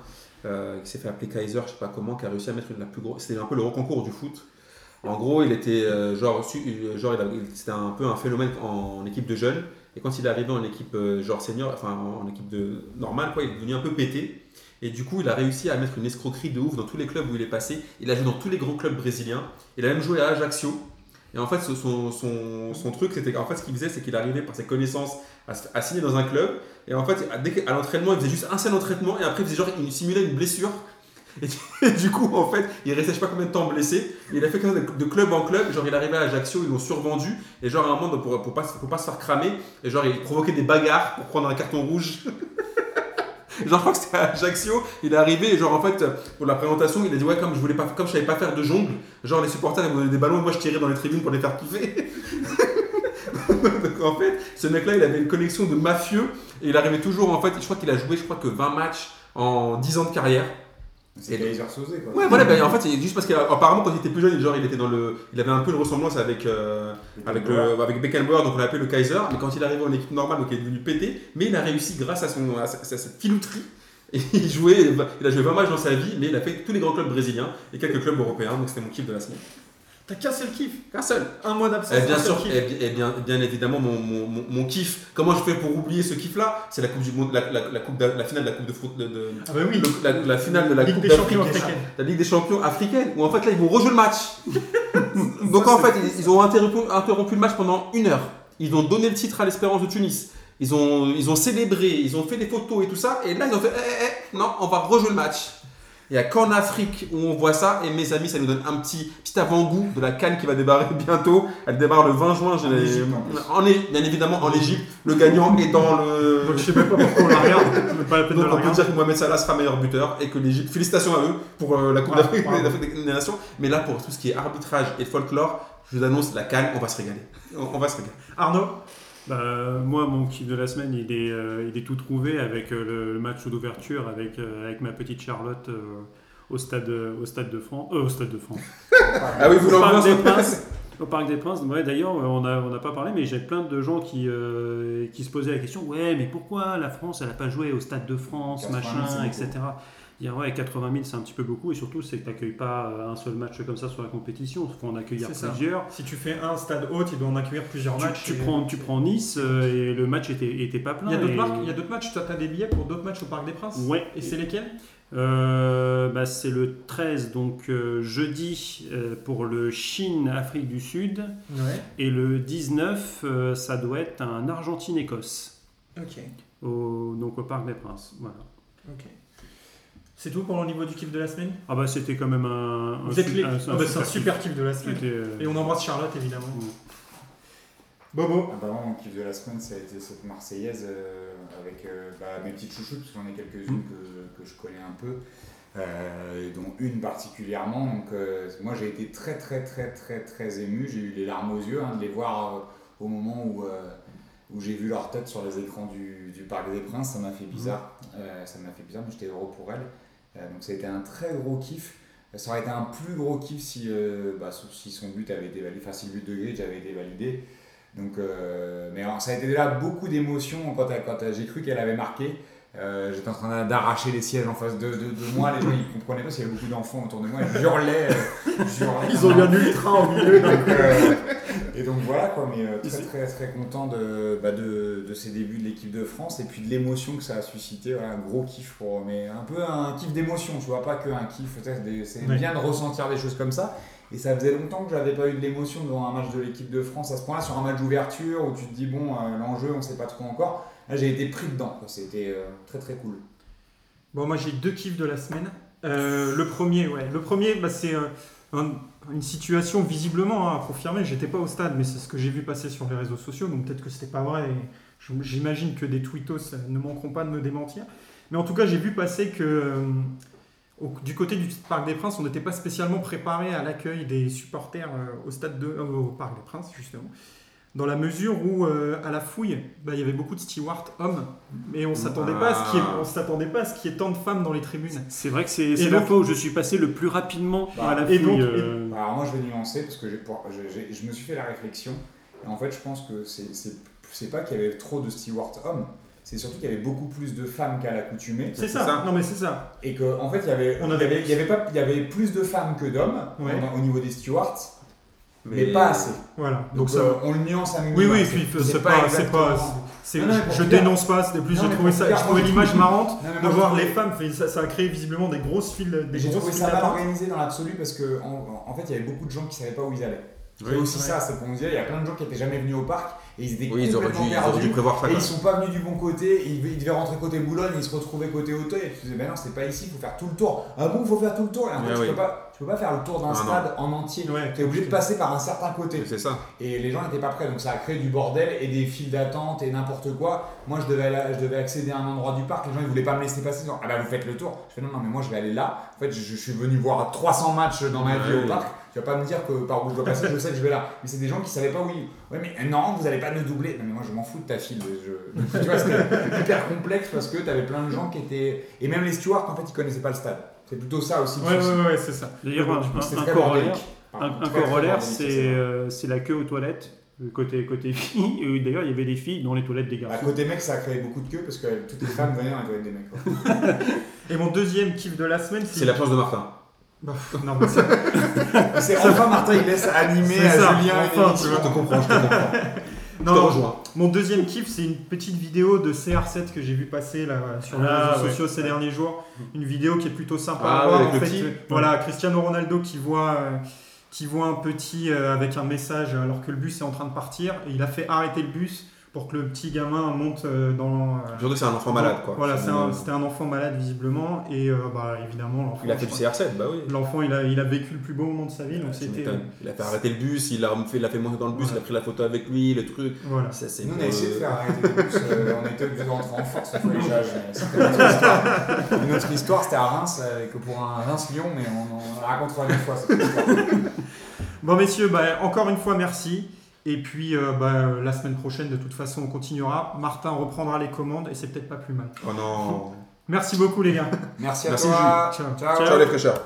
C: euh, qui s'est fait appeler Kaiser, je sais pas comment, qui a réussi à mettre une, la plus grosse. C'était un peu le reconcours du foot. En gros, il était euh, genre, genre c'était un peu un phénomène en, en équipe de jeunes. Et quand il est arrivé en équipe euh, genre senior, enfin en, en équipe de normale, quoi, il est devenu un peu pété. Et du coup, il a réussi à mettre une escroquerie de ouf dans tous les clubs où il est passé. Il a joué dans tous les grands clubs brésiliens. Il a même joué à Ajaccio. Et en fait, son, truc, c'était qu'en fait, ce qu'il faisait, c'est qu'il arrivait par ses connaissances à, signer dans un club. Et en fait, dès qu'à l'entraînement, il faisait juste un seul entraînement. Et après, il faisait genre, il simulait une blessure. Et, du coup, en fait, il restait je sais pas combien de temps blessé. Il a fait comme ça de, club en club. Genre, il arrivait à Ajaccio, ils l'ont survendu. Et genre, à un moment, pour, pour, pas, se faire cramer, genre, il provoquait des bagarres pour prendre un carton rouge. Genre, je crois que c'était à Ajaccio, il est arrivé, et genre, en fait, pour la présentation, il a dit, ouais, comme je voulais pas, comme je savais pas faire de jongle, genre, les supporters, ils des ballons, et moi, je tirais dans les tribunes pour les faire kiffer. Donc, en fait, ce mec-là, il avait une connexion de mafieux, et il arrivait toujours, en fait, je crois qu'il a joué, je crois que 20 matchs en 10 ans de carrière.
B: C'est Kaiser Sosé quoi.
C: Ouais, voilà, ben, en fait, c'est juste parce qu'apparemment, quand il était plus jeune, il- genre, il était dans le, il avait un peu une ressemblance avec, euh, avec, le, avec Beckenbauer, donc on l'appelait le Kaiser, mais quand il est arrivé en équipe normale, donc il est devenu pété, mais il a réussi grâce à, son, à, sa- à cette filouterie. Et il, jouait, il a joué 20 matchs dans sa vie, mais il a fait tous les grands clubs brésiliens et quelques clubs européens, donc c'était mon kiff de la semaine.
A: T'as qu'un seul kiff
C: Un seul.
A: Un mois d'absence.
C: Et bien sûr, et, bien- et bien, bien évidemment, mon, mon, mon, mon kiff. Comment je fais pour oublier ce kiff-là? C'est la coupe du monde, la, la, la coupe d'a- la finale de la coupe de foot, de, de-
A: Ah bah oui.
C: le- la, la finale de la
A: Ligue
C: coupe
A: des champions africaine.
C: la Ligue des champions africaine, où en fait là ils vont rejouer le match. Donc en fait ils, ils ont interrompu, interrompu le match pendant une heure. Ils ont donné le titre à l'Espérance de Tunis. Ils ont, ils ont célébré, ils ont fait des photos et tout ça. Et là ils ont fait, eh, eh, eh, non, on va rejouer le match. Il n'y a qu'en Afrique où on voit ça. Et mes amis, ça nous donne un petit, petit avant-goût de la canne qui va débarrer bientôt. Elle démarre le 20 juin.
B: En Égypte,
C: bien évidemment en Égypte. Le gagnant est dans le...
A: Donc je sais même pas pourquoi on la regarde. C'est pas la peine de
C: Donc
A: la
C: on peut dire que Mohamed Salah sera meilleur buteur et que l'Égypte, félicitations à eux pour euh, la Coupe d'Afrique des Nations. Mais là, pour tout ce qui est arbitrage et folklore, je vous annonce la canne, on va se régaler. On, on va se régaler.
A: Arnaud?
D: Bah, moi, mon kiff de la semaine, il est, euh, il est tout trouvé avec euh, le, le match d'ouverture avec, euh, avec ma petite Charlotte euh, au, stade, au Stade de France. euh, au Stade de France.
C: Ah oui, vous
D: Au Parc
C: l'ambiance
D: des Princes. Au Parc des Princes. Ouais, D'ailleurs, on n'a on n'a pas parlé, mais j'ai plein de gens qui, euh, qui se posaient la question Ouais, mais pourquoi la France, elle n'a pas joué au Stade de France,
B: 80 000,
D: machin, etc. Dire ouais, 80 000, c'est un petit peu beaucoup, et surtout, c'est que tu n'accueilles pas euh, un seul match comme ça sur la compétition. Il faut en accueillir
A: ça.
D: plusieurs.
A: Si tu fais un stade haute, il doit en accueillir plusieurs
D: Tu,
A: matchs.
D: tu
A: et-
D: prends, tu prends Nice euh, et le match était, était pas plein.
A: Il y a d'autres
D: et-
A: marques- il y a d'autres matchs, tu as des billets pour d'autres matchs au Parc des Princes
D: Ouais.
A: Et c'est lesquels
D: Euh, bah, c'est le 13, donc euh, jeudi euh, pour le Chine Afrique du Sud.
A: Ouais.
D: Et le 19, euh, ça doit être un Argentine-Écosse,
A: Ok.
D: au, donc au Parc des Princes. Voilà.
A: Ok. C'est tout pour le niveau du kiff de la semaine?
D: Ah bah c'était quand même un, un,
A: Vous êtes
D: su-
A: les-
D: un- un
A: Ah bah, C'est un
D: kiff.
A: super kiff de la semaine.
D: Euh,
A: Et on embrasse Charlotte évidemment.
D: Mm.
A: Bobo
B: Ah bah, moi, mon kiff de la semaine, ça a été cette Marseillaise euh, avec euh, bah, mes petites chouchoutes, parce que j'en ai quelques-unes que, que je connais un peu, euh, dont une particulièrement. Donc, euh, moi, j'ai été très, très, très, très, très ému. J'ai eu les larmes aux yeux hein, de les voir euh, au moment où, euh, où j'ai vu leur tête sur les écrans du, du Parc des Princes. Ça m'a fait bizarre. Euh, ça m'a fait bizarre, mais j'étais heureux pour elles. Euh, donc, ça a été un très gros kiff. Ça aurait été un plus gros kiff si, euh, bah, si son but avait été validé, enfin si le but de Gridge avait été validé. Donc, euh, mais ça a été déjà beaucoup d'émotions quand, quand j'ai cru qu'elle avait marqué. Euh, J'étais en train d'arracher les sièges en face de, de, de moi. Les gens ils comprenaient pas qu'il y avait beaucoup d'enfants autour de moi. Ils hurlaient. euh, hurlais
A: Ils ont eu
B: un-
A: ultra au milieu.
B: donc, euh, et donc voilà quoi, mais euh, très très très content de, bah, de, de ces débuts de l'équipe de France et puis de l'émotion que ça a suscité. Voilà, un gros kiff pour, mais un peu un kiff d'émotion, tu vois, pas que un kiff. C'est
A: Ouais.
B: bien de ressentir des choses comme ça. Et ça faisait longtemps que j'avais pas eu de l'émotion devant un match de l'équipe de France à ce point-là, sur un match d'ouverture où tu te dis bon, euh, l'enjeu on sait pas trop encore. Là j'ai été pris dedans, c'était euh, très très cool.
A: Bon, moi j'ai deux kiffs de la semaine. Euh, le premier, ouais. Le premier, bah, c'est euh, un- une situation visiblement hein, à confirmer. J'étais pas au stade, mais c'est ce que j'ai vu passer sur les réseaux sociaux, donc peut-être que c'était pas vrai. J'imagine que des tweetos ne manqueront pas de me démentir. Mais en tout cas, j'ai vu passer que du côté du Parc des Princes, on n'était pas spécialement préparé à l'accueil des supporters au stade de, au Parc des Princes justement. Dans la mesure où, euh, à la fouille, bah, il y avait beaucoup de stewards hommes, mais on s'attendait pas à ce qu'il y ait- on s'attendait pas à ce qu'il y ait tant de femmes dans les tribunes.
D: C'est vrai que c'est la fois où je suis passé le plus rapidement
B: Bah,
D: à la
A: et
D: fouille.
A: donc-
D: euh,
B: Alors moi je vais nuancer parce que j'ai pour- j'ai- j'ai- je me suis fait la réflexion et en fait je pense que c'est- c'est c'est pas qu'il y avait trop de stewards hommes, c'est surtout qu'il y avait beaucoup plus de femmes qu'à l'accoutumée
A: C'est ça.
C: ça.
A: Non mais c'est ça.
B: et qu'en en fait il y avait,
A: On
B: il y
A: avait-
B: avait, il y avait pas, il y avait plus de femmes que d'hommes
A: Ouais.
B: au niveau des stewards, mais, pas assez.
A: Voilà.
B: Donc,
A: Donc, ça.
B: euh, on le nuance à minimum.
A: oui oui.
B: c'est-
A: Puis c'est
B: c'est
A: pas, c'est pas. c'est-
B: Non, non,
A: je-
B: pour dire-
A: dénonce pas. C'était plus. J'ai
B: mais
A: trouvé
B: pour
A: ça.
B: moi, je
A: l'image marrante
B: Non, mais
A: de voir les femmes. Fait- Ça, ça a créé visiblement des grosses files, des
B: Mais j'ai trouvé ça mal organisé dans l'absolu parce que en, en fait il y avait beaucoup de gens qui savaient pas où ils allaient. C'est
C: Oui,
B: aussi
A: ouais.
B: ça, c'est qu'on disait il y a plein de gens qui étaient jamais venus au parc et ils étaient
C: Oui, ils auraient dû,
B: complètement
C: ils dû
B: perdus.
C: prévoir ça.
B: Et ils sont pas venus du bon côté, ils, ils devaient rentrer côté Boulogne, ils se retrouvaient côté Auteuil, et tu disais, ben non, c'est pas ici, il faut faire tout le tour. Ah bon, il faut faire tout le tour, et en fait,
C: Ah
B: tu,
C: oui.
B: peux pas, tu peux pas faire le tour d'un stade en entier.
A: Ouais.
B: Tu es obligé de passer par un certain côté.
C: C'est ça.
B: Et les gens n'étaient pas prêts, donc ça a créé du bordel et des files d'attente et n'importe quoi. Moi, je devais, aller- je devais accéder à un endroit du parc, les gens ils voulaient pas me laisser passer. Ils disaient, ah bah vous faites le tour. Je fais non, non, mais moi je vais aller là. En fait, je, je suis venu voir 300 matchs dans ma vie
C: Ouais.
B: au parc. Tu vas pas me dire que par où je dois passer, je sais que je vais là. Mais c'est des gens qui savaient pas où ils. Ouais, mais non, vous allez pas me doubler. Non, mais moi je m'en fous de ta file. Je... Tu vois, c'était hyper complexe parce que tu avais plein de gens qui étaient. Et même les stewards, en fait, ils connaissaient pas le stade. C'est plutôt ça aussi. le
A: Ouais
B: souci.
A: ouais ouais, c'est ça.
D: D'ailleurs, un,
A: je
D: un- un corollaire, corollaire, c'est euh, c'est la queue aux toilettes, euh, côté, côté filles. Et D'ailleurs, il y avait des filles dans les toilettes des
B: À
D: garçons.
B: côté mec, ça a créé beaucoup de queues parce que toutes les femmes venaient dans les toilettes des mecs. quoi.
A: Et mon deuxième kiff de la semaine,
C: C'est l'absence de Martin.
A: Bah, non, mais ça-
B: C'est enfin Martin, il laisse animer à
A: ça,
B: Julien
A: enfin,
B: et
A: tu vois.
C: Je te comprends, je te comprends. Je
A: non,
C: te
A: non,
C: rejoins.
A: Mon deuxième kiff, c'est une petite vidéo de CR7 que j'ai vu passer là, sur les
D: Ah,
A: réseaux
D: ouais.
A: sociaux ces derniers jours. Une vidéo qui est plutôt sympa
C: Ah,
A: à voir.
C: ouais, avec
A: en
C: le
A: fait,
C: petit.
A: voilà, Cristiano Ronaldo qui voit, euh, qui voit un petit euh, avec un message alors que le bus est en train de partir. Et il a fait arrêter le bus pour que le petit gamin monte euh, dans. euh,
C: Surtout que c'est un enfant malade, quoi.
A: Voilà, un- c'était un enfant malade visiblement. Et euh, bah, évidemment, l'enfant.
C: Il a fait
A: crois-
C: CR7, bah oui.
A: L'enfant, il a, il a vécu le plus beau moment de sa vie. Donc c'était.
C: Il a fait arrêter le bus, il l'a fait, monter dans le bus, il a pris la photo avec lui, le truc.
A: Voilà.
C: Ça, c'est
B: Nous, on a essayé de faire arrêter les bus, euh, on était obligé de rentrer en force, les charges. C'était notre histoire. Une autre histoire, c'était à Reims, que pour un Reims-Lyon, mais on, on la racontera une fois cette histoire.
A: Bon, messieurs, bah, encore une fois, merci. Et puis euh, bah, la semaine prochaine, de toute façon, on continuera. Martin reprendra les commandes et c'est peut-être pas plus mal.
C: Oh non.
A: Merci beaucoup les gars.
B: Merci à
C: Merci,
B: toi.
A: Ciao.
B: Ciao.
C: Ciao les fraîcheurs.